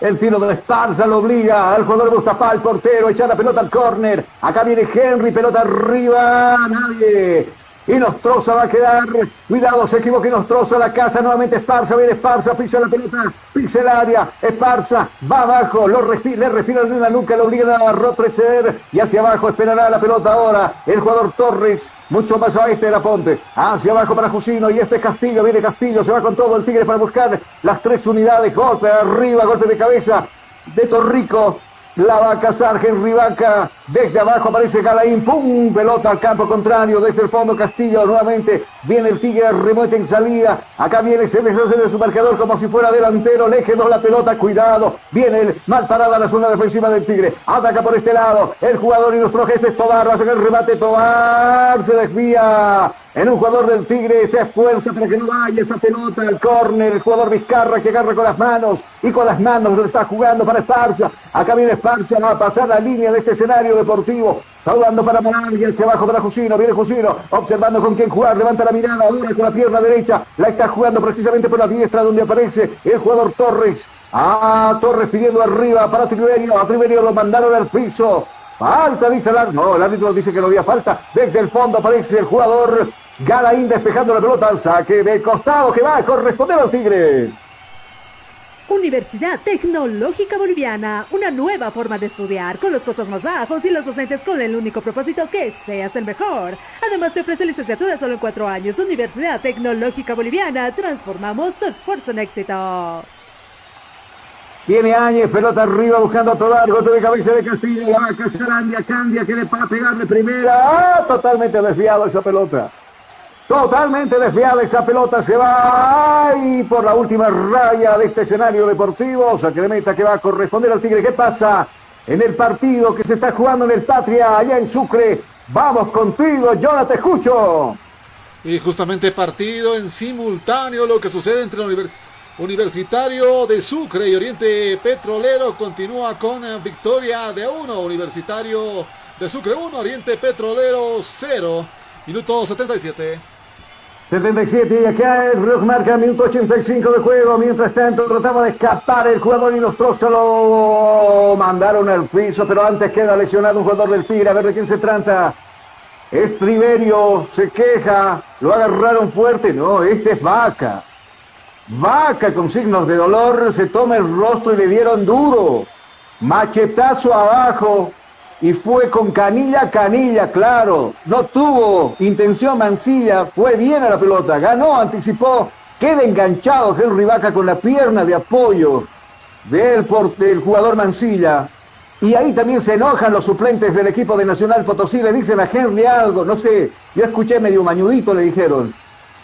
El tiro de Esparza lo obliga al jugador Mustafa, el portero, echar la pelota al córner. Acá viene Henry, pelota arriba, nadie. Y Nostroza va a quedar. Cuidado, se equivoca y Nostroza la casa. Nuevamente Esparza, viene Esparza, pisa la pelota, pisa el área. Esparza va abajo, lo le respiran en la nuca, lo obligan a retroceder. Y hacia abajo esperará la pelota ahora. El jugador Torres, mucho más a este de la Ponte. Hacia abajo para Jusino y este Castillo, viene Castillo, se va con todo el Tigre para buscar las tres unidades. Golpe arriba, golpe de cabeza de Torrico. La va a cazar. Desde abajo aparece Galaín. ¡Pum! Pelota al campo contrario. Desde el fondo Castillo nuevamente. Viene el Tigre. Remuete en salida. Acá viene. Se de su marcador como si fuera delantero. Le la pelota. Cuidado. Viene el mal parada la zona defensiva del Tigre. Ataca por este lado. El jugador y nuestro gesto es Tobar. Va a sacar el remate. Tobar se desvía. En un jugador del Tigre se esfuerza para que no vaya esa pelota al córner. El jugador Vizcarra que agarra con las manos y con las manos lo está jugando para Esparza. Acá viene Esparza va a pasar la línea de este escenario deportivo. Está jugando para Morán y hacia abajo para Jusino. Viene Jusino observando con quién jugar. Levanta la mirada ahora con la pierna derecha. La está jugando precisamente por la diestra donde aparece el jugador Torres. Ah, Torres pidiendo arriba para Triverio. A Triverio lo mandaron al piso. Falta, dice el árbitro. No, el árbitro dice que no había falta. Desde el fondo aparece el jugador Galaín despejando la pelota al saque de costado que va a corresponder al Tigre. Universidad Tecnológica Boliviana, una nueva forma de estudiar con los costos más bajos y los docentes con el único propósito que seas el mejor. Además te ofrece licenciatura solo en cuatro años. Universidad Tecnológica Boliviana, transformamos tu esfuerzo en éxito. Tiene Áñez, pelota arriba buscando a Tobar, golpe de cabeza de Castillo, la vaca Sarandia, Candia, que le va pegarle primera. ¡Ah! Totalmente desviado esa pelota. Totalmente desviada esa pelota, se va y por la última raya de este escenario deportivo, saque de meta que va a corresponder al Tigre. ¿Qué pasa en el partido que se está jugando en el Patria, allá en Sucre? Vamos contigo, Jonathan, te. Y justamente partido en simultáneo lo que sucede entre Universitario de Sucre y Oriente Petrolero continúa con victoria de uno. Universitario de Sucre 1, Oriente Petrolero 0. Minuto 77. 77 y acá el reloj marca minuto 85 de juego. Mientras tanto trataba de escapar el jugador y los trozos lo mandaron al piso, pero antes queda lesionado un jugador del Tigre. A ver de quién se trata. Estriberio se queja, lo agarraron fuerte. No, este es Vaca. Vaca con signos de dolor, se toma el rostro y le dieron duro. Machetazo abajo, y fue con canilla canilla, claro. No tuvo intención Mancilla, fue bien a la pelota, ganó, anticipó, queda enganchado Henry Vaca con la pierna de apoyo del, del jugador Mancilla. Y ahí también se enojan los suplentes del equipo de Nacional Potosí, le dicen a Henry algo, no sé, yo escuché medio mañudito, le dijeron.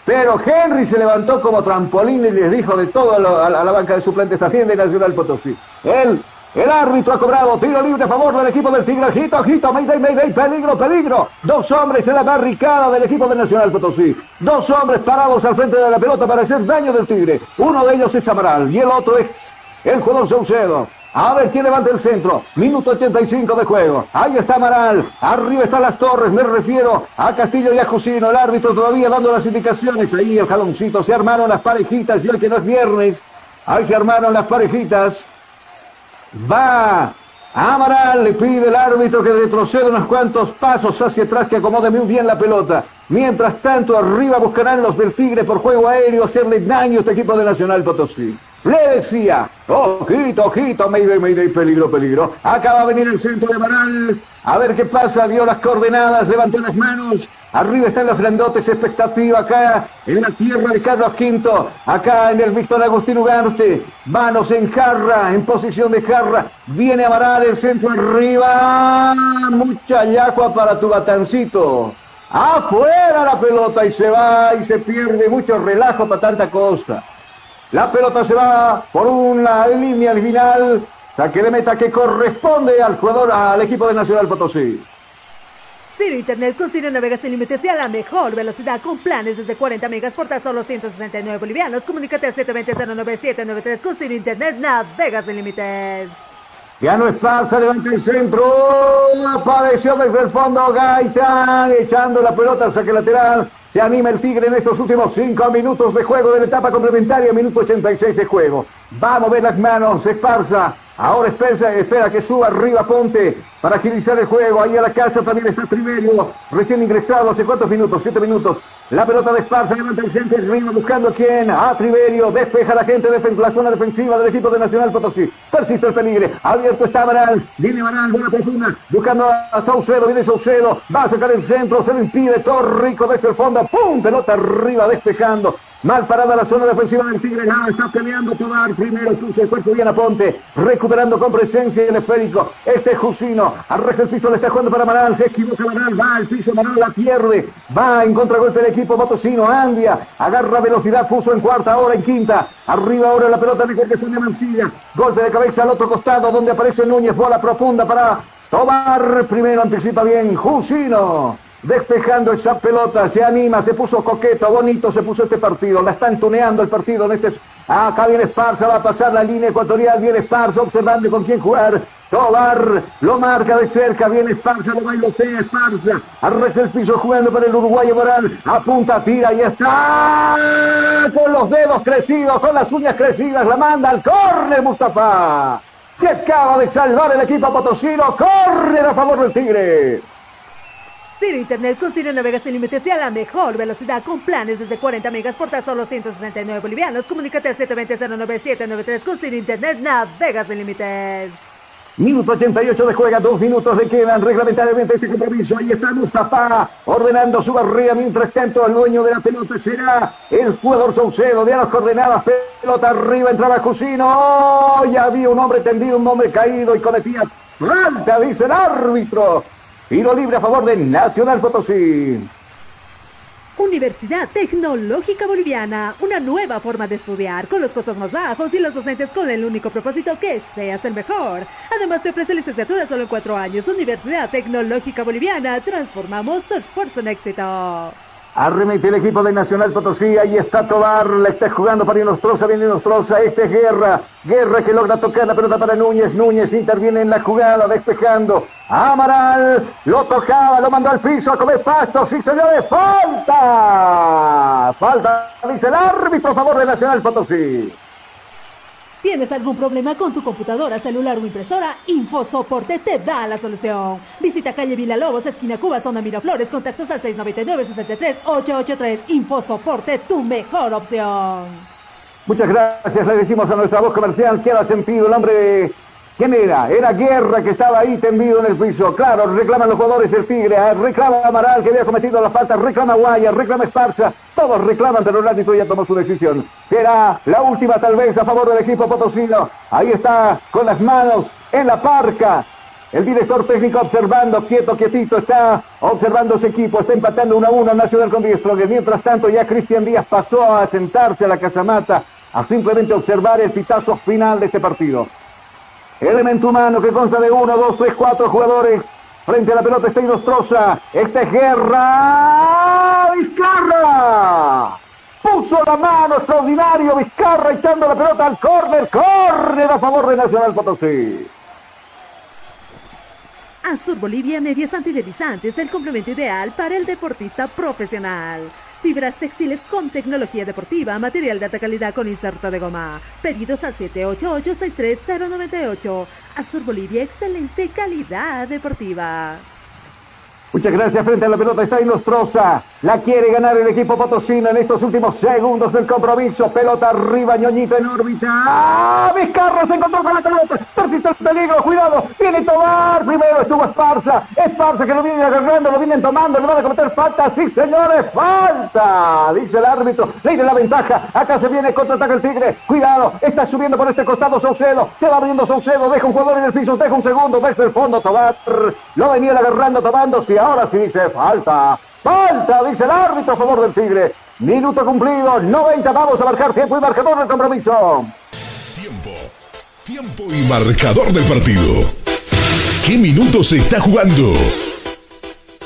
Pero Henry se levantó como trampolín y les dijo de todo a la, banca de suplentes también de Nacional Potosí. Él el árbitro ha cobrado tiro libre a favor del equipo del Tigre. Ojito, ojito, Mayday, Mayday, peligro, peligro. Dos hombres en la barricada del equipo del Nacional Potosí. Dos hombres parados al frente de la pelota para hacer daño del Tigre. Uno de ellos es Amaral y el otro es el jugador Saucedo. A ver quién levanta el centro. Minuto 85 de juego. Ahí está Amaral. Arriba están las torres. Me refiero a Castillo y a Jusino. El árbitro todavía dando las indicaciones. Ahí el jaloncito. Se armaron las parejitas. Y el que no es viernes. Ahí se armaron las parejitas. Va Amaral le pide el árbitro que retroceda unos cuantos pasos hacia atrás, que acomode muy bien la pelota. Mientras tanto, arriba buscarán los del Tigre por juego aéreo hacerle daño a este equipo de Nacional Potosí. Le decía, ojito, ojito, Mayday, Mayday, peligro, peligro. Acaba de venir el centro de Amaral. A ver qué pasa, dio las coordenadas, levantó las manos. Arriba están los grandotes, expectativa acá en la tierra de Carlos V, acá en el Víctor Agustín Ugarte. Manos en jarra, en posición de jarra. Viene Amaral, el centro arriba. Mucha yagua para tu batancito. Afuera la pelota y se va y se pierde mucho relajo para tanta costa. La pelota se va por una línea al final. Saque de meta que corresponde al jugador, al equipo de Nacional Potosí. Ciro Internet con Ciro Navegas sin límites y a la mejor velocidad con planes desde 40 megas por tan solo 169 bolivianos. Comunícate al 720-09793 con Ciro Internet Navegas sin límites. Ya no es Esparza, levanta el centro. Apareció desde el fondo Gaitán, echando la pelota al saque lateral. Se anima el Tigre en estos últimos 5 minutos de juego de la etapa complementaria, minuto 86 de juego. Va a mover las manos, Esparza. Ahora espera, espera que suba arriba Ponte para agilizar el juego. Ahí a la casa también está Triverio, recién ingresado. ¿Hace cuántos minutos? Siete minutos. La pelota de Esparza levanta el centro arriba buscando a quién. A Triverio. Despeja la gente la zona defensiva del equipo de Nacional Potosí. Persiste el peligro. Abierto está Baral. Viene Baral, buena profunda. Buscando a Saucedo. Viene Saucedo. Va a sacar el centro. Se lo impide. Todo rico desde el fondo. ¡Pum! Pelota arriba despejando. Mal parada la zona defensiva del Tigre. Nada, está peleando Tobar. Primero puso el cuerpo bien a Ponte. Recuperando con presencia el esférico. Este es Jusino. Arreja el piso, le está jugando para Maral. Se equivoca Maral. Va al piso. Maral la pierde. Va en contragolpe el equipo Motocino. Andia. Agarra velocidad. Puso en cuarta, ahora en quinta. Arriba ahora la pelota de de Mancilla. Golpe de cabeza al otro costado donde aparece Núñez. Bola profunda para Tobar. Primero anticipa bien. Jusino despejando esa pelota, se anima, se puso coqueto, bonito se puso este partido, la están tuneando el partido en este... Ah, acá viene Esparza, va a pasar la línea ecuatorial, viene Esparza observando con quién jugar. Tobar lo marca de cerca, viene Esparza, lo bailotea Esparza, arresta el piso jugando para el uruguayo Moral, apunta, tira y está con los dedos crecidos, con las uñas crecidas, la manda al córner Mustafa. Se acaba de salvar el equipo potosino, córner a favor del Tigre. Ciro Internet con navegas sin límites y a la mejor velocidad con planes desde 40 megas por tan solo 169 bolivianos. Comunícate al 720-09793 con Ciro Internet navegas sin límites. Minuto 88 de juega, dos minutos le quedan reglamentariamente este compromiso. Ahí está Mustafa ordenando su barrera. Mientras tanto, el dueño de la pelota será el jugador Saucedo. De las coordenadas, pelota arriba, entraba Cusino. ¡Oh! Ya había un hombre tendido, un hombre caído y cometía falta, dice el árbitro. Tiro libre a favor de Nacional Potosí. Universidad Tecnológica Boliviana, una nueva forma de estudiar con los costos más bajos y los docentes con el único propósito que seas el mejor. Además te ofrece licenciatura solo en cuatro años. Universidad Tecnológica Boliviana, transformamos tu esfuerzo en éxito. Arremete el equipo de Nacional Potosí. Ahí está Tobar. Le está jugando para Inostroza. Viene Inostroza. Este es Guerra. Guerra que logra tocar la pelota para Núñez. Núñez interviene en la jugada despejando. Amaral lo tocaba, lo mandó al piso a comer pasto. Sí, señores. Falta. Falta, dice el árbitro a favor de Nacional Potosí. ¿Tienes algún problema con tu computadora, celular o impresora? InfoSoporte te da la solución. Visita calle Lobos, esquina Cuba, zona Miraflores, contactos al 699-63-883. InfoSoporte, tu mejor opción. Muchas gracias, le decimos a nuestra voz comercial que ha sentido el hombre ¿Quién era? Era Guerra que estaba ahí tendido en el piso. Claro, reclaman los jugadores el Tigre, ah, reclama Amaral que había cometido la falta, reclama Guaya, reclama Esparza. Todos reclaman, pero el árbitro ya tomó su decisión. Será la última tal vez a favor del equipo potosino. Ahí está con las manos en la parca. El director técnico observando, quieto, quietito, está observando su equipo, está empatando 1 a 1 Nacional con Diestrogue. Mientras tanto, ya Cristian Díaz pasó a sentarse a la casamata a simplemente observar el pitazo final de este partido. Elemento humano que consta de uno, dos, tres, cuatro jugadores. Frente a la pelota está Inostroza. Esta es Guerra. Vizcarra. Puso la mano extraordinario Vizcarra echando la pelota al córner. Córner a favor de Nacional Potosí. Azur Bolivia Medias Antideslizantes, el complemento ideal para el deportista profesional. Fibras textiles con tecnología deportiva, material de alta calidad con inserto de goma. Pedidos al 788-63098. Azur Bolivia, excelencia calidad deportiva. Muchas gracias. Frente a la pelota está Inostroza. La quiere ganar el equipo potosino en estos últimos segundos del compromiso. Pelota arriba, ñoñito en órbita. ¡Ah! Vizcarra se encontró con la pelota. Persiste el peligro. Cuidado. Viene Tomar. Primero estuvo Esparza. Esparza que lo viene agarrando, lo vienen tomando. Le van a cometer falta. Sí, señores. Falta. Dice el árbitro. Le la ventaja. Acá se viene contraataca el Tigre. Cuidado. Está subiendo por este costado Saucedo. Se va abriendo Saucedo. Deja un jugador en el piso. Deja un segundo. Desde el fondo Tomar. Lo venía agarrando, tomando. Ahora sí dice falta. Falta, dice el árbitro a favor del Tigre. Minuto cumplido, 90, vamos a marcar tiempo y marcador del compromiso. Tiempo, tiempo y marcador del partido. ¿Qué minutos se está jugando?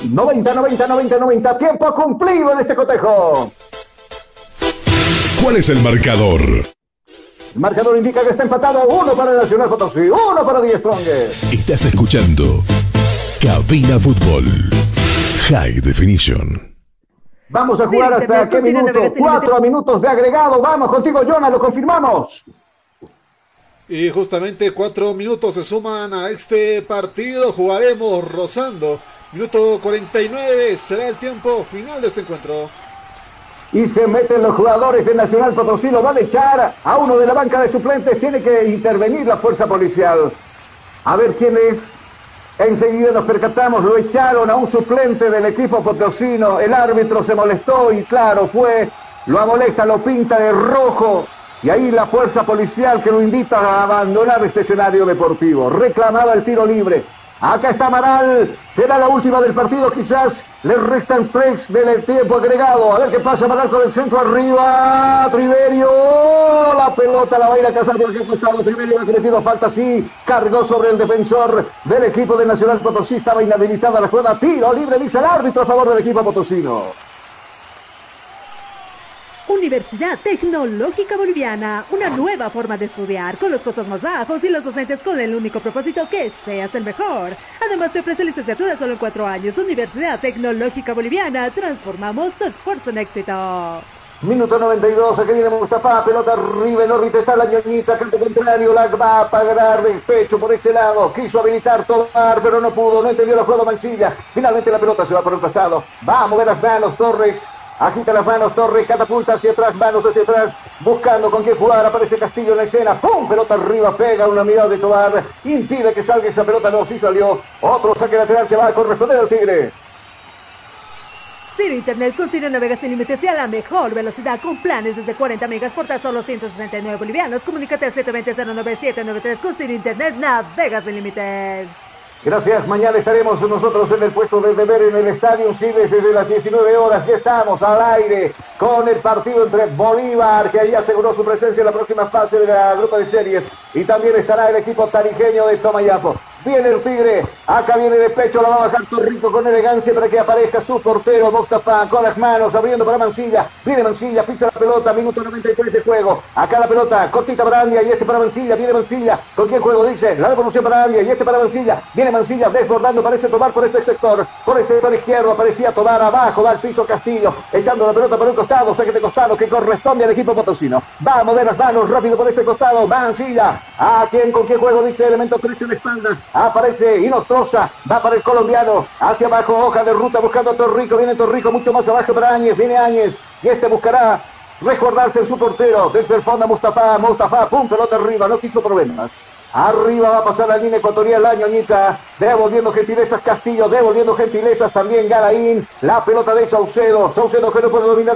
90, 90, 90, 90, tiempo cumplido en este cotejo. ¿Cuál es el marcador? El marcador indica que está empatado uno para el Nacional Potosí, uno para Die Strongest. Estás escuchando Cabina Fútbol. High Definition. Vamos a jugar hasta qué minuto? Cuatro minutos de agregado. Vamos contigo, Jonah, lo confirmamos. Y justamente cuatro minutos se suman a este partido. Jugaremos rozando. Minuto 49 será el tiempo final de este encuentro. Y se meten los jugadores de Nacional Potosí. Lo van a echar a uno de la banca de suplentes. Tiene que intervenir la fuerza policial. A ver quién es. Enseguida nos percatamos, lo echaron a un suplente del equipo potosino, el árbitro se molestó y claro, fue, lo amolesta, lo pinta de rojo y ahí la fuerza policial que lo invita a abandonar este escenario deportivo. Reclamaba el tiro libre. Acá está Amaral. Será la última del partido, quizás. Le restan tres del tiempo agregado. A ver qué pasa Amaral con el centro arriba. Triverio. La pelota la va a ir a cazar por el costado. Triverio ha cometido falta, sí. Cargó sobre el defensor del equipo de Nacional Potosí. Estaba inhabilitada la jugada. Tiro libre, dice el árbitro a favor del equipo potosino. Universidad Tecnológica Boliviana, una nueva forma de estudiar con los costos más bajos y los docentes con el único propósito que seas el mejor. Además te ofrece licenciatura solo en cuatro años. Universidad Tecnológica Boliviana, transformamos tu esfuerzo en éxito. Minuto 92, aquí viene Mustafa, pelota arriba, el órbita. Está la ñoñita, campo contrario, la va a pagar de pecho por ese lado, quiso habilitar tomar, pero no pudo, no entendió la jugada Mancilla, finalmente la pelota se va por el pasado, va a mover las manos Torres, agita las manos Torres, catapulta hacia atrás, manos hacia atrás, buscando con quién jugar, aparece Castillo en la escena, ¡pum! Pelota arriba, pega una mirada de Tobar, impide que salga esa pelota, no, sí salió, otro saque lateral que va a corresponder al Tigre. Sin Internet con Cine navegas sin límites y a la mejor velocidad con planes desde 40 megas por tan solo 169 bolivianos. Comunícate al 720-09793 con Cine Internet navegas sin límites. Gracias, mañana estaremos nosotros en el puesto de deber en el Estadio Siles desde las 19 horas. Ya estamos al aire con el partido entre Bolívar, que ahí aseguró su presencia en la próxima fase de la grupa de series, y también estará el equipo tarijeño de Tomayapo. Viene el Tigre, acá viene de pecho, la va a bajar Torrico con elegancia para que aparezca su portero Mostafa con las manos, abriendo para Mancilla. Viene Mancilla, pisa la pelota, minuto 93 de juego. Acá la pelota, cortita para Andia y este para Mancilla, viene Mancilla. ¿Con quién juego? Dice, la devolución para Andia y este para Mancilla. Viene Mancilla, desbordando, parece tomar por este sector, por el sector izquierdo, parecía tomar abajo, va al piso Castillo, echando la pelota por un costado, saque de costado que corresponde al equipo potosino. Va a mover las manos rápido por este costado, Mancilla. ¿A quién, con quién juego? Dice, elemento Cristian espalda. Aparece Inostroza, va para el colombiano, hacia abajo, hoja de ruta buscando a Torrico, viene Torrico mucho más abajo para Áñez, viene Áñez, y este buscará recordarse en su portero, desde el fondo Mustafa, Mustafa, pum, pelota arriba, no quiso problemas. Arriba va a pasar la línea ecuatorial la ñoñita, devolviendo gentilezas Castillo, devolviendo gentilezas también Galaín, la pelota de Saucedo, Saucedo que no puede dominar